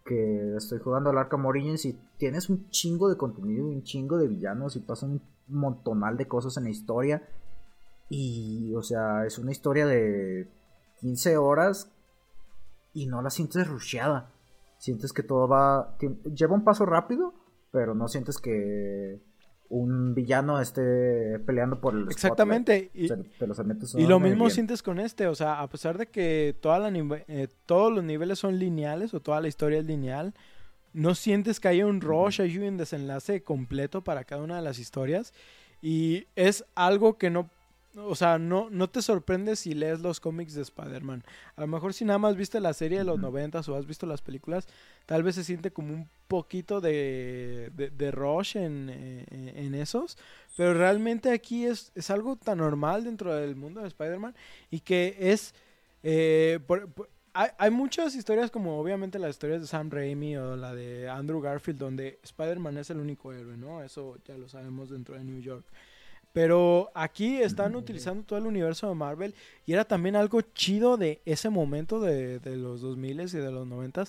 que estoy jugando al Arkham Origins y tienes un chingo de contenido un chingo de villanos y pasan un montonal de cosas en la historia. Y, o sea, es una historia de 15 horas y no la sientes rusheada. Sientes que todo va. Lleva un paso rápido, pero no sientes que un villano esté peleando por el. Exactamente. Y, Se- te los metes y lo mismo bien. sientes con este, o sea, a pesar de que toda la eh, todos los niveles son lineales o toda la historia es lineal, no sientes que haya un rush, hay un desenlace completo para cada una de las historias y es algo que no, o sea, no, no te sorprende si lees los cómics de Spider-Man. A lo mejor si nada más viste la serie de los noventas o has visto las películas, tal vez se siente como un poquito de, de, de rush en, eh, en esos, pero realmente aquí es, es algo tan normal dentro del mundo de Spider-Man y que es... eh, por- por- hay, hay muchas historias como obviamente las historias de Sam Raimi o la de Andrew Garfield donde Spider-Man es el único héroe, ¿no? Eso ya lo sabemos dentro de New York. Pero aquí están utilizando todo el universo de Marvel y era también algo chido de ese momento de, de los 2000 y de los 90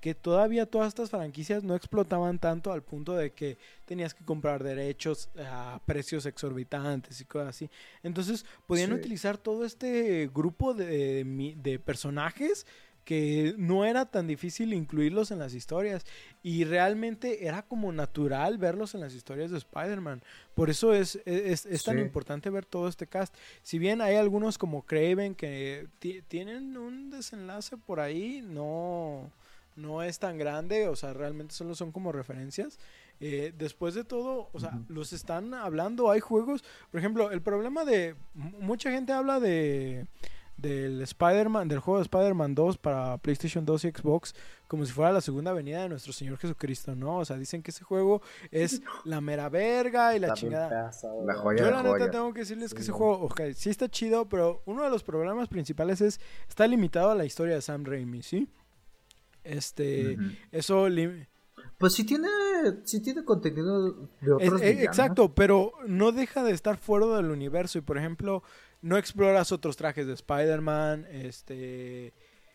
que todavía todas estas franquicias no explotaban tanto al punto de que tenías que comprar derechos a precios exorbitantes y cosas así. Entonces podían Sí. utilizar todo este grupo de, de personajes que no era tan difícil incluirlos en las historias y realmente era como natural verlos en las historias de Spider-Man. Por eso es, es, es tan Sí. importante ver todo este cast. Si bien hay algunos como Craven que ti- tienen un desenlace por ahí, no, no es tan grande, o sea, realmente solo son como referencias. Eh, después de todo, o sea, los están hablando, hay juegos, por ejemplo, el problema de, mucha gente habla de del Spider-Man, del juego de Spider-Man 2 para PlayStation 2 y Xbox, como si fuera la segunda venida de nuestro Señor Jesucristo, ¿no? O sea, dicen que ese juego es la mera verga y la chingada. La joya Yo de la neta tengo que decirles que ese no. juego, ok, sí está chido, pero uno de los problemas principales es, está limitado a la historia de Sam Raimi, ¿sí? Este, eso... lim- Pues sí tiene, sí tiene contenido de otros eh, exacto, pero no deja de estar fuera del universo y, por ejemplo, no exploras otros trajes de Spider-Man, este...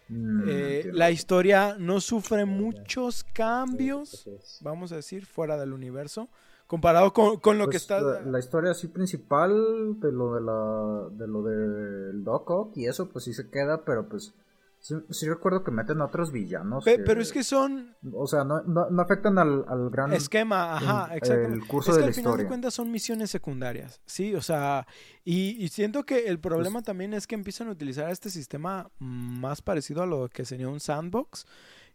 Mm, eh, la historia no sufre muchos cambios, vamos a decir, fuera del universo, comparado con, con lo que Pues, está... la, la historia así principal de lo de la de lo del Doc Ock y eso pues sí se queda pero pues sí, sí recuerdo que meten a otros villanos Pe- que- pero es que son o sea no, no, no afectan al, al gran esquema, ajá, el- exactamente. el curso es que de al la final de cuentas son misiones secundarias, sí, o sea, y, y siento que el problema también es que empiezan a utilizar este sistema más parecido a lo que sería un sandbox,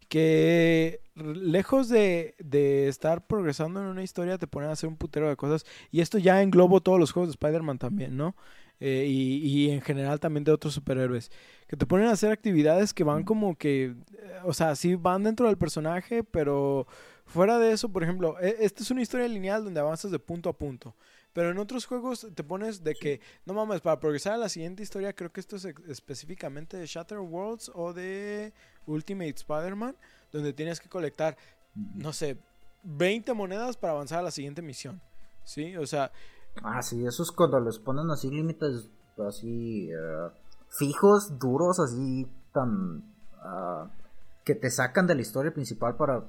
que lejos de, de estar progresando en una historia te ponen a hacer un putero de cosas, y esto ya englobo todos los juegos de Spider-Man también, ¿no? Eh, y, y en general también de otros superhéroes, que te ponen a hacer actividades que van como que, eh, o sea, sí van dentro del personaje, pero fuera de eso, por ejemplo, e- esta es una historia lineal donde avanzas de punto a punto. Pero en otros juegos te pones de que, no mames, para progresar a la siguiente historia, creo que esto es específicamente de Shatter Worlds o de Ultimate Spider-Man, donde tienes que colectar, no sé, 20 monedas para avanzar a la siguiente misión. ¿Sí? O sea, ah sí eso es cuando les ponen así límites así eh, fijos duros así tan ah, que te sacan de la historia principal para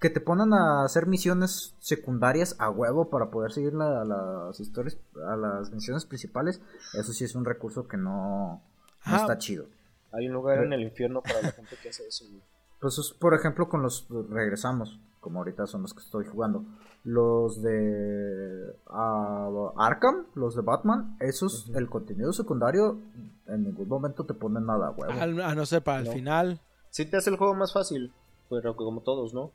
que te ponen a hacer misiones secundarias a huevo para poder seguir la- las historias a las misiones principales eso sí es un recurso que no, no Ajá. está chido Hay un lugar en el infierno para la gente que hace eso, güey. Pues es, por ejemplo, con los regresamos, como ahorita son los que estoy jugando. Los de ah, Arkham, los de Batman, esos, el contenido secundario, en ningún momento te ponen nada, huevo. al- a no ser para el No. final. Sí te hace el juego más fácil, pero como todos, ¿no?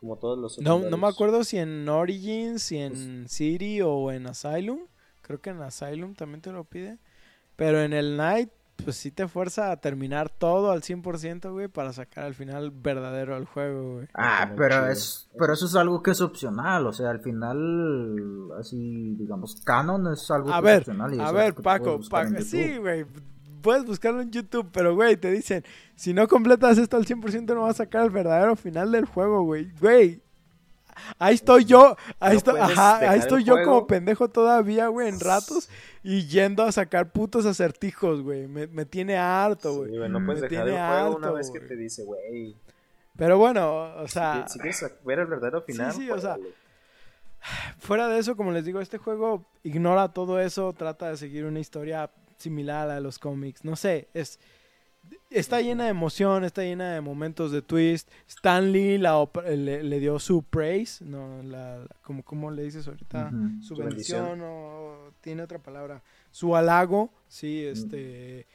Como todos los No, no me acuerdo si en Origins, si en City o en Asylum. Creo que en Asylum también te lo pide. Pero en el Night, pues sí te fuerza a terminar todo al 100%, güey, para sacar al final verdadero al juego, güey. Ah, Muy pero chido. es, pero eso es algo que es opcional, o sea, al final, así, digamos, canon es algo A que es ver, opcional y es a ver, Paco, Paco, sí, güey. Puedes buscarlo en YouTube, pero, güey, te dicen, si no completas esto al 100% no vas a sacar el verdadero final del juego, güey. Güey, ahí estoy yo, ahí No estoy, ajá, ahí estoy yo juego. como pendejo todavía, güey, en ratos y yendo a sacar putos acertijos, güey. Me, me tiene harto, güey. Sí, no Mm. puedes Me dejar el una harto, vez que te dice, güey. Pero bueno, o sea, Si quieres ver el verdadero final, sí, o sea, fuera de eso, como les digo, este juego ignora todo eso, trata de seguir una historia similar a la de los cómics. No sé, es está llena de emoción, está llena de momentos de twist. Stan Lee la le, le dio su praise, no, la, la- como ¿cómo le dices ahorita? Su Su bendición, bendición. o tiene otra palabra. Su halago, sí, este.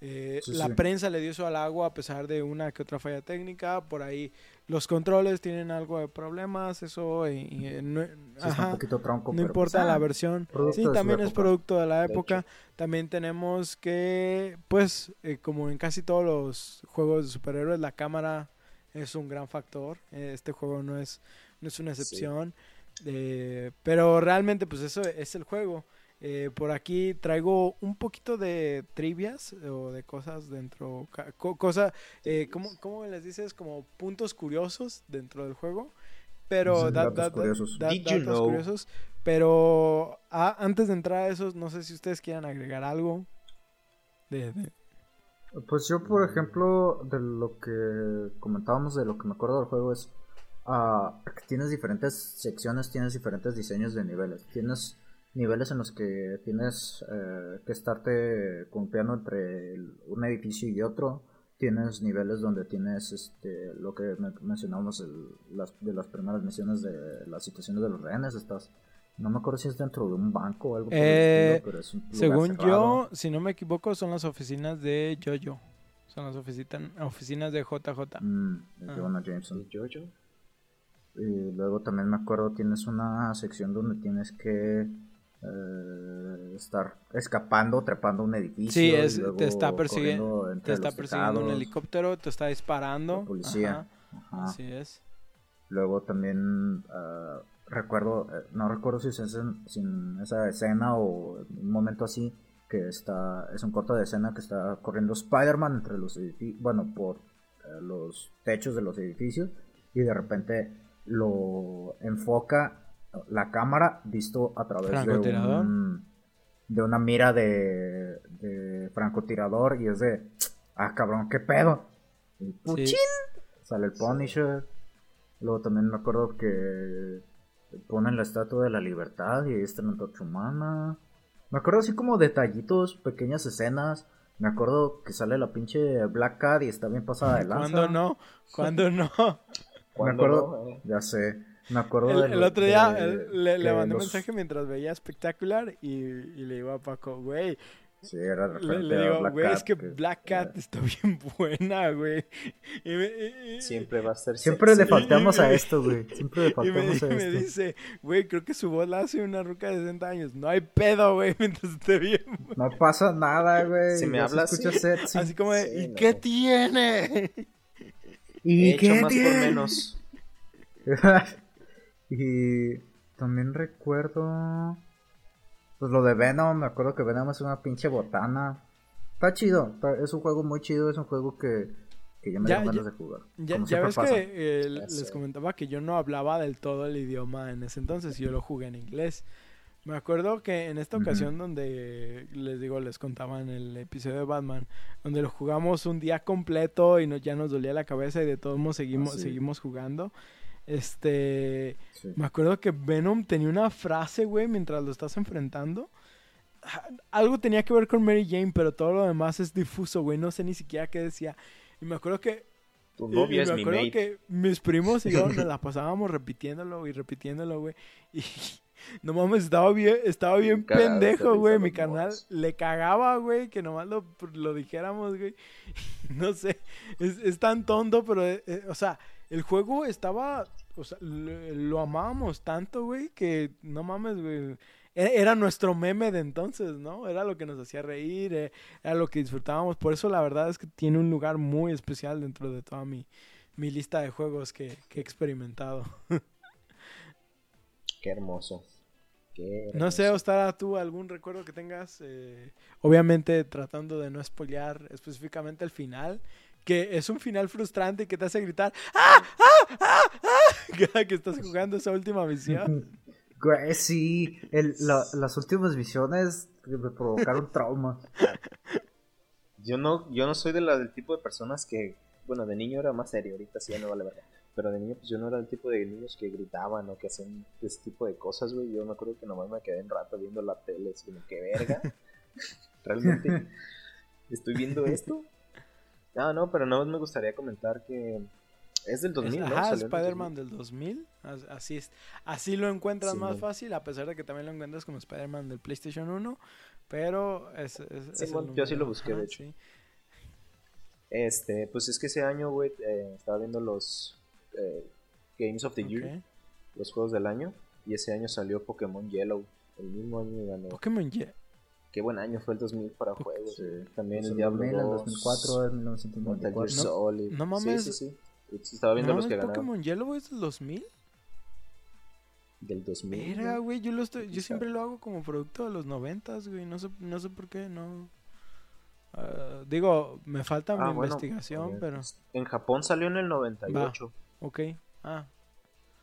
eh, Sí, la sí. prensa le dio su halago a pesar de una que otra falla técnica. Por ahí los controles tienen algo de problemas. Eso, y- y, eh, no, Sí, está ajá, un poquito tronco, no pero, importa pues, la ah, versión. Sí, también es época. producto de la De época. También tenemos que, pues, eh, como en casi todos los juegos de superhéroes, la cámara es un gran factor. Eh, Este juego no es, no es una Sí. excepción. Eh, pero realmente, pues, eso es el juego. Eh, por aquí traigo un poquito de trivias o de cosas dentro, co- cosa, eh, ¿cómo, cómo les dices? Como puntos curiosos dentro del juego. Pero Sí, da- datos da- curiosos. da- Did you datos know? curiosos. Pero ah, antes de entrar a esos, no sé si ustedes quieran agregar algo. De, de- Pues yo, por ejemplo, de lo que comentábamos, de lo que me acuerdo del juego es ah, que tienes diferentes secciones, tienes diferentes diseños de niveles. Tienes niveles en los que tienes eh, que estarte columpiando entre el- un edificio y otro. Tienes niveles donde tienes este, lo que men- mencionamos el- las, de las primeras misiones de las situaciones de los rehenes. Estás, no me acuerdo si es dentro de un banco o algo por el Eh, estilo, pero es un lugar Según cerrado. yo, si no me equivoco, son las oficinas de Jojo. Son las oficitan- oficinas de JJ. Mm, de Ah. Jonah Jameson. ¿Y Jojo? Y luego también me acuerdo, tienes una sección donde tienes que eh, estar escapando, trepando un edificio. Sí, es, te está persiguiendo, te está persiguiendo un helicóptero, te está disparando. La policía. Ajá, Ajá. así es. Luego también ah, recuerdo, eh, no recuerdo si es en, esa escena o en un momento así, que está, es un corto de escena que está corriendo Spider-Man entre los edificios, bueno, por eh, los techos de los edificios y de repente lo enfoca la cámara visto a través de un, de una mira de, de francotirador y es de, ah cabrón, qué pedo. Y Sí. ¡puchín! Sale el Punisher. Luego también me acuerdo que ponen la estatua de la libertad y ahí está la antorcha humana. Me acuerdo así como detallitos, pequeñas escenas. Me acuerdo que sale la pinche Black Cat y está bien pasada de lanza. ¿Cuándo no? ¿Cuándo no? Me ¿Cuándo acuerdo, no, eh? ya sé. Me acuerdo El, de el lo- otro día de- le, mandé un los- mensaje mientras veía espectacular y, y le digo a Paco, güey, Sí, era le, le a digo, güey, es que Black Cat está bien buena, güey. Siempre va a ser Siempre le faltamos a esto, güey. Siempre le Y me, faltamos y a me esto. dice, güey, creo que su voz la hace una ruca de 60 años. No hay pedo, güey, mientras esté bien. No pasa nada, güey. Si me hablas, escucha sí. sexy. Así como de, Sí, ¿y no. qué tiene? ¿Y He hecho más por tiene? menos. y también recuerdo. Pues lo de Venom, me acuerdo que Venom es una pinche botana. Está chido, está- es un juego muy chido, es un juego que, que ya me Ya, ganas ya- de jugar. Ya, ya ves pasa. que eh, les comentaba que yo no hablaba del todo el idioma en ese entonces, yo lo jugué en inglés. Me acuerdo que en esta ocasión donde les digo, les contaba en el episodio de Batman, donde lo jugamos un día completo y no, ya nos dolía la cabeza y de todos modos seguimos, Ah, sí. seguimos jugando. Este, Sí. me acuerdo que Venom tenía una frase, güey, mientras lo estás enfrentando. Ah, Algo tenía que ver con Mary Jane, pero todo lo demás es difuso, güey. No sé ni siquiera qué decía. Y me acuerdo que Tu novia y es me mi acuerdo mate. que mis primos y yo nos la pasábamos repitiéndolo y repitiéndolo, güey. Y no mames, estaba bien, estaba bien pendejo, güey. Mi morros. le cagaba, güey, que nomás lo, lo dijéramos, güey. No sé, es, es tan tonto, pero, eh, eh, o sea, el juego estaba, o sea, lo, lo amábamos tanto, güey, que no mames, güey. E- Era nuestro meme de entonces, ¿no? Era lo que nos hacía reír, eh, era lo que disfrutábamos. Por eso la verdad es que tiene un lugar muy especial dentro de toda mi, mi lista de juegos que, que he experimentado. Qué hermoso. Qué No sé. Ostara, tú algún recuerdo que tengas, eh, obviamente tratando de no spoilear específicamente el final, que es un final frustrante que te hace gritar ¡Ah! ¡Ah! ¡Ah! ¡Ah! Que estás jugando esa última misión. Sí, el, la- las últimas visiones me provocaron trauma. Yo no, yo no soy de la, del tipo de personas que, bueno, de niño era más serio, ahorita sí ya no vale verga. Pero de niño, pues yo no era el tipo de niños que gritaban o que hacían ese tipo de cosas, güey. Yo me acuerdo que nomás me quedé un rato viendo la tele, así como que verga. Realmente estoy viendo esto. No, no, pero no me gustaría comentar que es del 2000, Es- ¿no? Ajá, Spider-Man del 2000. as- Así es. Así lo encuentras Sí, más fácil, a pesar de que también lo encuentras como Spider-Man del PlayStation 1. Pero es, es- es Sí, el mon, yo sí lo busqué, de hecho. sí. Este, pues es que ese año, güey, eh, estaba viendo los eh, Games of the Year, los juegos del año, y ese año salió Pokémon Yellow. El mismo año ganó. Pokémon Ye- Qué buen año fue el 2000 para juegos. sí. También el el Diablo 2000, el 2, 2004, el Metal 1994. Gear Solid. no mames. Sí, sí, sí. Estaba viendo ¿No los que ganaron Pokémon Yellow es del 2000? del 2000. Era, güey. yo lo estoy, yo Quizá. siempre lo hago como producto de los 90, güey, no sé, no sé por qué, no. Ah, digo, me falta Ah, mi bueno, investigación, pero, En Japón salió en el 98. ok, ah,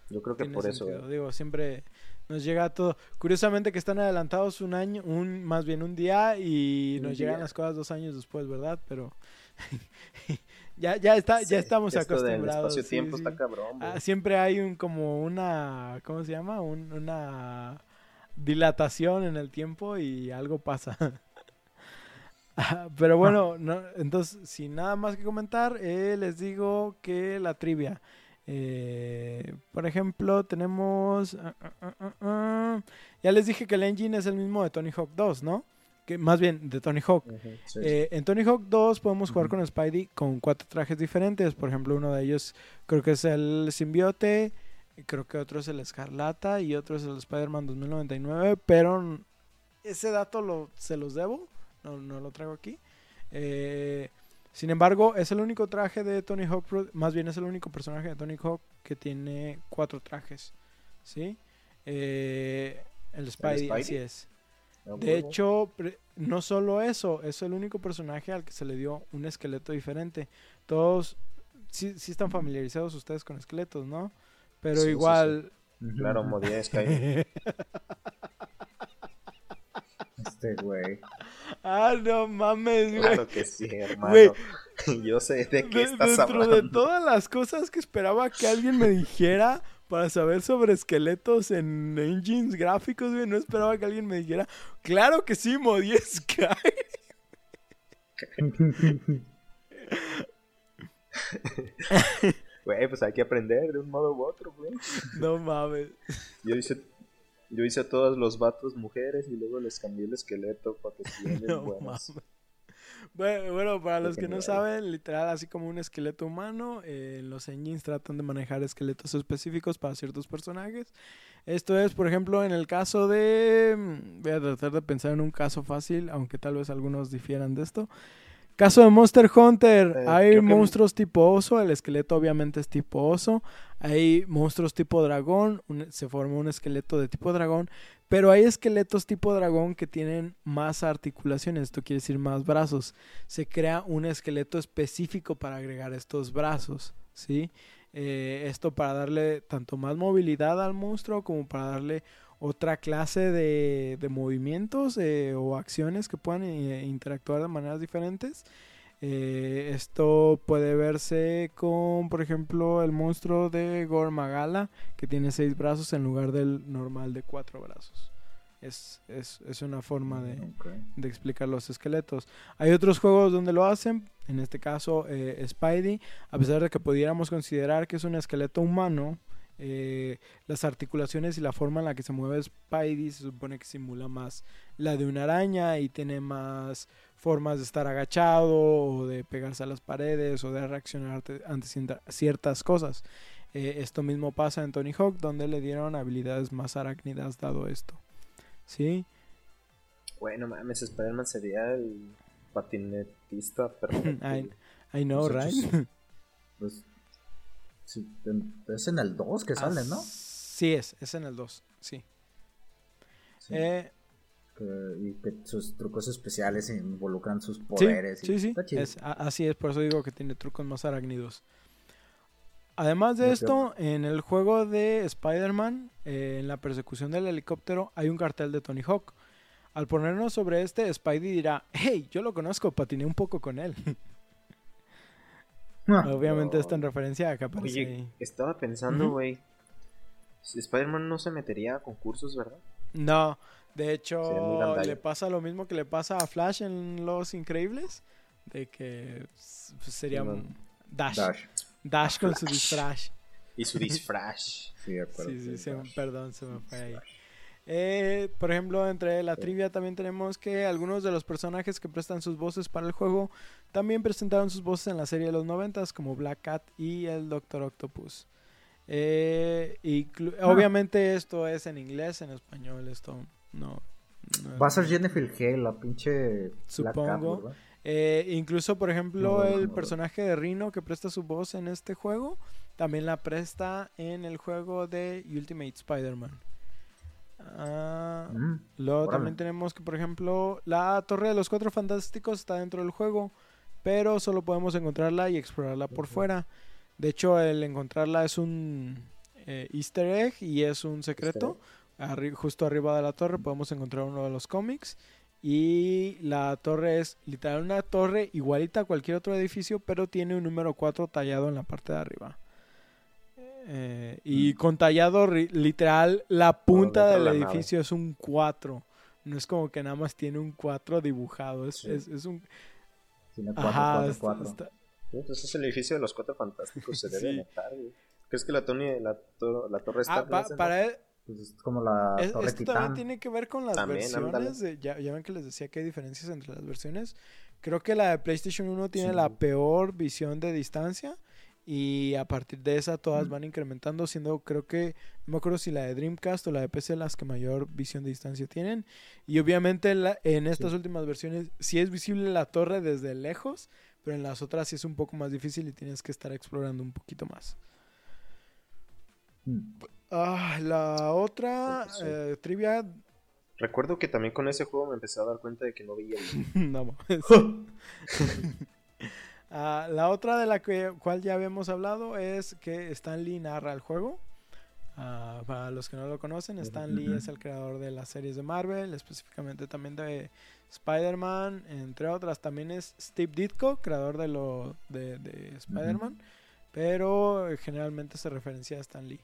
Yo creo que tiene por eso. sentido. eh. Digo, siempre nos llega todo. Curiosamente que están adelantados un año, un más bien un día y Un nos llegan las cosas dos años después, ¿verdad? Pero ya, ya está, Sí, ya estamos esto del acostumbrados. espacio-tiempo sí. está cabrón. Ah, siempre hay un como una, ¿cómo se llama? Un- una dilatación en el tiempo y algo pasa. Ah, Pero bueno, no, entonces, sin nada más que comentar, eh, les digo que la trivia. Eh, por ejemplo, tenemos... ah, ah, ah. Ya les dije que el engine es el mismo de Tony Hawk 2, ¿no? Que más bien de Tony Hawk. Sí. Eh, en Tony Hawk 2 podemos jugar con Spidey con cuatro trajes diferentes. Por ejemplo, uno de ellos creo que es el simbiote, creo que otro es el escarlata y otro es el Spider-Man 2099. Pero ese dato lo, se los debo, no, no lo traigo aquí. Eh, sin embargo, es el único traje de Tony Hawk, más bien es el único personaje de Tony Hawk que tiene cuatro trajes. ¿Sí? Eh, el Spidey, Spidey? así es. Ah, De hecho, no solo eso, es el único personaje al que se le dio un esqueleto diferente. Todos sí, sí están familiarizados ustedes con esqueletos, ¿no? Pero Sí, igual... Claro, modía Sky. Este güey. Ah, no mames, güey. Claro que sí, hermano. Güey. Yo sé de qué De- estás dentro hablando. de todas las cosas que esperaba que alguien me dijera para saber sobre esqueletos en engines gráficos, güey, no esperaba que alguien me dijera, claro que sí, Modi Sky. Güey, pues hay que aprender de un modo u otro, güey. no mames. Yo hice, yo hice a todos los vatos mujeres y luego les cambié el esqueleto para que estuvieran No buenos. mames. Bueno, bueno, para los que no saben, literal, así como un esqueleto humano, eh, los engines tratan de manejar esqueletos específicos para ciertos personajes. Esto es, por ejemplo, en el caso de... mm, Voy a tratar de pensar en un caso fácil, aunque tal vez algunos difieran de esto. Caso de Monster Hunter, Eh, hay que- monstruos tipo oso, el esqueleto obviamente es tipo oso, hay monstruos tipo dragón, un- se forma un esqueleto de tipo dragón, pero hay esqueletos tipo dragón que tienen más articulaciones, esto quiere decir más brazos. Se crea un esqueleto específico para agregar estos brazos, ¿sí? Eh, esto para darle tanto más movilidad al monstruo como para darle otra clase de, de movimientos eh, o acciones que puedan eh, interactuar de maneras diferentes. Eh, esto puede verse con, por ejemplo, el monstruo de Gormagala, que tiene seis brazos en lugar del normal de cuatro brazos. Es, es, es una forma de, Ok. de explicar los esqueletos. Hay otros juegos donde lo hacen, en este caso eh, Spidey, a pesar de que pudiéramos considerar que es un esqueleto humano, eh, las articulaciones y la forma en la que se mueve Spidey se supone que simula más la de una araña y tiene más formas de estar agachado o de pegarse a las paredes o de reaccionar ante, ciertas cosas. Eh, esto mismo pasa en Tony Hawk, donde le dieron habilidades más arácnidas dado esto. ¿Sí? Bueno, mames, Spider-Man sería el patinetista perfecto. I. I know, right? sí, es en el 2 que sale, ¿no? Sí es, es en el 2, sí. Sí. Eh, que- y que sus trucos especiales involucran sus Sí, poderes. y sí, sí. está chido. es- así es, por eso digo que tiene trucos más arácnidos. Además de esto, en el juego de Spider-Man, eh, en la persecución del helicóptero, hay un cartel de Tony Hawk. Al ponernos sobre este, Spidey dirá, hey, yo lo conozco, patiné un poco con él. Ah, Obviamente no. está en referencia a que aparece Oye, ahí. estaba pensando, güey. si Spider-Man no se metería a concursos, ¿verdad? No, de hecho, le pasa lo mismo que le pasa a Flash en Los Increíbles, de que pues, sería Sí, un man. Dash. Dash, Dash. con su disfraz. Y su disfraz. Sí, de acuerdo. Sí, sí, sí, perdón, se me fue ahí. Eh, por ejemplo, entre la trivia también tenemos que algunos de los personajes que prestan sus voces para el juego también presentaron sus voces en la serie de los noventas, como Black Cat y el Doctor Octopus. Eh, Ah. Obviamente esto es en inglés, en español esto no. no- Va a ser Jennifer Hale, la pinche. Black Cat, Supongo. Eh, incluso, por ejemplo, No, no, el no. personaje de Rhino que presta su voz en este juego, también la presta en el juego de Ultimate Spider-Man. Ah, Mm, luego órale. también tenemos que, por ejemplo, la Torre de los Cuatro Fantásticos está dentro del juego, pero solo podemos encontrarla y explorarla por fuera. De hecho, el encontrarla es un eh, easter egg y es un secreto. Arri- justo arriba de la torre podemos encontrar uno de los cómics. Y la torre es literal una torre igualita a cualquier otro edificio, pero tiene un número 4 tallado en la parte de arriba. Eh, y Mm. con tallado literal, la punta del la nave. edificio es un 4. No es como que nada más tiene un 4 dibujado. Es, Sí. es, es un. Tiene cuatro, Ajá, cuatro, está- cuatro. está- Sí, pues es el edificio de los cuatro fantásticos, se debe Sí. notar, güey. ¿Crees que la, Tony, la, to- la torre está Ah, pa- para él, Pues es como la Es- Torre esto también Titán. tiene que ver con las También, versiones. de- ya, ya ven que les decía que hay diferencias entre las versiones. Creo que la de PlayStation 1 tiene Sí. la peor visión de distancia. Y a partir de esa todas van incrementando, siendo creo que, no me acuerdo si la de Dreamcast o la de PC las que mayor visión de distancia tienen. Y obviamente la- en estas últimas versiones sí es visible la torre desde lejos, pero en las otras sí es un poco más difícil y tienes que estar explorando un poquito más. Mm. Ah, la otra sí. eh, trivia Recuerdo que también con ese juego me empecé a dar cuenta de que no veía el... No Ah, la otra de la que, cual ya habíamos hablado es que Stan Lee narra el juego. Ah, para los que no lo conocen, Stan Lee es el creador de las series de Marvel, específicamente también de Spider-Man, entre otras. También es Steve Ditko, creador de lo de, de Spider-Man, pero eh, generalmente se referencia a Stan Lee.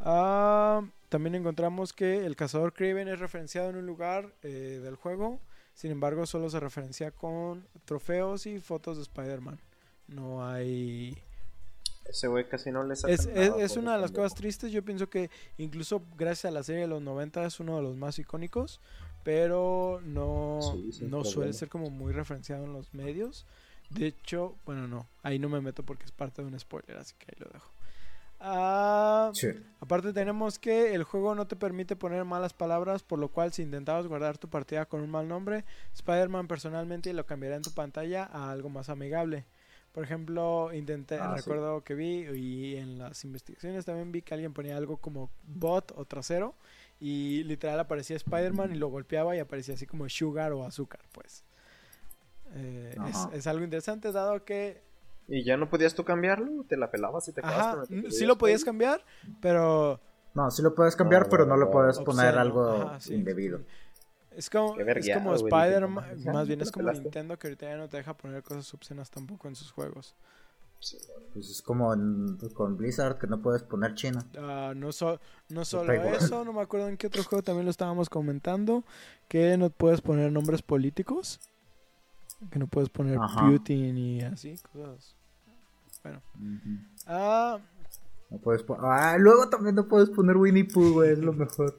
Ah, también encontramos que el cazador Kraven es referenciado en un lugar eh, del juego. Sin embargo, solo se referencia con trofeos y fotos de Spider-Man. No hay... Ese güey casi no le saca Es, es- es una de las cosas tristes. Yo pienso que incluso gracias a la serie de los 90 es uno de los más icónicos. Pero no, Sí, no suele ser como muy referenciado en los medios. De hecho, bueno, no. Ahí no me meto porque es parte de un spoiler, así que ahí lo dejo. Ah, Sí. Aparte tenemos que el juego no te permite poner malas palabras, por lo cual si intentabas guardar tu partida con un mal nombre, Spider-Man personalmente lo cambiará en tu pantalla a algo más amigable. Por ejemplo, intenté, Ah, sí. recuerdo que vi y en las investigaciones también vi que alguien ponía algo como bot o trasero y literal aparecía Spider-Man y lo golpeaba y aparecía así como sugar o azúcar, pues. Eh, es algo interesante dado que ¿Y ya no podías tú cambiarlo? ¿Te la pelabas y te quedabas Ajá, con el que sí lo podías cambiar, pero No, sí lo puedes cambiar, No, pero no, no le puedes poner algo ajá, sí. indebido. Es como, es como Spider-Man, dije, "Ya, más bien es como pelaste". Nintendo que ahorita ya no te deja poner cosas obscenas tampoco en sus juegos. Pues es como en- con Blizzard que no puedes poner China. Ah, no, so- no solo eso, no me acuerdo en qué otro juego también lo estábamos comentando, que no puedes poner nombres políticos, que no puedes poner Ajá. Putin y así, cosas. Bueno, ah, No puedes ah, luego también no puedes poner Winnie Pooh, güey, es lo mejor.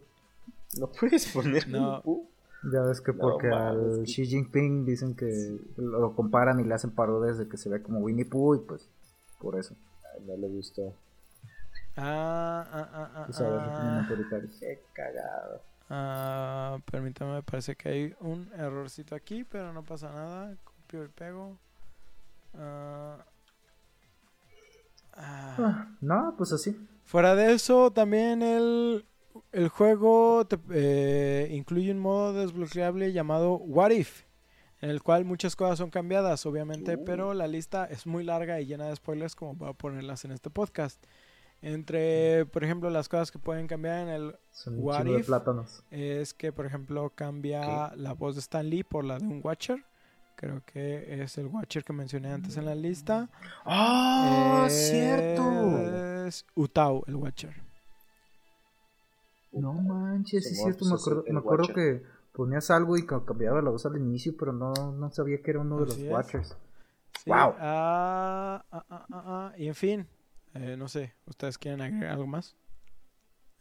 No puedes poner No. Winnie Pooh. Ya ves que No porque al que- Xi Jinping dicen que lo comparan y le hacen parodias de que se ve como Winnie Pooh y pues por eso. Ay, no le gustó. ah, ah, ah, ah, ah. Qué cagado. Ah, permítame, me parece que hay un errorcito aquí, pero no pasa nada. Copio y pego. Ah, ah. Ah, no, pues así. Fuera de eso, también el el juego te- eh, incluye un modo desbloqueable llamado What If, en el cual muchas cosas son cambiadas, obviamente, Uh. pero la lista es muy larga y llena de spoilers como para ponerlas en este podcast. Entre, por ejemplo, las cosas que pueden cambiar en el What de if? plátanos. es que, por ejemplo, cambia la voz de Stan Lee por la de un Watcher. Creo que es el Watcher que mencioné antes en la lista. ¡Ah! Es ¡Cierto! Utau, el Watcher. No manches, sí es cierto. Me pues es acuerdo, me acuerdo que ponías algo y ca- cambiaba la voz al inicio, pero no, no sabía que era uno de los es. Watchers. Sí, Wow. ah, ah, ah, y en fin, eh, no sé, ¿ustedes quieren agregar algo más?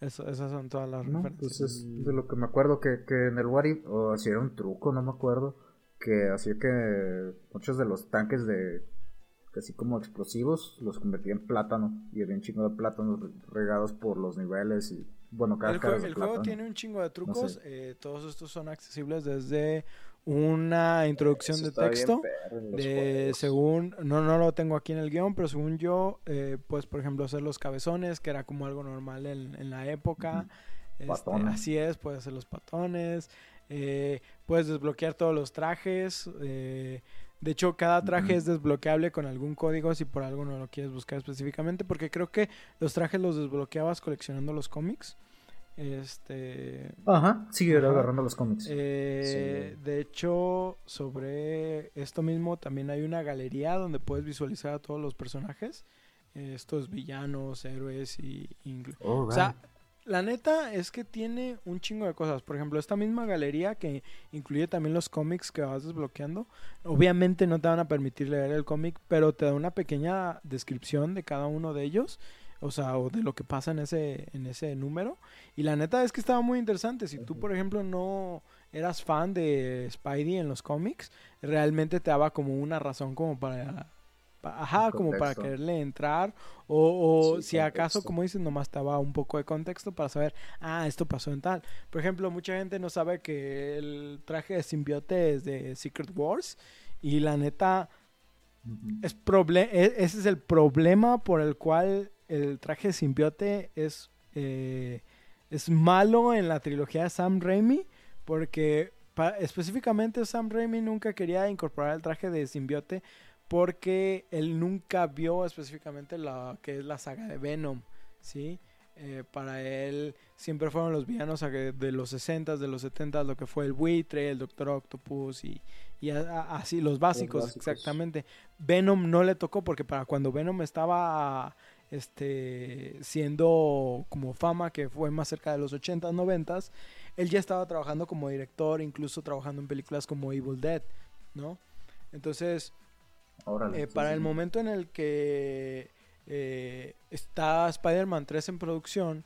Eso- esas son todas las No, referencias. pues es de lo que me acuerdo que, que en el What If, o si era un truco, no me acuerdo, que hacía que muchos de los tanques de así como explosivos los convertía en plátano y había un chingo de plátanos regados por los niveles y bueno, El, cáscaras jue- de el juego tiene un chingo de trucos, sé. eh, todos estos son accesibles desde una introducción Eso de texto. de juegos. según no no lo tengo aquí en el guion pero según yo eh, pues por ejemplo hacer los cabezones que era como algo normal en, en la época Este, Patones. así es puedes hacer los patones eh, puedes desbloquear todos los trajes eh, de hecho cada traje es desbloqueable con algún código si por algo no lo quieres buscar específicamente porque creo que los trajes los desbloqueabas coleccionando los cómics este Ajá, Ajá. agarrando los cómics. eh, De hecho, sobre esto mismo también hay una galería donde puedes visualizar a todos los personajes, eh, estos villanos, héroes y... Oh, O sea, la neta es que tiene un chingo de cosas. Por ejemplo, esta misma galería que incluye también los cómics que vas desbloqueando. Obviamente no te van a permitir leer el cómic, pero te da una pequeña descripción de cada uno de ellos. O sea, o de lo que pasa en ese, en ese número. Y la neta es que estaba muy interesante. Si tú, por ejemplo, no eras fan de Spidey en los cómics, realmente te daba como una razón como para... Ajá, como para quererle entrar. O, o Sí, si acaso, contexto. como dices, nomás te daba un poco de contexto para saber, ah, esto pasó en tal. Por ejemplo, mucha gente no sabe que el traje de simbiote es de Secret Wars. Y la neta, es proble- e- ese es el problema por el cual el traje de simbiote es, eh, es malo en la trilogía de Sam Raimi. Porque específicamente Sam Raimi nunca quería incorporar el traje de simbiote porque él nunca vio específicamente lo que es la saga de Venom, ¿sí? Eh, para él siempre fueron los villanos de los 60s, de los 70s, lo que fue el buitre, el Doctor Octopus y, así, los básicos, básicos. exactamente. Venom no le tocó porque para cuando Venom estaba este siendo como fama, que fue más cerca de los 80s, 90s, él ya estaba trabajando como director, incluso trabajando en películas como Evil Dead, ¿no? Entonces, Órale, eh, sí, para sí. el momento en el que eh, está Spider-Man 3 en producción,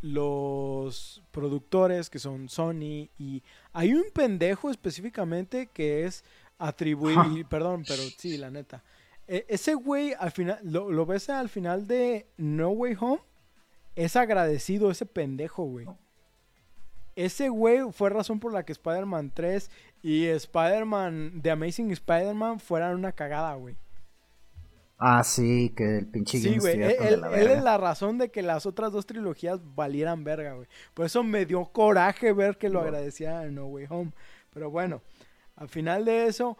los productores que son Sony y hay un pendejo específicamente que es atribuir, perdón, pero sí, la neta. E- ese güey al final, lo, lo ves al final de No Way Home, es agradecido ese pendejo, güey. Ese güey fue razón por la que Spider-Man 3 y Spider-Man, The Amazing Spider-Man fueran una cagada, güey. Ah, sí, que el pinche Sí, güey. Él, es la razón de que las otras dos trilogías valieran verga, güey. Por eso me dio coraje ver que lo No. agradecía en No Way Home. Pero bueno, al final de eso,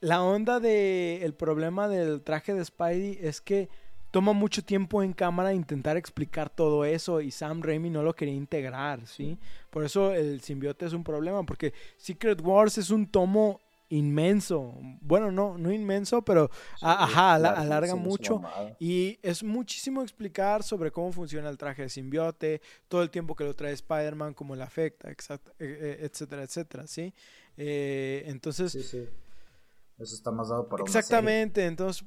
la onda de el problema del traje de Spidey es que toma mucho tiempo en cámara intentar explicar todo eso y Sam Raimi no lo quería integrar, ¿sí? Por eso el simbiote es un problema, porque Secret Wars es un tomo inmenso. Bueno, no, no inmenso, pero a- ajá, alarga mucho. Y es muchísimo explicar sobre cómo funciona el traje de simbiote, todo el tiempo que lo trae Spider-Man, cómo le afecta, eh, eh, etcétera, etcétera, ¿sí? Eh, entonces, Sí, sí. Eso está más dado para una exactamente, entonces,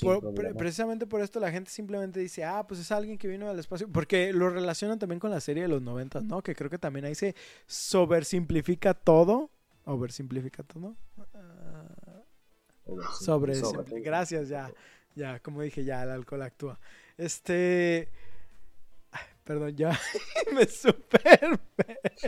por- pre- problema. precisamente por esto la gente simplemente dice, ah, pues es alguien que vino del espacio, porque lo relacionan también con la serie de los noventas, ¿no? Que creo que también ahí se sobresimplifica todo, oversimplifica todo, Ah, sobre, Sobre. gracias ya ya como dije ya el alcohol actúa este ay, perdón ya me super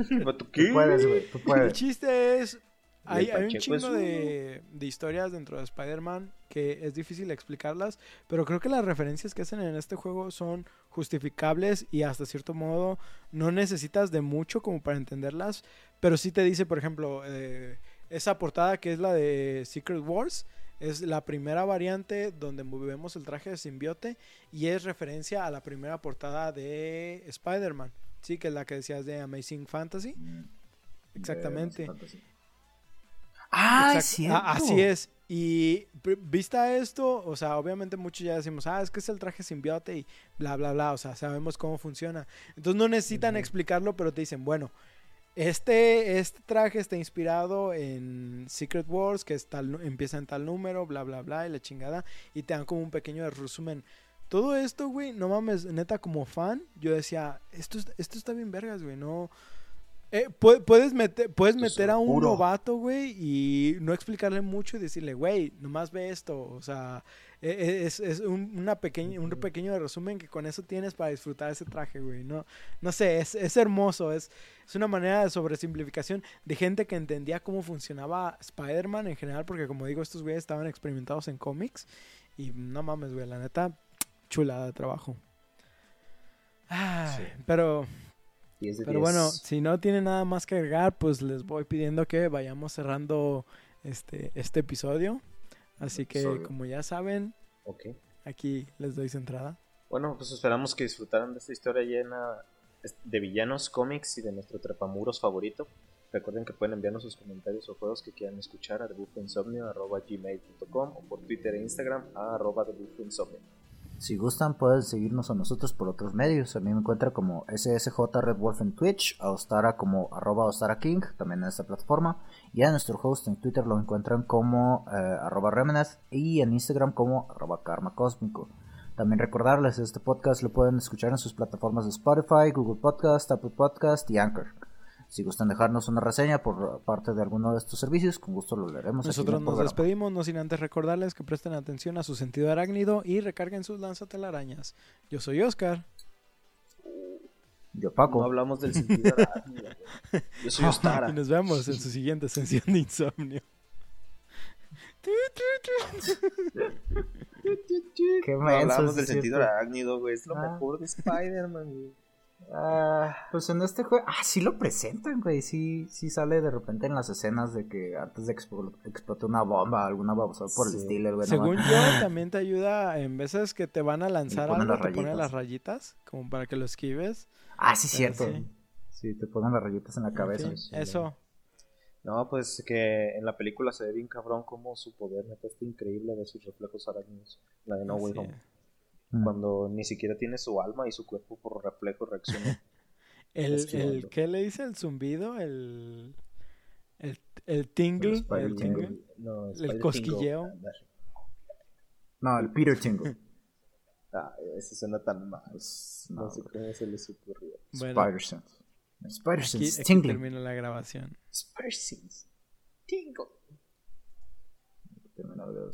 ¿Pero tú puedes, güey, tú el chiste es hay, un chingo un- de, de historias dentro de Spider-Man que es difícil explicarlas, pero creo que las referencias que hacen en este juego son justificables y hasta cierto modo no necesitas de mucho como para entenderlas, pero sí te dice, por ejemplo, eh, esa portada que es la de Secret Wars. Es la primera variante donde vemos el traje de simbiote y es referencia a la primera portada de Spider-Man, sí, que es la que decías de Amazing Fantasy. Mm, Exactamente. de Fantasy. Ah, cierto. Así es. Y vista esto, o sea, obviamente muchos ya decimos, ah, es que es el traje simbiote y bla, bla, bla, o sea, sabemos cómo funciona. Entonces no necesitan explicarlo, pero te dicen, bueno, este, este traje está inspirado en Secret Wars, que es tal empieza en tal número, bla, bla, bla, y la chingada, y te dan como un pequeño resumen. Todo esto, güey, no mames, neta, como fan, yo decía, esto, es- esto está bien vergas, güey, no... Eh, pu- puedes meter, puedes meter a un novato, güey, y no explicarle mucho y decirle, güey, nomás ve esto. O sea, e- e- es, es un, una pequeña, un pequeño resumen que con eso tienes para disfrutar ese traje, güey. No, no sé, es, es hermoso. Es, es una manera de sobresimplificación de gente que entendía cómo funcionaba Spider-Man en general, porque como digo, estos güeyes estaban experimentados en cómics. Y no mames, güey, la neta, chulada de trabajo. Ay, Sí. Pero 10 de pero 10. bueno, si no tiene nada más que agregar, pues les voy pidiendo que vayamos cerrando este, este episodio. Así que, Episodio. como ya saben, aquí les doy su entrada. Bueno, pues esperamos que disfrutaran de esta historia llena de villanos, cómics y de nuestro trepamuros favorito. Recuerden que pueden enviarnos sus comentarios o juegos que quieran escuchar a debufainsomnio.gmail.com o por Twitter e Instagram a arroba debufainsomnio. Si gustan, pueden seguirnos a nosotros por otros medios. A mí me encuentra como SSJ Red Wolf en Twitch, a Ostara como arroba Ostara King, también en esta plataforma. Y a nuestro host en Twitter lo encuentran como eh, arroba Remenath y en Instagram como arroba Karma Cósmico. También recordarles, este podcast lo pueden escuchar en sus plataformas de Spotify, Google Podcast, Apple Podcast y Anchor. Si gustan dejarnos una reseña por parte de alguno de estos servicios, con gusto lo leeremos. Nosotros nos programa. despedimos, no sin antes recordarles que presten atención a su sentido arácnido y recarguen sus lanzatelarañas. Yo soy Oscar. Yo, Paco. No hablamos del sentido arácnido. Yo soy Ostara. Y nos vemos en su siguiente sesión de insomnio. Qué No hablamos del sentido arácnido, güey. Es lo Ah. mejor de Spider-Man, güey. Ah, pues en este juego, ah, sí lo presentan, güey, sí, sí sale de repente en las escenas de que antes de que explo- explote una bomba, alguna babosada por el Sí. estilo, el güey, Según yo, también te ayuda en veces que te van a lanzar ponen algo, las te ponen rayitas. las rayitas, como para que lo esquives. Ah, sí, Pero cierto. sí. Sí. te ponen las rayitas en la cabeza. En fin, eso. No, pues que en la película se ve bien cabrón como su poder, neta, está increíble de sus reflejos arácnidos. La de No Way Home. Mm. Cuando ni siquiera tiene su alma y su cuerpo por reflejo reacciona. El, el, ¿qué le dice el zumbido? El, el, el tingle. El el tingle. tingle. No, El cosquilleo. Tingle. No, el Peter Tingle. Ah, ese suena tan mal. No, no, sé cómo se les ocurrió. Bueno, Spider Sense. Spider aquí, Sense aquí Tingling. termina la grabación. Spider Sense. Tingle. Termina de-